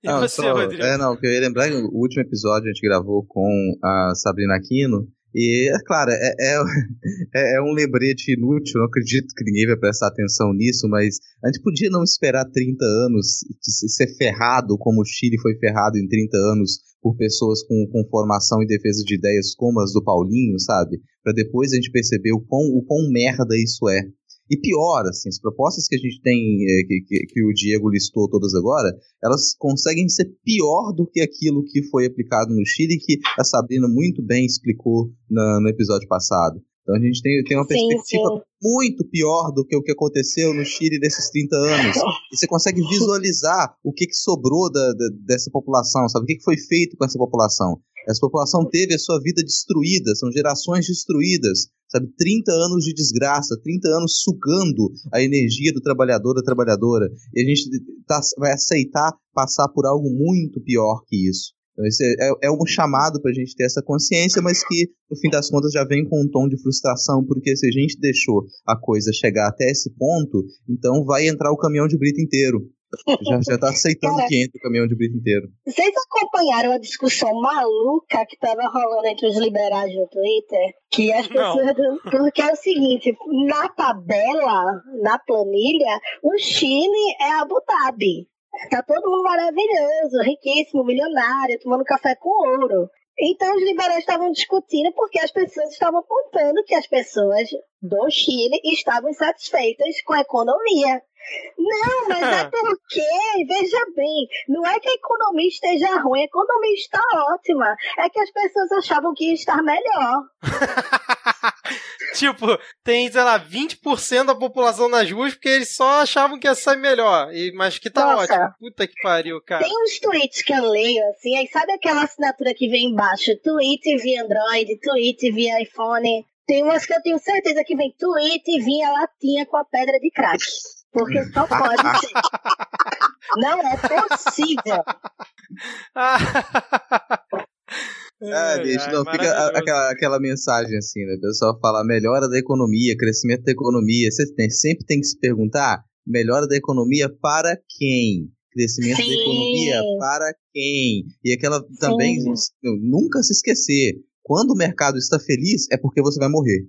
E não, você, só, Rodrigo? É, não, eu ia lembrar que o último episódio a gente gravou com a Sabrina Aquino, e, é claro, é, é, (laughs) é, é, um lembrete inútil, não acredito que ninguém vai prestar atenção nisso, mas a gente podia não esperar 30 anos de ser ferrado como o Chile foi ferrado em 30 anos por pessoas com, com formação e defesa de ideias como as do Paulinho, sabe? Para depois a gente perceber o quão, o quão merda isso é. E pior, assim, as propostas que a gente tem, é, que, que, que, o Diego listou todas agora, elas conseguem ser pior do que aquilo que foi aplicado no Chile, que a Sabrina muito bem explicou na, no episódio passado. Então a gente tem, tem uma perspectiva sim, sim. muito pior do que o que aconteceu no Chile nesses 30 anos. E você consegue (laughs) visualizar o que, que sobrou da, da, dessa população, sabe? O que, que foi feito com essa população. Essa população teve a sua vida destruída, são gerações destruídas, sabe? 30 anos de desgraça, 30 anos sugando a energia do trabalhador, da trabalhadora. E a gente tá, vai aceitar passar por algo muito pior que isso. Então, esse é, é, um chamado para a gente ter essa consciência, mas que, no fim das contas, já vem com um tom de frustração, porque se a gente deixou a coisa chegar até esse ponto, então vai entrar o caminhão de brita inteiro. Já, já tá aceitando Cara, que entra o caminhão de brita inteiro. Vocês acompanharam a discussão maluca que tava rolando entre os liberais no Twitter? Que as pessoas. Do, porque é o seguinte: na tabela, na planilha, o Chile é Abu Dhabi. Tá todo mundo maravilhoso, riquíssimo, milionário, tomando café com ouro. Então os liberais estavam discutindo porque as pessoas estavam apontando que as pessoas do Chile estavam insatisfeitas com a economia. Não, mas é (laughs) porque, veja bem, não é que a economia esteja ruim, a economia está ótima. É que as pessoas achavam que ia estar melhor. (laughs) tipo, tem, sei lá, 20% da população nas ruas porque eles só achavam que ia sair melhor. E, mas que tá Nossa, ótimo. Puta que pariu, cara. Tem uns tweets que eu leio, assim, aí sabe aquela assinatura que vem embaixo? Tweet via Android, tweet via iPhone. Tem umas que eu tenho certeza que vem tweet vinha latinha com a pedra de crack. Porque (laughs) só pode ser. Não é possível. (laughs) Ah, bicho, não, fica aquela, aquela mensagem assim, né? O pessoal fala melhora da economia, crescimento da economia. Você tem, sempre tem que se perguntar: melhora da economia para quem? Crescimento Sim. da economia para quem? E aquela também, nunca se esquecer: quando o mercado está feliz, é porque você vai morrer.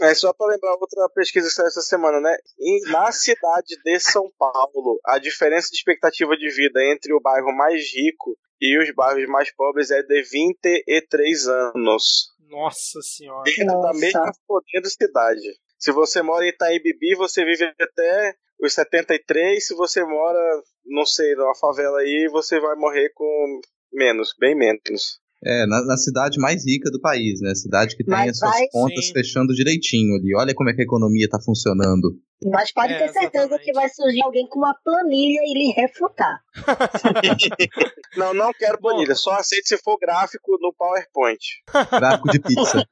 É só para lembrar outra pesquisa que saiu essa semana, né? E na cidade de São Paulo, a diferença de expectativa de vida entre o bairro mais rico e os bairros mais pobres é de 23 anos. Nossa senhora. Dentro da mesma fodida cidade. Se você mora em Itaíbibi, você vive até os 73. Se você mora, não sei, numa favela aí, você vai morrer com menos, bem menos. É, na, na, cidade mais rica do país, né? Cidade que tem Mas as suas vai, contas sim. fechando direitinho ali. Olha como é que a economia está funcionando. Mas pode é, ter certeza exatamente. que vai surgir alguém com uma planilha e lhe refutar. (laughs) não, não quero planilha. Só aceito se for gráfico no PowerPoint. (laughs) Gráfico de pizza.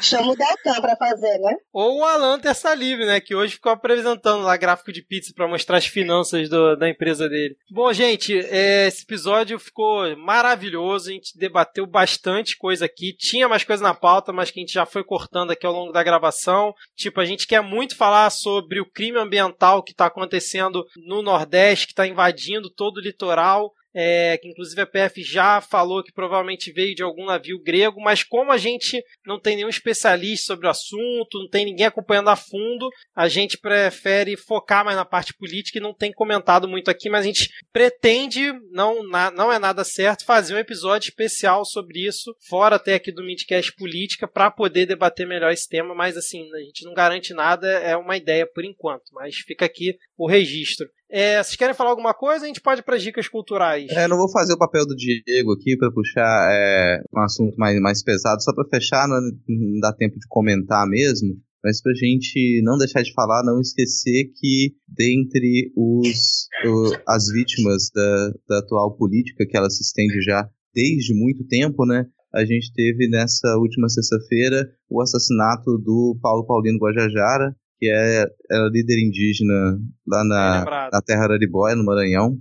Chama o Deltan pra fazer, né? Ou o Alan Terça Livre, né? Que hoje ficou apresentando lá gráfico de pizza para mostrar as finanças do, da empresa dele. Bom, gente, é, esse episódio ficou maravilhoso. A gente debateu bastante coisa aqui. Tinha mais coisa na pauta, mas que a gente já foi cortando aqui ao longo da gravação. Tipo, a gente quer muito falar sobre o crime ambiental que está acontecendo no Nordeste, que está invadindo todo o litoral é, que inclusive a PF já falou que provavelmente veio de algum navio grego, mas como a gente não tem nenhum especialista sobre o assunto, não tem ninguém acompanhando a fundo, a gente prefere focar mais na parte política e não tem comentado muito aqui, mas a gente pretende, não, na, não é nada certo, fazer um episódio especial sobre isso, fora até aqui do Midcast Política, para poder debater melhor esse tema, mas assim, a gente não garante nada, é uma ideia por enquanto, mas fica aqui o registro. É, vocês querem falar alguma coisa? A gente pode ir para dicas culturais. É, não vou fazer o papel do Diego aqui para puxar é, um assunto mais, mais pesado, só para fechar, não, não dá tempo de comentar mesmo. Mas para a gente não deixar de falar, não esquecer que dentre os, o, as vítimas da, da atual política, que ela se estende já desde muito tempo, né? a gente teve nessa última sexta-feira o assassinato do Paulo Paulino Guajajara, que é, era líder indígena lá na, na terra Araribóia, no Maranhão.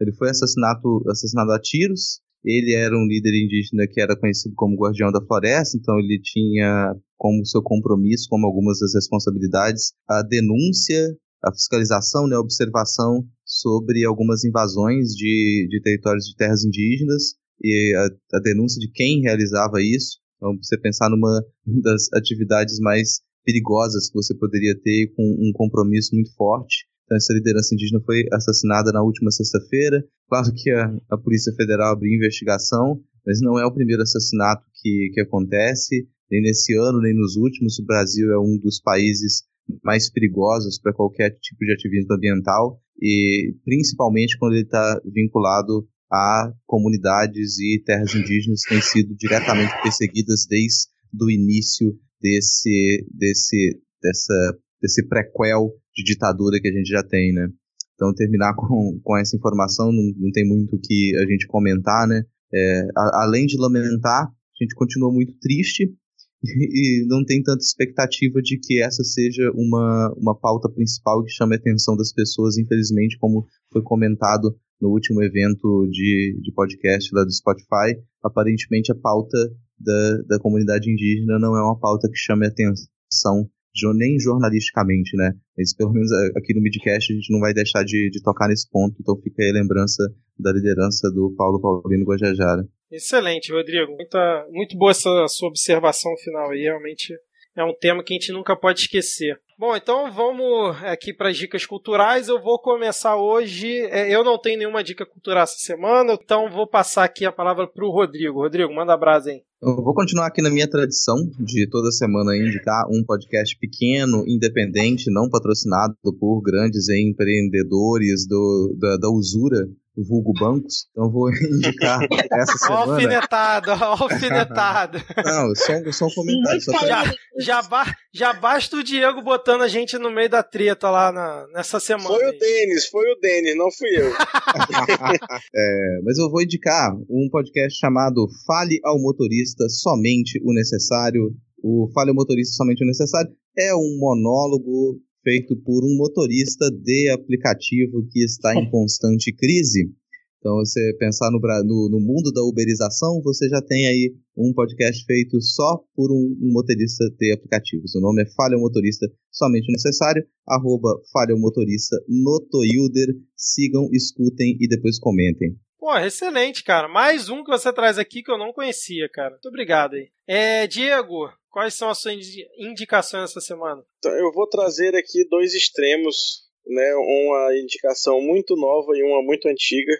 Ele foi assassinado, assassinado a tiros. Ele era um líder indígena que era conhecido como Guardião da Floresta, então ele tinha como seu compromisso, como algumas das responsabilidades, a denúncia, a fiscalização, né, a observação sobre algumas invasões de, de territórios de terras indígenas e a, a denúncia de quem realizava isso. Então, você pensar numa (laughs) das atividades mais perigosas que você poderia ter com um compromisso muito forte. Então, essa liderança indígena foi assassinada na última sexta-feira. Claro que a, a, Polícia Federal abriu investigação, mas não é o primeiro assassinato que, que acontece, nem nesse ano, nem nos últimos. O Brasil é um dos países mais perigosos para qualquer tipo de ativismo ambiental, e principalmente quando ele está vinculado a comunidades e terras indígenas que têm sido diretamente perseguidas desde o início desse, desse, dessa, desse prequel de ditadura que a gente já tem, né? Então, terminar com, com essa informação, não, não tem muito o que a gente comentar, né? É, a, além de lamentar, a gente continua muito triste (laughs) e não tem tanta expectativa de que essa seja uma, uma pauta principal que chame a atenção das pessoas, infelizmente, como foi comentado no último evento de, de podcast lá do Spotify, aparentemente a pauta da, da comunidade indígena não é uma pauta que chame atenção nem jornalisticamente, né? Mas pelo menos aqui no Midcast a gente não vai deixar de, de tocar nesse ponto, então fica aí a lembrança da liderança do Paulo Paulino Guajajara. Excelente, Rodrigo. Muita, muito boa essa sua observação final aí. Realmente é um tema que a gente nunca pode esquecer. Bom, então vamos aqui para as dicas culturais. Eu vou começar hoje. É, eu não tenho nenhuma dica cultural essa semana, então vou passar aqui a palavra para o Rodrigo. Rodrigo, manda a brasa aí. Eu vou continuar aqui na minha tradição de toda semana indicar um podcast pequeno, independente, não patrocinado por grandes empreendedores do, da, da usura vulgo bancos. Então vou (laughs) indicar essa semana. Alfinetado, (laughs) alfinetado. Não, só, só um comentário. Só já, já, ba, já basta o Diego botando a gente no meio da treta lá na, nessa semana. Foi aí. o Denis, foi o Denis, não fui eu. (laughs) é, mas eu vou indicar um podcast chamado Fale ao Motorista Somente o Necessário. O Fale ao Motorista Somente o Necessário é um monólogo feito por um motorista de aplicativo que está em (laughs) constante crise. Então, você pensar no, no, no, mundo da uberização, você já tem aí um podcast feito só por um, um motorista de aplicativos. O nome é Falha Motorista Somente Necessário, arroba Falha Motorista no Toyuder. Sigam, escutem e depois comentem. Pô, excelente, cara. Mais um que você traz aqui que eu não conhecia, cara. Muito obrigado aí. É, Diego, Quais são as suas indicações essa semana? Então, eu vou trazer aqui dois extremos, né? Uma indicação muito nova e uma muito antiga.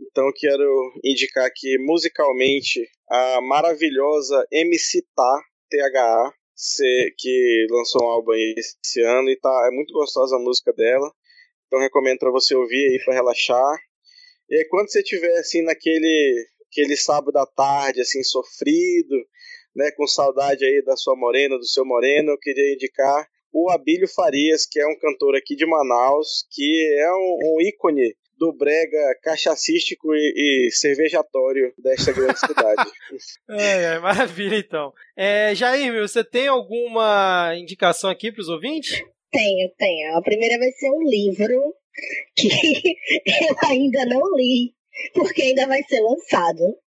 Então quero indicar aqui musicalmente a maravilhosa MC Tá, THA, que lançou um álbum esse ano e tá, é muito gostosa a música dela. Então recomendo para você ouvir aí para relaxar. E quando você estiver assim naquele aquele sábado à tarde assim sofrido, né, com saudade aí da sua morena, do seu moreno, eu queria indicar o Abílio Farias, que é um cantor aqui de Manaus, que é um, um ícone do brega cachacístico e, e cervejatório desta grande cidade. (laughs) é, é, maravilha, então. É, Jair, você tem alguma indicação aqui para os ouvintes? Tenho, tenho. A primeira vai ser um livro que (laughs) eu ainda não li, porque ainda vai ser lançado.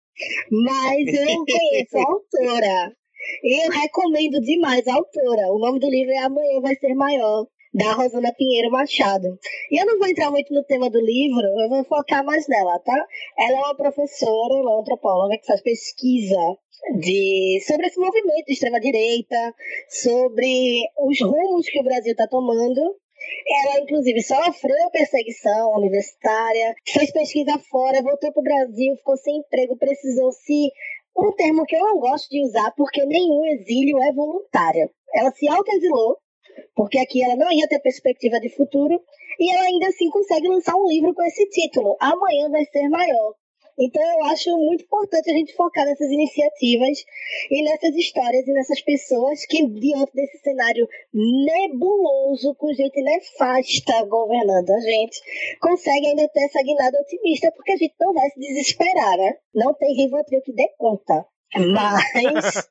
Mas eu conheço a (laughs) autora. Eu recomendo demais a autora. O nome do livro é Amanhã Vai Ser Maior, da Rosana Pinheiro Machado. E eu não vou entrar muito no tema do livro, eu vou focar mais nela, tá? Ela é uma professora, uma antropóloga que faz pesquisa de, sobre esse movimento de extrema-direita, sobre os rumos que o Brasil está tomando ela, inclusive, sofreu perseguição universitária, fez pesquisa fora, voltou para o Brasil, ficou sem emprego, precisou se. Um termo que eu não gosto de usar, porque nenhum exílio é voluntário. Ela se autoexilou, porque aqui ela não ia ter perspectiva de futuro, e ela ainda assim consegue lançar um livro com esse título: Amanhã vai ser maior. Então eu acho muito importante a gente focar nessas iniciativas e nessas histórias e nessas pessoas que, diante desse cenário nebuloso, com gente nefasta governando a gente, conseguem ainda ter essa guinada otimista, porque a gente não vai se desesperar, né? Não tem Rivotril que dê conta. Mas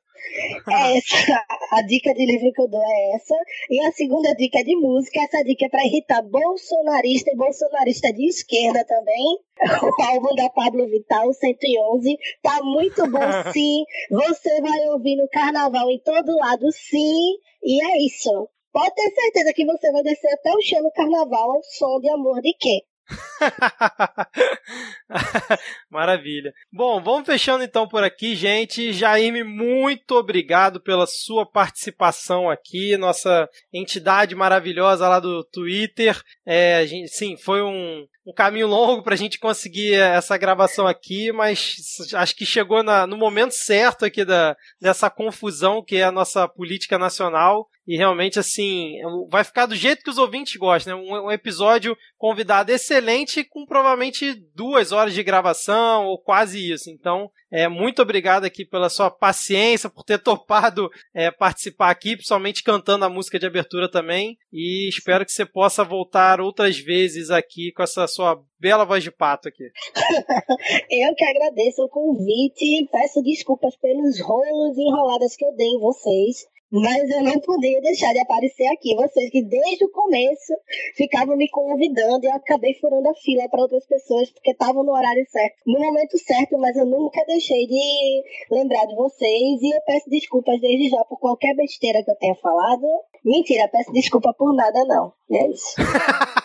essa, a dica de livro que eu dou é essa. E a segunda dica é de música. Essa dica é para irritar bolsonarista e bolsonarista de esquerda também. O álbum da Pablo Vital, 111, tá muito bom (laughs) sim. Você vai ouvir no carnaval em todo lado sim. E é isso. Pode ter certeza que você vai descer até o chão no carnaval ao som de amor de quê? (laughs) Maravilha. Bom, vamos fechando então por aqui, gente. Jaime, muito obrigado pela sua participação aqui, nossa entidade maravilhosa lá do Twitter. É, gente, sim, foi um, um caminho longo para a gente conseguir essa gravação aqui, mas acho que chegou na, no momento certo aqui da, dessa confusão que é a nossa política nacional. E realmente, assim, vai ficar do jeito que os ouvintes gostam, né? Um, episódio convidado excelente com provavelmente duas horas de gravação ou quase isso. Então, é, muito obrigado aqui pela sua paciência, por ter (laughs) topado é, participar aqui, principalmente cantando a música de abertura também. E espero que você possa voltar outras vezes aqui com essa sua bela voz de pato aqui. (laughs) eu que agradeço o convite e peço desculpas pelos rolos enroladas que eu dei em vocês. Mas eu não podia deixar de aparecer aqui. Vocês que desde o começo ficavam me convidando e eu acabei furando a fila para outras pessoas porque estavam no horário certo, no momento certo, mas eu nunca deixei de lembrar de vocês e eu peço desculpas desde já por qualquer besteira que eu tenha falado. Mentira, peço desculpa por nada não. E é isso. (laughs)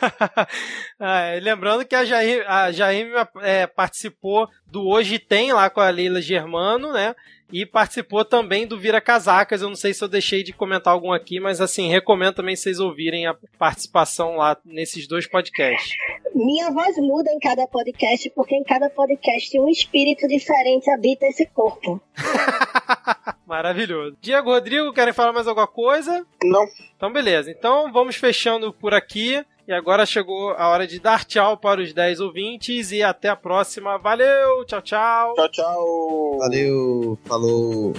(laughs) ah, lembrando que a Jair, a Jair é, participou do Hoje Tem lá com a Leila Germano, né? E participou também do Vira Casacas. Eu não sei se eu deixei de comentar algum aqui, mas assim, recomendo também vocês ouvirem a participação lá nesses dois podcasts. Minha voz muda em cada podcast, porque em cada podcast um espírito diferente habita esse corpo. (laughs) Maravilhoso. Diego Rodrigo, querem falar mais alguma coisa? Não. Então, beleza. Então, vamos fechando por aqui. E agora chegou a hora de dar tchau para os 10 ouvintes e até a próxima. Valeu, tchau, tchau. Tchau, tchau. Valeu, falou.